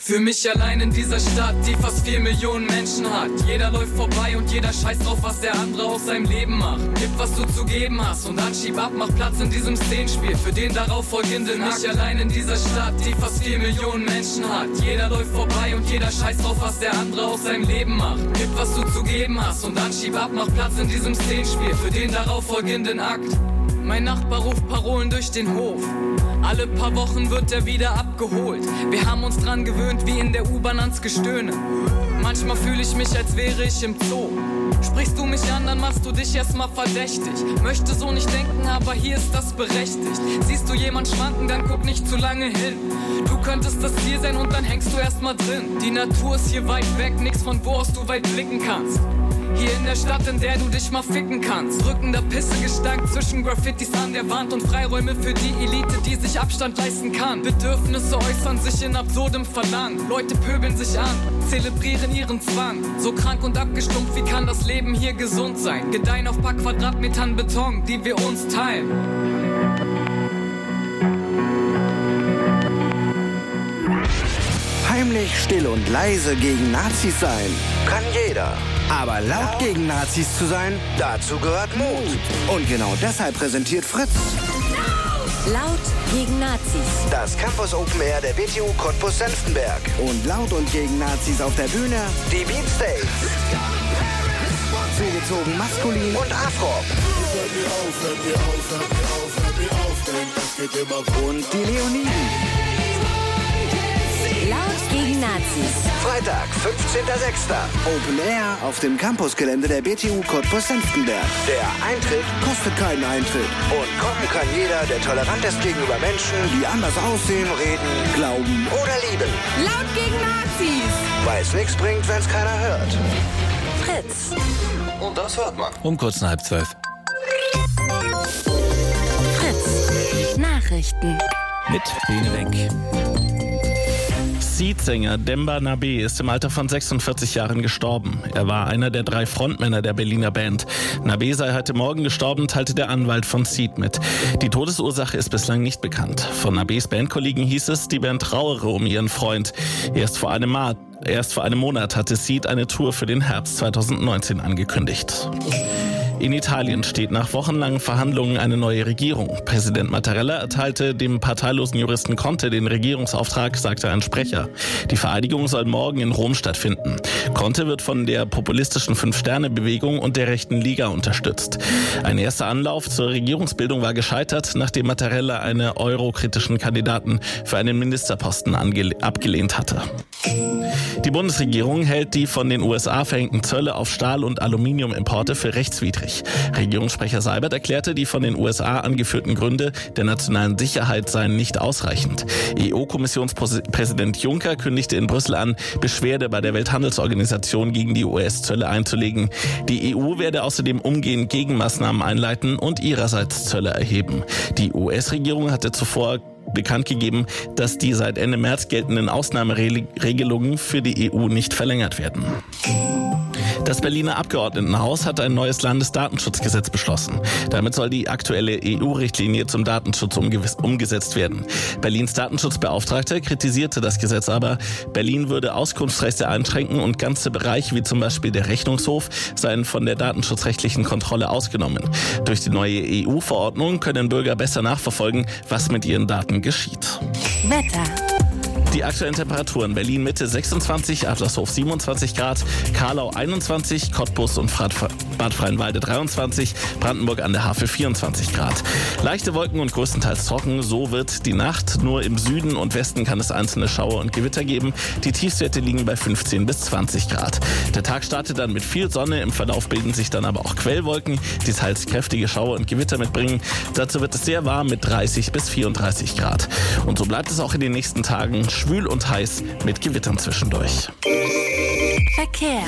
Für mich allein in dieser Stadt, die fast vier Millionen Menschen hat. Jeder läuft vorbei und jeder scheißt drauf, was der andere aus seinem Leben macht. Gib, was du zu geben hast und dann schieb ab, mach Platz in diesem Szenenspiel für den darauf folgenden Akt. Mich allein in dieser Stadt, die fast vier Millionen Menschen hat. Jeder läuft vorbei und jeder scheißt drauf, was der andere aus seinem Leben macht. Gib, was du zu geben hast und dann schieb ab, mach Platz in diesem Szenenspiel für den darauf folgenden Akt. Mein Nachbar ruft Parolen durch den Hof. Alle paar Wochen wird er wieder abgeholt. Wir haben uns dran gewöhnt, wie in der U-Bahn ans Gestöhne. Manchmal fühle ich mich, als wäre ich im Zoo. Sprichst du mich an, dann machst du dich erstmal verdächtig. Möchte so nicht denken, aber hier ist das berechtigt. Siehst du jemand schwanken, dann guck nicht zu lange hin. Du könntest das Ziel sein und dann hängst du erstmal drin. Die Natur ist hier weit weg, nix von wo aus du weit blicken kannst. Hier in der Stadt, in der du dich mal ficken kannst. Rückender Pissegestank zwischen Graffitis an der Wand und Freiräume für die Elite, die sich Abstand leisten kann. Bedürfnisse äußern sich in absurdem Verlangen. Leute pöbeln sich an, zelebrieren ihren Zwang. So krank und abgestumpft, wie kann das Leben hier gesund sein? Gedeihen auf paar Quadratmetern Beton, die wir uns teilen. Heimlich, still und leise gegen Nazis sein kann jeder. Aber laut gegen Nazis zu sein, dazu gehört Mut. Und genau deshalb präsentiert Fritz. Laut gegen Nazis. Das Campus Open Air der BTU Cottbus Senftenberg. Und laut und gegen Nazis auf der Bühne die Beatsteaks. Zugezogen maskulin und afro. Und die Leoniden. Nazis. Freitag, 15.06. Open Air auf dem Campusgelände der BTU Cottbus Senftenberg. Der Eintritt kostet keinen Eintritt. Und kommen kann jeder, der tolerant ist gegenüber Menschen, die anders aussehen, reden, glauben oder lieben. Laut gegen Nazis. Weil es nichts bringt, wenn es keiner hört. Fritz. Und das hört man. Um kurz nach halb zwölf. Fritz. Nachrichten. Mit Bene Wenk. Seed-Sänger Demba Nabe ist im Alter von 46 Jahren gestorben. Er war einer der drei Frontmänner der Berliner Band. Nabe sei heute Morgen gestorben, teilte der Anwalt von Seed mit. Die Todesursache ist bislang nicht bekannt. Von Nabes Bandkollegen hieß es, die Band trauere um ihren Freund. Erst vor einem, Ma erst vor einem Monat hatte Seed eine Tour für den Herbst 2019 angekündigt. In Italien steht nach wochenlangen Verhandlungen eine neue Regierung. Präsident Mattarella erteilte dem parteilosen Juristen Conte den Regierungsauftrag, sagte ein Sprecher. Die Vereidigung soll morgen in Rom stattfinden. Conte wird von der populistischen Fünf-Sterne-Bewegung und der rechten Liga unterstützt. Ein erster Anlauf zur Regierungsbildung war gescheitert, nachdem Mattarella eine eurokritischen Kandidaten für einen Ministerposten abgelehnt hatte. Die Bundesregierung hält die von den USA verhängten Zölle auf Stahl- und Aluminiumimporte für rechtswidrig. Regierungssprecher Seibert erklärte, die von den USA angeführten Gründe der nationalen Sicherheit seien nicht ausreichend. EU-Kommissionspräsident Juncker kündigte in Brüssel an, Beschwerde bei der Welthandelsorganisation gegen die US-Zölle einzulegen. Die EU werde außerdem umgehend Gegenmaßnahmen einleiten und ihrerseits Zölle erheben. Die US-Regierung hatte zuvor bekannt gegeben, dass die seit Ende März geltenden Ausnahmeregelungen für die EU nicht verlängert werden. Das Berliner Abgeordnetenhaus hat ein neues Landesdatenschutzgesetz beschlossen. Damit soll die aktuelle EU-Richtlinie zum Datenschutz umgesetzt werden. Berlins Datenschutzbeauftragte kritisierte das Gesetz aber. Berlin würde Auskunftsrechte einschränken und ganze Bereiche wie zum Beispiel der Rechnungshof seien von der datenschutzrechtlichen Kontrolle ausgenommen. Durch die neue EU-Verordnung können Bürger besser nachverfolgen, was mit ihren Daten geschieht. Wetter. Die aktuellen Temperaturen Berlin Mitte 26, Adlershof 27 Grad, Karlau 21, Cottbus und Bad Freienwalde 23, Brandenburg an der Havel 24 Grad. Leichte Wolken und größtenteils trocken, so wird die Nacht. Nur im Süden und Westen kann es einzelne Schauer und Gewitter geben. Die Tiefstwerte liegen bei 15 bis 20 Grad. Der Tag startet dann mit viel Sonne, im Verlauf bilden sich dann aber auch Quellwolken, die teils kräftige Schauer und Gewitter mitbringen. Dazu wird es sehr warm mit 30 bis 34 Grad. Und so bleibt es auch in den nächsten Tagen schwül und heiß mit Gewittern zwischendurch. Verkehr.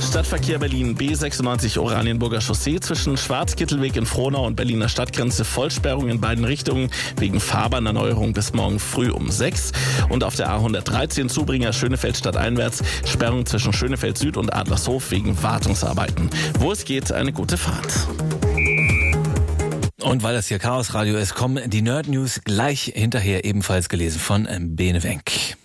Stadtverkehr Berlin B96 Oranienburger Chaussee zwischen Schwarzkittelweg in Frohnau und Berliner Stadtgrenze Vollsperrung in beiden Richtungen wegen Fahrbahnerneuerung bis morgen früh um 6 und auf der A113 Zubringer Schönefeld stadteinwärts Sperrung zwischen Schönefeld Süd und Adlershof wegen Wartungsarbeiten. Wo es geht, eine gute Fahrt. Und weil das hier Chaos Radio ist, kommen die Nerd News gleich hinterher ebenfalls gelesen von Bene Wenk.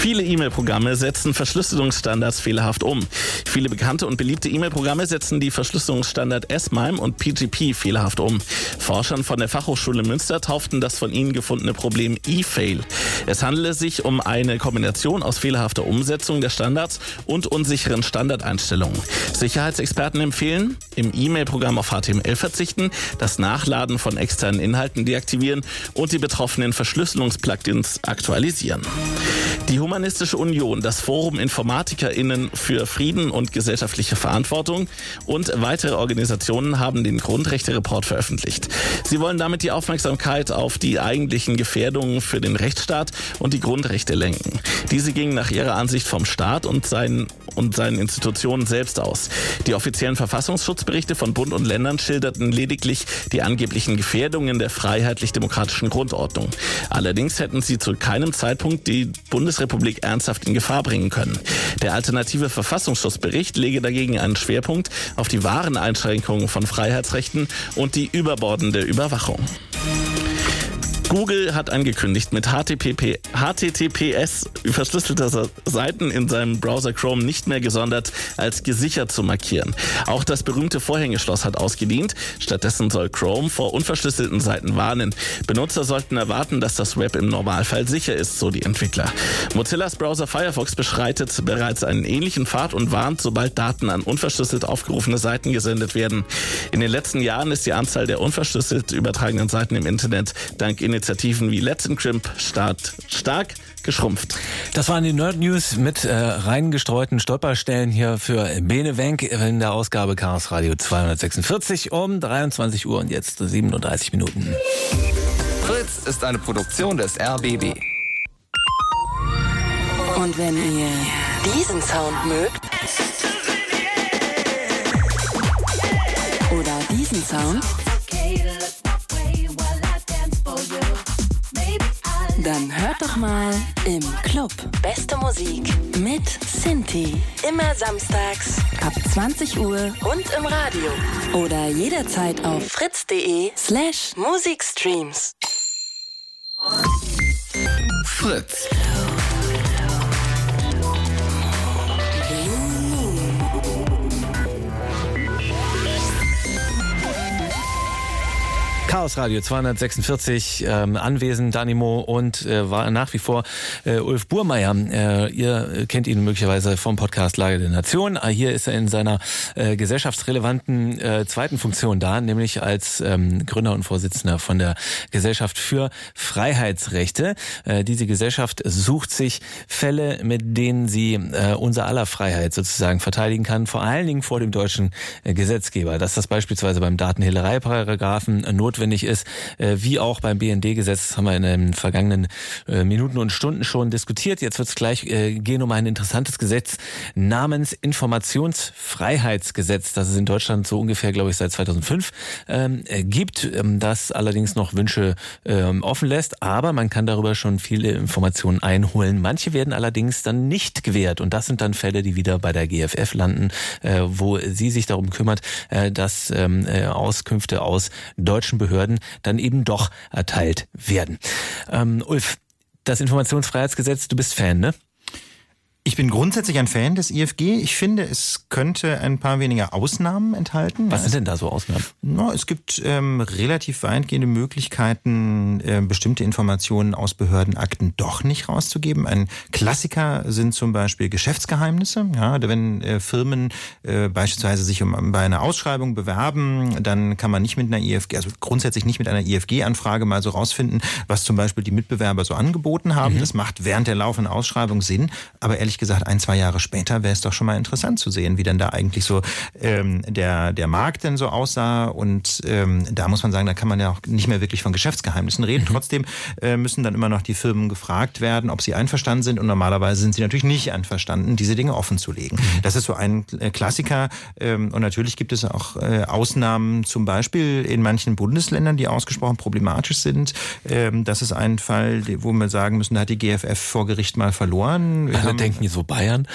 Viele E-Mail-Programme setzen Verschlüsselungsstandards fehlerhaft um. Viele bekannte und beliebte E-Mail-Programme setzen die Verschlüsselungsstandard S-MIME und PGP fehlerhaft um. Forschern von der Fachhochschule Münster tauften das von ihnen gefundene Problem E-Fail. Es handele sich um eine Kombination aus fehlerhafter Umsetzung der Standards und unsicheren Standardeinstellungen. Sicherheitsexperten empfehlen, im E-Mail-Programm auf HTML verzichten, das Nachladen von externen Inhalten deaktivieren und die betroffenen Verschlüsselungsplugins aktualisieren. Die Humanistische Union, das Forum InformatikerInnen für Frieden und gesellschaftliche Verantwortung und weitere Organisationen haben den Grundrechte-Report veröffentlicht. Sie wollen damit die Aufmerksamkeit auf die eigentlichen Gefährdungen für den Rechtsstaat und die Grundrechte lenken. Diese gingen nach ihrer Ansicht vom Staat und seinen und seinen Institutionen selbst aus. Die offiziellen Verfassungsschutzberichte von Bund und Ländern schilderten lediglich die angeblichen Gefährdungen der freiheitlich-demokratischen Grundordnung. Allerdings hätten sie zu keinem Zeitpunkt die Bundesrepublik ernsthaft in Gefahr bringen können. Der alternative Verfassungsschutzbericht lege dagegen einen Schwerpunkt auf die wahren Einschränkungen von Freiheitsrechten und die überbordende Überwachung. Google hat angekündigt, mit HTTP, HTTPS verschlüsselter Seiten in seinem Browser Chrome nicht mehr gesondert als gesichert zu markieren. Auch das berühmte Vorhängeschloss hat ausgedient. Stattdessen soll Chrome vor unverschlüsselten Seiten warnen. Benutzer sollten erwarten, dass das Web im Normalfall sicher ist, so die Entwickler. Mozillas Browser Firefox beschreitet bereits einen ähnlichen Pfad und warnt, sobald Daten an unverschlüsselt aufgerufene Seiten gesendet werden. In den letzten Jahren ist die Anzahl der unverschlüsselt übertragenen Seiten im Internet dank Initiativen wie Let's Encrypt stark, stark geschrumpft. Das waren die Nerd News mit äh, reingestreuten Stolperstellen hier für Bene Wenk in der Ausgabe Chaos Radio 246 um 23 Uhr und jetzt 37 Minuten. Fritz ist eine Produktion des RBB. Und wenn ihr diesen Sound mögt oder diesen Sound, dann hört doch mal im Club Beste Musik mit Sinti. Immer samstags ab 20 Uhr und im Radio. Oder jederzeit auf fritz.de slash Musikstreams. Fritz. Chaos Radio 246 ähm, anwesend, Danimo und äh, war nach wie vor äh, Ulf Burmeier. Äh, ihr kennt ihn möglicherweise vom Podcast Lage der Nation. Äh, hier ist er in seiner äh, gesellschaftsrelevanten äh, zweiten Funktion da, nämlich als ähm, Gründer und Vorsitzender von der Gesellschaft für Freiheitsrechte. Äh, diese Gesellschaft sucht sich Fälle, mit denen sie äh, unser aller Freiheit sozusagen verteidigen kann, vor allen Dingen vor dem deutschen äh, Gesetzgeber. Dass das beispielsweise beim Datenhehlerei-Paragraphen notwendig notwendig ist, äh, wie auch beim BND-Gesetz, haben wir in den vergangenen äh, Minuten und Stunden schon diskutiert. Jetzt wird es gleich äh, gehen um ein interessantes Gesetz namens Informationsfreiheitsgesetz, das es in Deutschland so ungefähr, glaube ich, seit 2005 ähm, gibt, ähm, das allerdings noch Wünsche ähm, offen lässt, aber man kann darüber schon viele Informationen einholen. Manche werden allerdings dann nicht gewährt und das sind dann Fälle, die wieder bei der GFF landen, wo sie sich darum kümmert, dass Auskünfte aus deutschen Behörden Behörden dann eben doch erteilt werden. Ähm, Ulf, das Informationsfreiheitsgesetz, du bist Fan, ne? Ich bin grundsätzlich ein Fan des IFG. Ich finde, es könnte ein paar weniger Ausnahmen enthalten. Was sind denn da so Ausnahmen? No, es gibt ähm, relativ weitgehende Möglichkeiten, äh, bestimmte Informationen aus Behördenakten doch nicht rauszugeben. Ein Klassiker sind zum Beispiel Geschäftsgeheimnisse. Ja, wenn äh, Firmen äh, beispielsweise sich um, bei einer Ausschreibung bewerben, dann kann man nicht mit einer IFG, also grundsätzlich nicht mit einer IFG-Anfrage mal so rausfinden, was zum Beispiel die Mitbewerber so angeboten haben. Mhm. Das macht während der laufenden Ausschreibung Sinn. Aber ehrlich gesagt, ein, zwei Jahre später wäre es doch schon mal interessant zu sehen, wie denn da eigentlich so ähm, der, der Markt denn so aussah. Und ähm, da muss man sagen, da kann man ja auch nicht mehr wirklich von Geschäftsgeheimnissen reden. Mhm. Trotzdem äh, müssen dann immer noch die Firmen gefragt werden, ob sie einverstanden sind. Und normalerweise sind sie natürlich nicht einverstanden, diese Dinge offen zu legen. Mhm. Das ist so ein äh, Klassiker. Ähm, und natürlich gibt es auch äh, Ausnahmen, zum Beispiel in manchen Bundesländern, die ausgesprochen problematisch sind. Ähm, das ist ein Fall, wo wir sagen müssen, da hat die GFF vor Gericht mal verloren. Wir Alle denken so Bayern.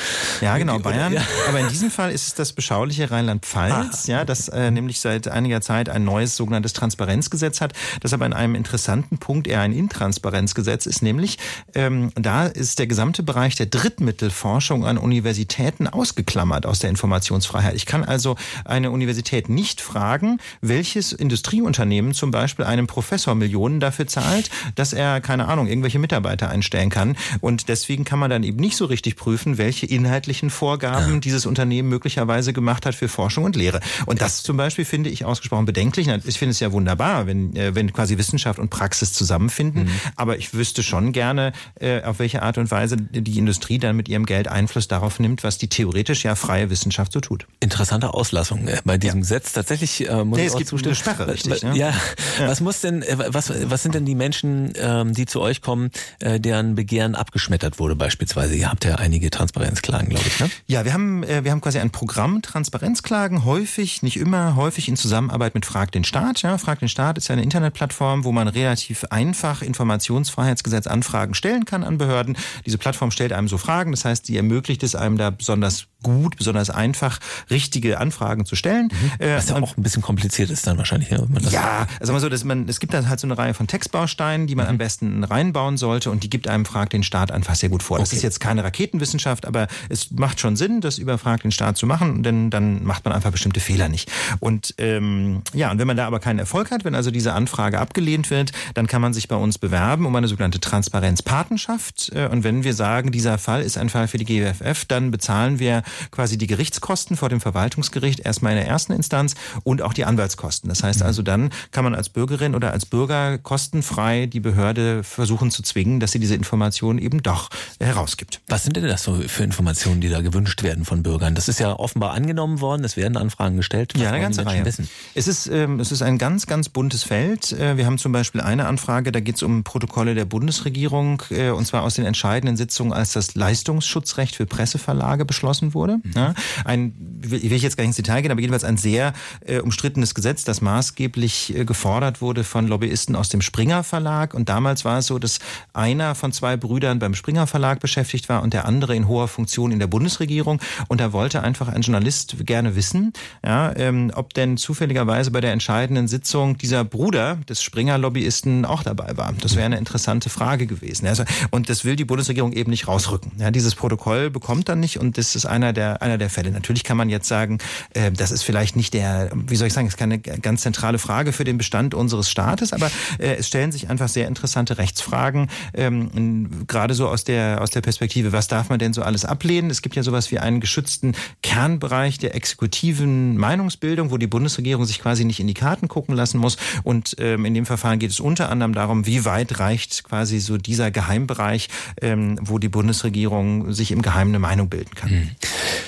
Ja, genau, Bayern. Ja. Aber in diesem Fall ist es das beschauliche Rheinland-Pfalz, ah. ja, das äh, nämlich seit einiger Zeit ein neues sogenanntes Transparenzgesetz hat, das aber in einem interessanten Punkt eher ein Intransparenzgesetz ist, nämlich ähm, da ist der gesamte Bereich der Drittmittelforschung an Universitäten ausgeklammert aus der Informationsfreiheit. Ich kann also eine Universität nicht fragen, welches Industrieunternehmen zum Beispiel einem Professor Millionen dafür zahlt, dass er, keine Ahnung, irgendwelche Mitarbeiter einstellen kann. Und deswegen kann man dann eben nicht so richtig prüfen, welche inhaltlichen Vorgaben ja. dieses Unternehmen möglicherweise gemacht hat für Forschung und Lehre. Und das zum Beispiel finde ich ausgesprochen bedenklich. Ich finde es ja wunderbar, wenn, äh, wenn quasi Wissenschaft und Praxis zusammenfinden. Mhm. Aber ich wüsste schon gerne, äh, auf welche Art und Weise die Industrie dann mit ihrem Geld Einfluss darauf nimmt, was die theoretisch ja freie Wissenschaft so tut. Interessante Auslassung äh, bei diesem ja. Gesetz. Tatsächlich äh, muss nee, es gibt zustimmen. eine Sperre, richtig. Ja. ja. ja. Was muss denn, was, was sind denn die Menschen, ähm, die zu euch kommen, deren Begehren abgeschmettert wurde beispielsweise? Ihr habt ja einige Transparenzklagen, glaube ich. Ne? Ja, wir haben, äh, wir haben quasi ein Programm Transparenzklagen, häufig, nicht immer, häufig in Zusammenarbeit mit Frag den Staat. Ja, Frag den Staat ist ja eine Internetplattform, wo man relativ einfach Informationsfreiheitsgesetz Anfragen stellen kann an Behörden. Diese Plattform stellt einem so Fragen, das heißt, die ermöglicht es einem da besonders gut, besonders einfach, richtige Anfragen zu stellen. Mhm. Äh, Was ja auch ein bisschen kompliziert ist dann wahrscheinlich. Ja, ja also mal so, dass man, es gibt dann halt so eine Reihe von Textbausteinen, die man mhm. am besten reinbauen sollte und die gibt einem Frag den Staat einfach sehr gut vor. Das ist jetzt keine Raketenwissenschaft, aber es macht schon Sinn, das über Frag den Staat zu machen, denn dann macht man einfach bestimmte Fehler nicht. Und ähm, ja, und wenn man da aber keinen Erfolg hat, wenn also diese Anfrage abgelehnt wird, dann kann man sich bei uns bewerben um eine sogenannte Transparenzpatenschaft. Äh, und wenn wir sagen, dieser Fall ist ein Fall für die GWFF, dann bezahlen wir quasi die Gerichtskosten vor dem Verwaltungsgericht erstmal in der ersten Instanz und auch die Anwaltskosten. Das heißt mhm. also, dann kann man als Bürgerin oder als Bürger kostenfrei die Behörde versuchen zu zwingen, dass sie diese Informationen eben doch herausgibt. Was sind denn das so für Informationen, die da gewünscht werden von Bürgern? Das ist ja offenbar angenommen worden, es werden Anfragen gestellt. Was ja, eine ganze Reihe. Wissen? Es ist, ähm, es ist ein ganz, ganz buntes Feld. Äh, wir haben zum Beispiel eine Anfrage, da geht es um Protokolle der Bundesregierung, äh, und zwar aus den entscheidenden Sitzungen, als das Leistungsschutzrecht für Presseverlage beschlossen wurde. Mhm. Ja, ein, will ich jetzt gar nicht ins Detail gehen, aber jedenfalls ein sehr äh, umstrittenes Gesetz, das maßgeblich äh, gefordert wurde von Lobbyisten aus dem Springer Verlag. Und damals war es so, dass einer von zwei Brüdern beim Springer Verlag beschäftigt war und der andere in hoher Funktion in der Bundesregierung. Und da wollte einfach ein Journalist gerne wissen, ja, ähm, ob denn zufälligerweise bei der entscheidenden Sitzung dieser Bruder des Springer-Lobbyisten auch dabei war. Das wäre eine interessante Frage gewesen. Also, und das will die Bundesregierung eben nicht rausrücken. Ja, dieses Protokoll bekommt dann nicht und das ist einer der einer der Fälle. Natürlich kann man jetzt sagen, äh, das ist vielleicht nicht der, wie soll ich sagen, ist keine ganz zentrale Frage für den Bestand unseres Staates, aber äh, es stellen sich einfach sehr interessante Rechtsfragen, ähm, gerade so aus der, aus der Perspektive, was darf man denn so alles ablehnen? Es gibt ja sowas wie einen geschützten Kernbereich der exekutiven Meinungsbildung, wo die Bundesregierung sich quasi nicht in die Karten gucken lassen muss. Und ähm, in dem Verfahren geht es unter anderem darum, wie weit reicht quasi so dieser Geheimbereich, ähm, wo die Bundesregierung sich im Geheimen eine Meinung bilden kann. Hm.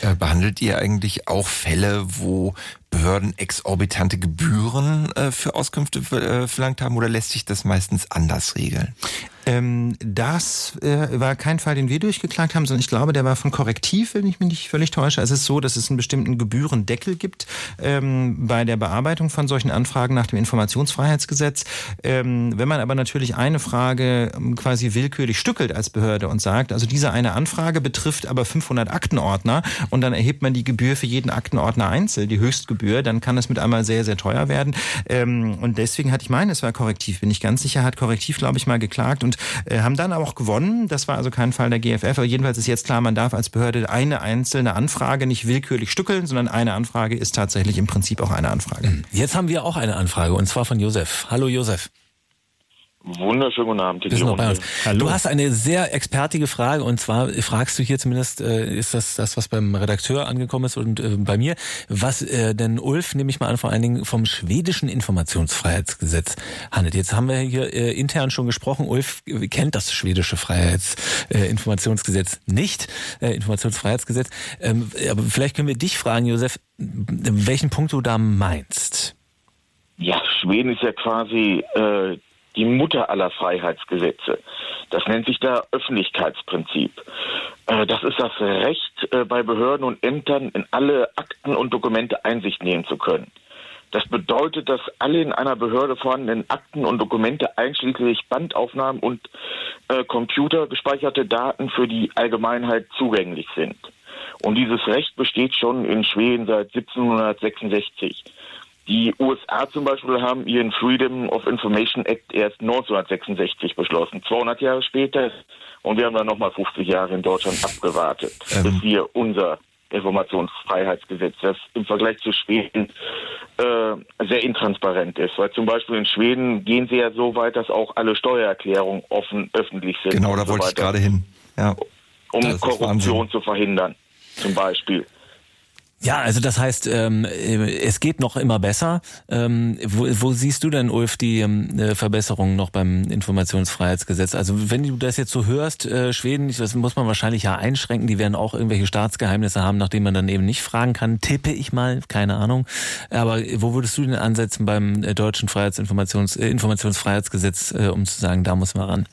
Äh, behandelt ihr eigentlich auch Fälle, wo Behörden exorbitante Gebühren äh, für Auskünfte äh, verlangt haben oder lässt sich das meistens anders regeln? Ähm, das äh, war kein Fall, den wir durchgeklagt haben, sondern ich glaube, der war von Korrektiv, wenn ich mich nicht völlig täusche. Es ist so, dass es einen bestimmten Gebührendeckel gibt ähm, bei der Bearbeitung von solchen Anfragen nach dem Informationsfreiheitsgesetz. Ähm, wenn man aber natürlich eine Frage ähm, quasi willkürlich stückelt als Behörde und sagt, also diese eine Anfrage betrifft aber 500 Aktenordner und dann erhebt man die Gebühr für jeden Aktenordner einzeln, die Höchstgebühr, dann kann das mit einmal sehr, sehr teuer werden. Ähm, und deswegen hatte ich meine, es war Korrektiv, bin ich ganz sicher, hat Korrektiv, glaube ich, mal geklagt und äh, haben dann auch gewonnen. Das war also kein Fall der GFF. Aber jedenfalls ist jetzt klar, man darf als Behörde eine einzelne Anfrage nicht willkürlich stückeln, sondern eine Anfrage ist tatsächlich im Prinzip auch eine Anfrage. Jetzt haben wir auch eine Anfrage und zwar von Josef. Hallo Josef. Wunderschönen guten Abend. Bist noch bei uns. Hallo. Du hast eine sehr expertige Frage und zwar fragst du hier zumindest, äh, ist das das, was beim Redakteur angekommen ist und äh, bei mir, was äh, denn Ulf, nehme ich mal an, vor allen Dingen vom schwedischen Informationsfreiheitsgesetz handelt. Jetzt haben wir hier äh, intern schon gesprochen, Ulf kennt das schwedische Freiheitsinformationsgesetz äh, nicht, äh, Informationsfreiheitsgesetz. Ähm, aber vielleicht können wir dich fragen, Josef, welchen Punkt du da meinst. Ja, Schweden ist ja quasi äh, die Mutter aller Freiheitsgesetze. Das nennt sich da Öffentlichkeitsprinzip. Äh, das ist das Recht, äh, bei Behörden und Ämtern in alle Akten und Dokumente Einsicht nehmen zu können. Das bedeutet, dass alle in einer Behörde vorhandenen Akten und Dokumente einschließlich Bandaufnahmen und äh, computergespeicherte Daten für die Allgemeinheit zugänglich sind. Und dieses Recht besteht schon in Schweden seit 1766. Die USA zum Beispiel haben ihren Freedom of Information Act erst 1966 beschlossen, 200 Jahre später. Und wir haben dann nochmal 50 Jahre in Deutschland abgewartet, ähm. bis wir unser Informationsfreiheitsgesetz, das im Vergleich zu Schweden äh, sehr intransparent ist. Weil zum Beispiel in Schweden gehen sie ja so weit, dass auch alle Steuererklärungen offen öffentlich sind. Genau, da so wollte weiter, ich gerade hin. Ja. Um Korruption zu verhindern, zum Beispiel. Ja, also das heißt, ähm, es geht noch immer besser. Ähm, wo, wo siehst du denn, Ulf, die ähm, äh, Verbesserungen noch beim Informationsfreiheitsgesetz? Also wenn du das jetzt so hörst, äh, Schweden, das muss man wahrscheinlich ja einschränken, die werden auch irgendwelche Staatsgeheimnisse haben, nach denen man dann eben nicht fragen kann. Tippe ich mal, keine Ahnung. Aber wo würdest du denn ansetzen beim äh, deutschen Freiheitsinformations äh, Informationsfreiheitsgesetz, äh, um zu sagen, da muss man ran?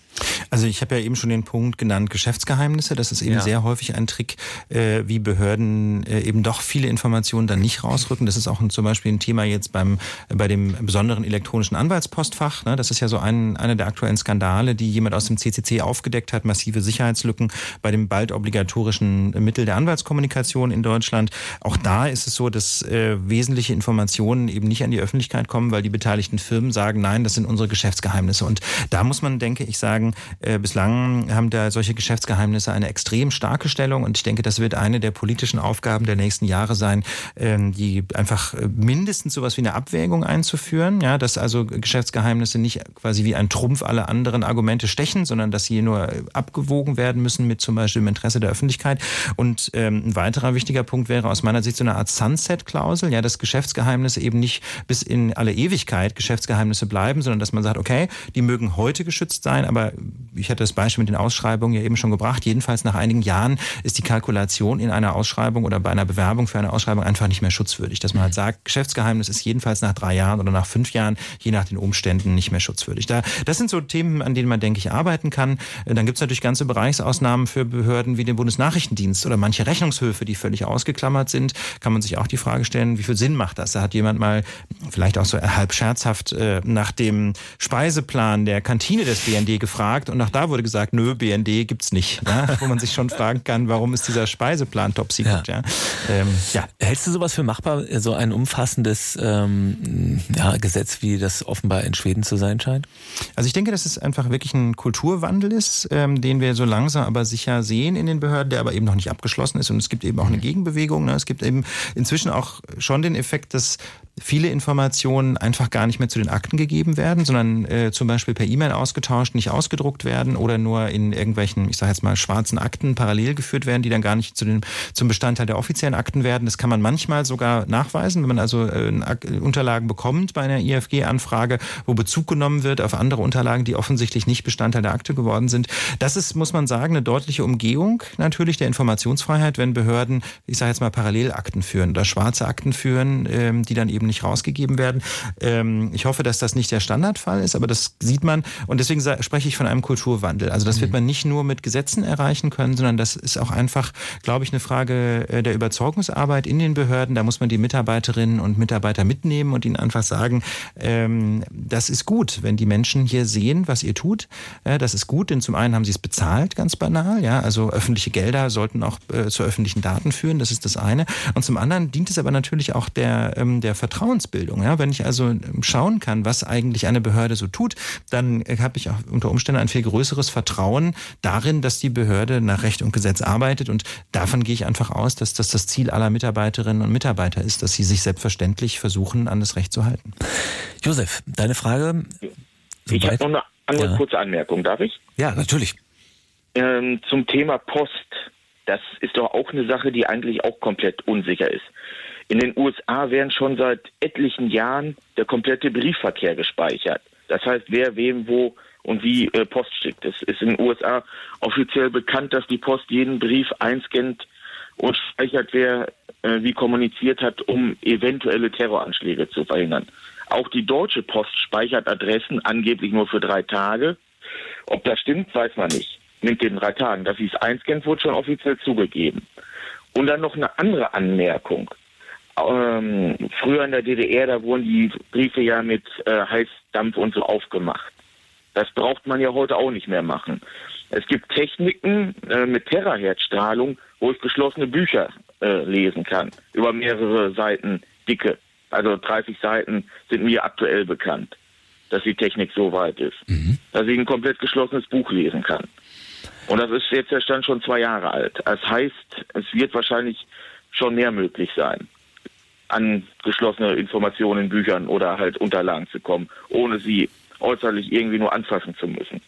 Also ich habe ja eben schon den Punkt genannt, Geschäftsgeheimnisse. Das ist eben ja. sehr häufig ein Trick, äh, wie Behörden äh, eben doch viele Informationen dann nicht rausrücken. Das ist auch ein, zum Beispiel ein Thema jetzt beim bei dem besonderen elektronischen Anwaltspostfach. Ne? Das ist ja so ein, einer der aktuellen Skandale, die jemand aus dem CCC aufgedeckt hat, massive Sicherheitslücken bei dem bald obligatorischen Mittel der Anwaltskommunikation in Deutschland. Auch da ist es so, dass äh, wesentliche Informationen eben nicht an die Öffentlichkeit kommen, weil die beteiligten Firmen sagen, nein, das sind unsere Geschäftsgeheimnisse. Und da muss man, denke ich, sagen, sagen, äh, bislang haben da solche Geschäftsgeheimnisse eine extrem starke Stellung und ich denke, das wird eine der politischen Aufgaben der nächsten Jahre sein, ähm, die einfach äh, mindestens sowas wie eine Abwägung einzuführen, ja, dass also Geschäftsgeheimnisse nicht quasi wie ein Trumpf alle anderen Argumente stechen, sondern dass sie nur äh, abgewogen werden müssen mit zum Beispiel im Interesse der Öffentlichkeit. Und ähm, ein weiterer wichtiger Punkt wäre aus meiner Sicht so eine Art Sunset-Klausel, ja, dass Geschäftsgeheimnisse eben nicht bis in alle Ewigkeit Geschäftsgeheimnisse bleiben, sondern dass man sagt, okay, die mögen heute geschützt sein, aber ich hatte das Beispiel mit den Ausschreibungen ja eben schon gebracht. Jedenfalls nach einigen Jahren ist die Kalkulation in einer Ausschreibung oder bei einer Bewerbung für eine Ausschreibung einfach nicht mehr schutzwürdig. Dass man halt sagt, Geschäftsgeheimnis ist jedenfalls nach drei Jahren oder nach fünf Jahren, je nach den Umständen, nicht mehr schutzwürdig. Da, das sind so Themen, an denen man, denke ich, arbeiten kann. Dann gibt es natürlich ganze Bereichsausnahmen für Behörden wie den Bundesnachrichtendienst oder manche Rechnungshöfe, die völlig ausgeklammert sind. Kann man sich auch die Frage stellen, wie viel Sinn macht das? Da hat jemand mal vielleicht auch so halb scherzhaft äh, nach dem Speiseplan der Kantine des BND gefragt, gefragt und auch da wurde gesagt, nö, BND gibt's nicht. Ja? (laughs) Wo man sich schon fragen kann, warum ist dieser Speiseplan top secret? Ja. Ja? Ähm, ja. Hältst du sowas für machbar, so ein umfassendes ähm, ja, Gesetz, wie das offenbar in Schweden zu sein scheint? Also ich denke, dass es einfach wirklich ein Kulturwandel ist, ähm, den wir so langsam aber sicher sehen in den Behörden, der aber eben noch nicht abgeschlossen ist. Und es gibt eben auch eine Gegenbewegung. Ne? Es gibt eben inzwischen auch schon den Effekt, dass viele Informationen einfach gar nicht mehr zu den Akten gegeben werden, sondern äh, zum Beispiel per E-Mail ausgetauscht, nicht ausgedruckt werden oder nur in irgendwelchen, ich sage jetzt mal, schwarzen Akten parallel geführt werden, die dann gar nicht zu den, zum Bestandteil der offiziellen Akten werden. Das kann man manchmal sogar nachweisen, wenn man also äh, Unterlagen bekommt bei einer IFG-Anfrage, wo Bezug genommen wird auf andere Unterlagen, die offensichtlich nicht Bestandteil der Akte geworden sind. Das ist, muss man sagen, eine deutliche Umgehung natürlich der Informationsfreiheit, wenn Behörden, ich sage jetzt mal, Parallelakten führen oder schwarze Akten führen, ähm, die dann eben eben nicht rausgegeben werden. Ähm, ich hoffe, dass das nicht der Standardfall ist, aber das sieht man. Und deswegen spreche ich von einem Kulturwandel. Also das wird mhm. man nicht nur mit Gesetzen erreichen können, sondern das ist auch einfach, glaube ich, eine Frage äh, der Überzeugungsarbeit in den Behörden. Da muss man die Mitarbeiterinnen und Mitarbeiter mitnehmen und ihnen einfach sagen, ähm, das ist gut, wenn die Menschen hier sehen, was ihr tut. Äh, das ist gut, denn zum einen haben sie es bezahlt, ganz banal. Ja, also öffentliche Gelder sollten auch äh, zu öffentlichen Daten führen. Das ist das eine. Und zum anderen dient es aber natürlich auch der, ähm, der Vertrauensarbeit Vertrauensbildung. Ja? Wenn ich also schauen kann, was eigentlich eine Behörde so tut, dann habe ich auch unter Umständen ein viel größeres Vertrauen darin, dass die Behörde nach Recht und Gesetz arbeitet. Und davon gehe ich einfach aus, dass das das Ziel aller Mitarbeiterinnen und Mitarbeiter ist, dass sie sich selbstverständlich versuchen, an das Recht zu halten. Josef, deine Frage? Ich habe noch eine andere ja. kurze Anmerkung, darf ich? Ja, natürlich. Ähm, zum Thema Post. Das ist doch auch eine Sache, die eigentlich auch komplett unsicher ist. In den USA werden schon seit etlichen Jahren der komplette Briefverkehr gespeichert. Das heißt, wer wem wo und wie äh, Post schickt. Es ist in den USA offiziell bekannt, dass die Post jeden Brief einscannt und speichert, wer äh, wie kommuniziert hat, um eventuelle Terroranschläge zu verhindern. Auch die Deutsche Post speichert Adressen angeblich nur für drei Tage. Ob das stimmt, weiß man nicht. Mit den drei Tagen. Dass sie es einscannt, wurde schon offiziell zugegeben. Und dann noch eine andere Anmerkung ähm, früher in der DDR, da wurden die Briefe ja mit äh, Heißdampf und so aufgemacht. Das braucht man ja heute auch nicht mehr machen. Es gibt Techniken äh, mit Terahertzstrahlung, wo ich geschlossene Bücher äh, lesen kann, über mehrere Seiten dicke. Also 30 Seiten sind mir aktuell bekannt, dass die Technik so weit ist, mhm. dass ich ein komplett geschlossenes Buch lesen kann. Und das ist jetzt der Stand schon zwei Jahre alt. Das heißt, es wird wahrscheinlich schon mehr möglich sein an geschlossene Informationen in Büchern oder halt Unterlagen zu kommen, ohne sie äußerlich irgendwie nur anfassen zu müssen.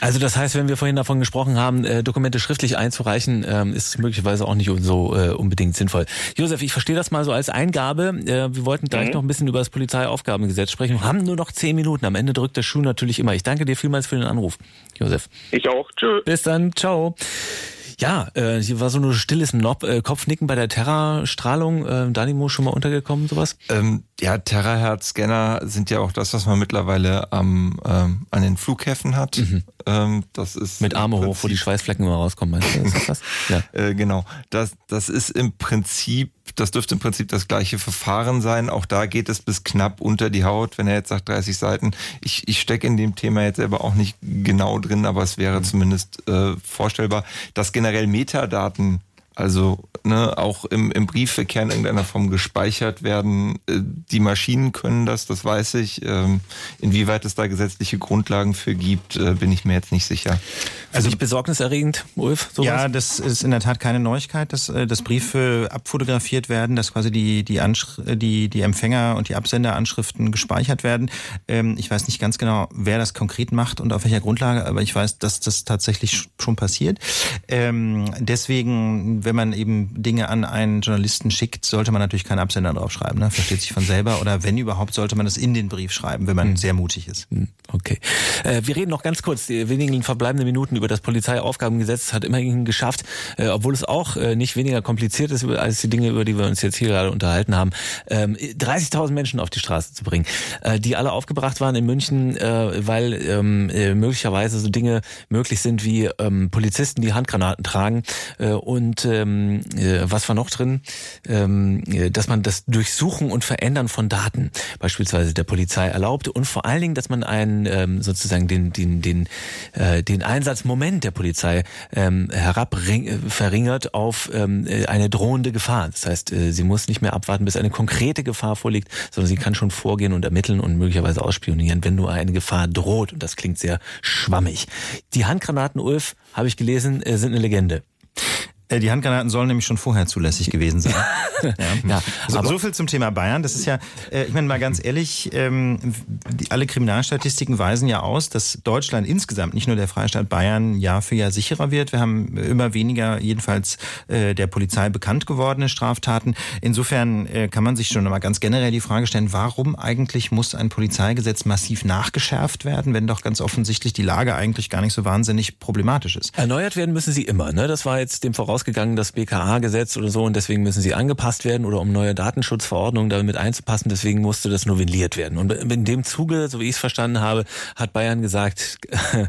Also das heißt, wenn wir vorhin davon gesprochen haben, äh, Dokumente schriftlich einzureichen, ähm, ist möglicherweise auch nicht so äh, unbedingt sinnvoll. Josef, ich verstehe das mal so als Eingabe. Äh, wir wollten gleich mhm. noch ein bisschen über das Polizeiaufgabengesetz sprechen. Wir haben nur noch zehn Minuten. Am Ende drückt der Schuh natürlich immer. Ich danke dir vielmals für den Anruf, Josef. Ich auch. Tschö. Bis dann. Ciao. Ja, äh, hier war so ein stilles Nob, äh, Kopfnicken bei der Terra-Strahlung. Äh, Danimo schon mal untergekommen, sowas? Ähm, ja, Terrahertz-Scanner sind ja auch das, was man mittlerweile am, ähm, an den Flughäfen hat. Mhm. Ähm, das ist Mit Arme hoch, wo die Schweißflecken immer rauskommen, meinst du? Ist das (laughs) Ja. äh, genau. Das, das ist im Prinzip das dürfte im Prinzip das gleiche Verfahren sein. Auch da geht es bis knapp unter die Haut, wenn er jetzt sagt 30 Seiten. Ich, ich stecke in dem Thema jetzt selber auch nicht genau drin, aber es wäre mhm. zumindest äh, vorstellbar, dass generell Metadaten also ne, auch im, im Briefverkehr in irgendeiner Form gespeichert werden. Äh, die Maschinen können das, das weiß ich. Ähm, inwieweit es da gesetzliche Grundlagen für gibt, äh, bin ich mir jetzt nicht sicher. Also nicht besorgniserregend, Ulf? Sowas? Ja, das ist in der Tat keine Neuigkeit, dass, äh, dass Briefe abfotografiert werden, dass quasi die, die, die, die Empfänger und die Absenderanschriften gespeichert werden. Ähm, ich weiß nicht ganz genau, wer das konkret macht und auf welcher Grundlage, aber ich weiß, dass das tatsächlich schon passiert. Ähm, deswegen wenn man eben Dinge an einen Journalisten schickt, sollte man natürlich keinen Absender draufschreiben. Ne? Versteht sich von selber. Oder wenn überhaupt, sollte man das in den Brief schreiben, wenn man mhm. sehr mutig ist. Hm, okay. Äh, wir reden noch ganz kurz, die wenigen verbleibenden Minuten über das Polizeiaufgabengesetz. Hat immerhin geschafft, äh, obwohl es auch äh, nicht weniger kompliziert ist als die Dinge, über die wir uns jetzt hier gerade unterhalten haben, ähm, 30.000 Menschen auf die Straße zu bringen, äh, die alle aufgebracht waren in München, äh, weil ähm, äh, möglicherweise so Dinge möglich sind wie ähm, Polizisten, die Handgranaten tragen. Äh, und äh, ähm, äh, was war noch drin, ähm, äh, dass man das Durchsuchen und Verändern von Daten beispielsweise der Polizei erlaubt und vor allen Dingen, dass man einen ähm, sozusagen den den den äh, den Einsatzmoment der Polizei ähm, herab verringert auf ähm, eine drohende Gefahr. Das heißt, äh, sie muss nicht mehr abwarten, bis eine konkrete Gefahr vorliegt, sondern sie kann schon vorgehen und ermitteln und möglicherweise ausspionieren, wenn nur eine Gefahr droht. Und das klingt sehr schwammig. Die Handgranaten, Ulf, habe ich gelesen, äh, sind eine Legende. Äh, die Handgranaten sollen nämlich schon vorher zulässig gewesen sein. (laughs) ja. ja so, so, viel zum Thema Bayern. Das ist ja, äh, ich meine mal ganz ehrlich, ähm, alle Kriminalstatistiken weisen ja aus, dass Deutschland insgesamt, nicht nur der Freistaat Bayern, Jahr für Jahr sicherer wird. Wir haben immer weniger, jedenfalls äh, der Polizei bekannt gewordene Straftaten. Insofern kann man sich schon mal ganz generell die Frage stellen, warum eigentlich muss ein Polizeigesetz massiv nachgeschärft werden, wenn doch ganz offensichtlich die Lage eigentlich gar nicht so wahnsinnig problematisch ist. Erneuert werden müssen sie immer. Ne? Das war jetzt dem Voraus ausgegangen, das BKA-Gesetz oder so, und deswegen müssen sie angepasst werden oder um neue Datenschutzverordnungen damit einzupassen, deswegen musste das novelliert werden. Und in dem Zuge, so wie ich es verstanden habe, hat Bayern gesagt, (laughs)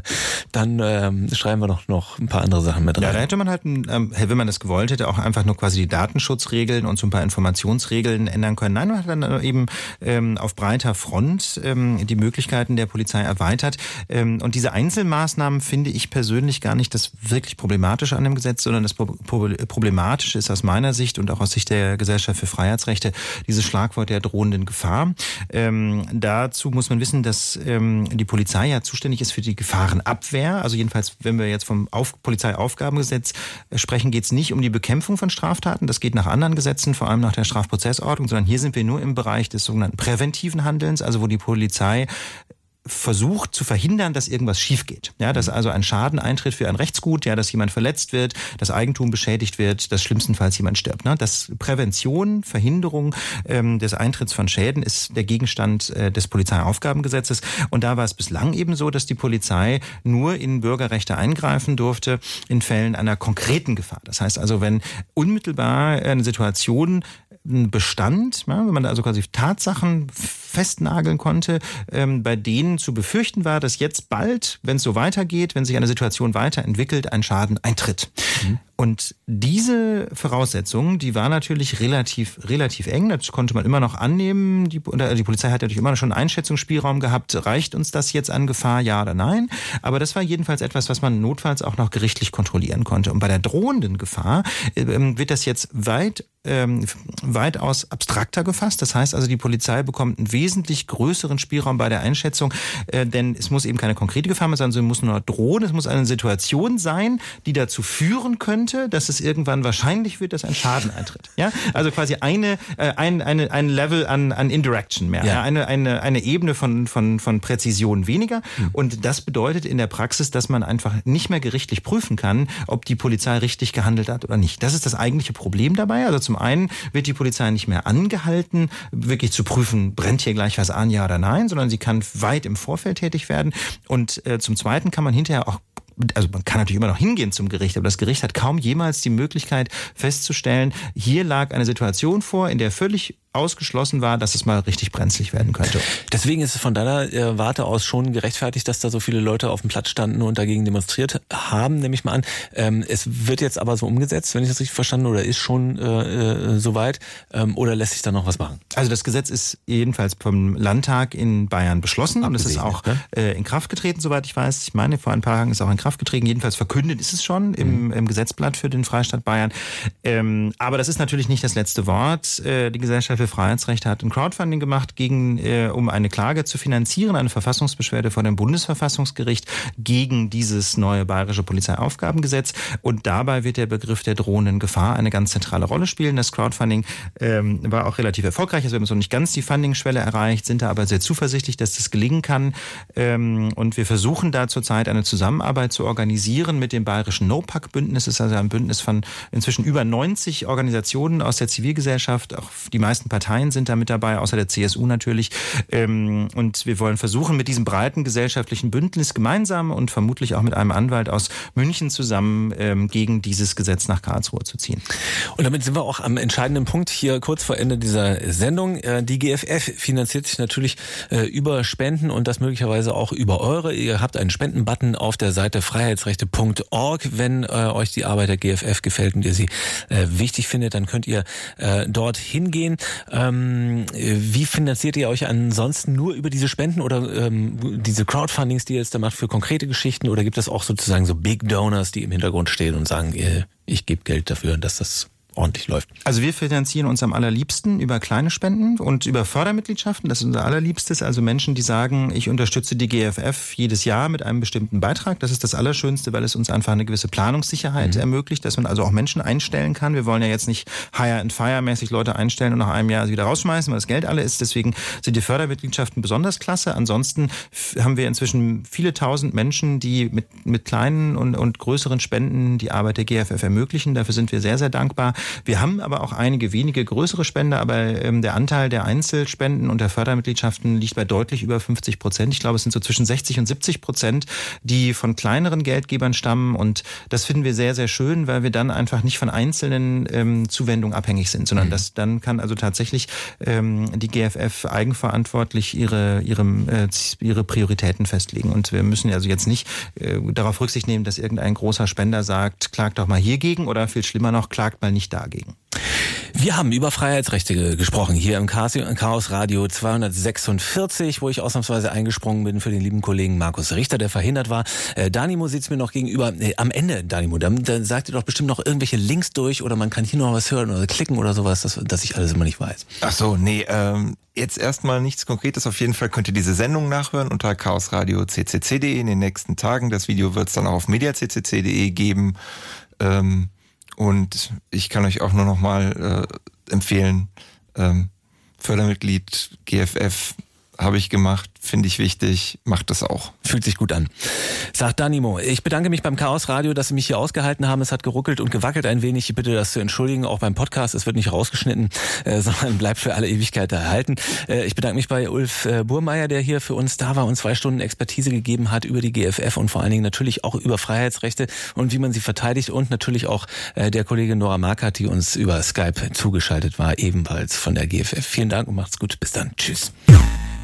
dann ähm, schreiben wir noch, noch ein paar andere Sachen mit rein. Ja, da hätte man halt, ähm, wenn man das gewollt hätte, auch einfach nur quasi die Datenschutzregeln und so ein paar Informationsregeln ändern können. Nein, man hat dann eben ähm, auf breiter Front ähm, die Möglichkeiten der Polizei erweitert. Ähm, und diese Einzelmaßnahmen finde ich persönlich gar nicht das wirklich Problematische an dem Gesetz, sondern das problematisch ist aus meiner Sicht und auch aus Sicht der Gesellschaft für Freiheitsrechte dieses Schlagwort der drohenden Gefahr. Ähm, dazu muss man wissen, dass ähm, die Polizei ja zuständig ist für die Gefahrenabwehr. Also jedenfalls, wenn wir jetzt vom Auf Polizeiaufgabengesetz sprechen, geht es nicht um die Bekämpfung von Straftaten. Das geht nach anderen Gesetzen, vor allem nach der Strafprozessordnung, sondern hier sind wir nur im Bereich des sogenannten präventiven Handelns, also wo die Polizei versucht zu verhindern, dass irgendwas schief geht. Ja, dass also ein Schaden eintritt für ein Rechtsgut, ja, dass jemand verletzt wird, dass Eigentum beschädigt wird, dass schlimmstenfalls jemand stirbt. Ne? Das Prävention, Verhinderung ähm, des Eintritts von Schäden ist der Gegenstand äh, des Polizeiaufgabengesetzes. Und da war es bislang eben so, dass die Polizei nur in Bürgerrechte eingreifen durfte in Fällen einer konkreten Gefahr. Das heißt also, wenn unmittelbar eine Situation bestand, ja, wenn man also quasi Tatsachen festnageln konnte, ähm, bei denen zu befürchten war, dass jetzt bald, wenn es so weitergeht, wenn sich eine Situation weiterentwickelt, ein Schaden eintritt. Mhm. Und diese Voraussetzung, die war natürlich relativ, relativ eng. Das konnte man immer noch annehmen. Die, die Polizei hat natürlich immer schon einen Einschätzungsspielraum gehabt. Reicht uns das jetzt an Gefahr, ja oder nein? Aber das war jedenfalls etwas, was man notfalls auch noch gerichtlich kontrollieren konnte. Und bei der drohenden Gefahr äh, wird das jetzt weit ähm, weitaus abstrakter gefasst. Das heißt also, die Polizei bekommt einen wesentlich größeren Spielraum bei der Einschätzung, äh, denn es muss eben keine konkrete Gefahr mehr sein, sondern es muss nur drohen. Es muss eine Situation sein, die dazu führen könnte, könnte, dass es irgendwann wahrscheinlich wird, dass ein Schaden eintritt. Ja, also quasi eine äh, ein eine, ein Level an an Indirection mehr, ja. eine eine eine Ebene von von von Präzision weniger. Mhm. Und das bedeutet in der Praxis, dass man einfach nicht mehr gerichtlich prüfen kann, ob die Polizei richtig gehandelt hat oder nicht. Das ist das eigentliche Problem dabei. Also zum einen wird die Polizei nicht mehr angehalten, wirklich zu prüfen, brennt hier gleich was an, ja oder nein, sondern sie kann weit im Vorfeld tätig werden. Und äh, zum Zweiten kann man hinterher auch also man kann natürlich immer noch hingehen zum Gericht, aber das Gericht hat kaum jemals die Möglichkeit festzustellen, hier lag eine Situation vor, in der völlig ausgeschlossen war, dass es mal richtig brenzlig werden könnte. Deswegen ist es von deiner äh, Warte aus schon gerechtfertigt, dass da so viele Leute auf dem Platz standen und dagegen demonstriert haben, nehme ich mal an. Ähm, es wird jetzt aber so umgesetzt, wenn ich das richtig verstanden oder ist schon äh, äh, soweit ähm, oder lässt sich da noch was machen? Also das Gesetz ist jedenfalls vom Landtag in Bayern beschlossen und es ist auch ne? äh, in Kraft getreten, soweit ich weiß. Ich meine, vor ein paar Tagen ist auch in Kraft getreten. Jedenfalls verkündet ist es schon im, mhm. im Gesetzblatt für den Freistaat Bayern. Ähm, aber das ist natürlich nicht das letzte Wort. Äh, die Gesellschaft Freiheitsrechte hat ein Crowdfunding gemacht, gegen, äh, um eine Klage zu finanzieren, eine Verfassungsbeschwerde vor dem Bundesverfassungsgericht gegen dieses neue bayerische Polizeiaufgabengesetz. Und dabei wird der Begriff der drohenden Gefahr eine ganz zentrale Rolle spielen. Das Crowdfunding ähm, war auch relativ erfolgreich. Also wir haben so nicht ganz die Funding-Schwelle erreicht, sind da aber sehr zuversichtlich, dass das gelingen kann. Ähm, und wir versuchen da zurzeit eine Zusammenarbeit zu organisieren mit dem bayerischen No-Pack-Bündnis. Das ist also ein Bündnis von inzwischen über 90 Organisationen aus der Zivilgesellschaft, auch die meisten Parteien sind da mit dabei, außer der CSU natürlich. Ähm, und wir wollen versuchen, mit diesem breiten gesellschaftlichen Bündnis gemeinsam und vermutlich auch mit einem Anwalt aus München zusammen ähm, gegen dieses Gesetz nach Karlsruhe zu ziehen. Und damit sind wir auch am entscheidenden Punkt hier kurz vor Ende dieser Sendung. Äh, die GFF finanziert sich natürlich äh, über Spenden und das möglicherweise auch über eure. Ihr habt einen Spendenbutton auf der Seite freiheitsrechte.org. Wenn äh, euch die Arbeit der GFF gefällt und ihr sie wichtig findet, dann könnt ihr dort hingehen. Ähm, wie finanziert ihr euch ansonsten nur über diese Spenden oder ähm, diese Crowdfundings, die ihr jetzt da macht für konkrete Geschichten? Oder gibt es auch sozusagen so Big Donors, die im Hintergrund stehen und sagen, ich gebe Geld dafür, dass das ordentlich läuft. Also wir finanzieren uns am allerliebsten über kleine Spenden und über Fördermitgliedschaften. Das ist unser allerliebstes. Also Menschen, die sagen, ich unterstütze die GFF jedes Jahr mit einem bestimmten Beitrag. Das ist das Allerschönste, weil es uns einfach eine gewisse Planungssicherheit mhm. ermöglicht, dass man also auch Menschen einstellen kann. Wir wollen ja jetzt nicht Hire and Fire mäßig Leute einstellen und nach einem Jahr wieder rausschmeißen, weil das Geld alle ist. Deswegen sind die Fördermitgliedschaften besonders klasse. Ansonsten haben wir inzwischen viele tausend Menschen, die mit, mit kleinen und, und größeren Spenden die Arbeit der GFF ermöglichen. Dafür sind wir sehr, sehr dankbar. Wir haben aber auch einige wenige größere Spender, aber ähm, der Anteil der Einzelspenden und der Fördermitgliedschaften liegt bei deutlich über 50 Prozent. Ich glaube, es sind so zwischen 60 und 70 Prozent, die von kleineren Geldgebern stammen. Und das finden wir sehr, sehr schön, weil wir dann einfach nicht von einzelnen ähm, Zuwendungen abhängig sind, sondern mhm. das dann kann also tatsächlich ähm, die GFF eigenverantwortlich ihre, ihre, äh, ihre Prioritäten festlegen. Und wir müssen also jetzt nicht äh, darauf Rücksicht nehmen, dass irgendein großer Spender sagt, klagt doch mal hiergegen oder viel schlimmer noch, klagt mal nicht dagegen. Wir haben über Freiheitsrechte gesprochen hier im Chaos Radio 246, wo ich ausnahmsweise eingesprungen bin für den lieben Kollegen Markus Richter, der verhindert war. Äh, Danimo sitzt mir noch gegenüber. Äh, am Ende, Danimo, dann, dann sagt ihr doch bestimmt noch irgendwelche Links durch oder man kann hier noch was hören oder klicken oder sowas, dass, dass ich alles immer nicht weiß. Ach so, nee, ähm, jetzt erstmal nichts Konkretes. Auf jeden Fall könnt ihr diese Sendung nachhören unter chaosradio.ccc.de in den nächsten Tagen. Das Video wird es dann auch auf mediaccc.de geben. Ähm, und ich kann euch auch nur noch mal äh, empfehlen, ähm, Fördermitglied GFF habe ich gemacht, finde ich wichtig, macht das auch. Fühlt sich gut an. Sagt Danimo, ich bedanke mich beim Chaos Radio, dass Sie mich hier ausgehalten haben. Es hat geruckelt und gewackelt ein wenig. Ich bitte das zu entschuldigen, auch beim Podcast. Es wird nicht rausgeschnitten, (laughs) äh, sondern bleibt für alle Ewigkeit erhalten. Äh, ich bedanke mich bei Ulf äh, Burmeier, der hier für uns da war und zwei Stunden Expertise gegeben hat über die GFF und vor allen Dingen natürlich auch über Freiheitsrechte und wie man sie verteidigt und natürlich auch der Kollege Nora Markert, die uns über Skype zugeschaltet war, ebenfalls von der GFF. Vielen Dank und macht's gut. Bis dann. Tschüss.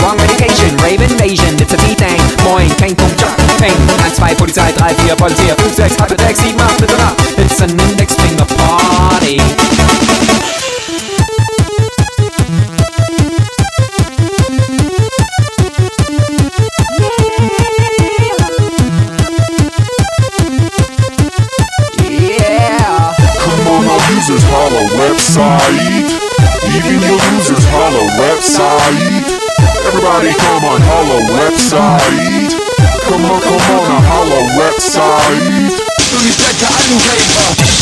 Wrong medication, Rave Invasion, it's a B-Thing. Moin, kein Punkt, Peng. 1, 2, Polizei, 3, 4, Polizei, 5, 6, 8, 6, 7, 8, 9, 10. It's an Index Finger Party. website. Even your losers holla website. Everybody come on holla website. Come on, come on, holla website. Respekt allen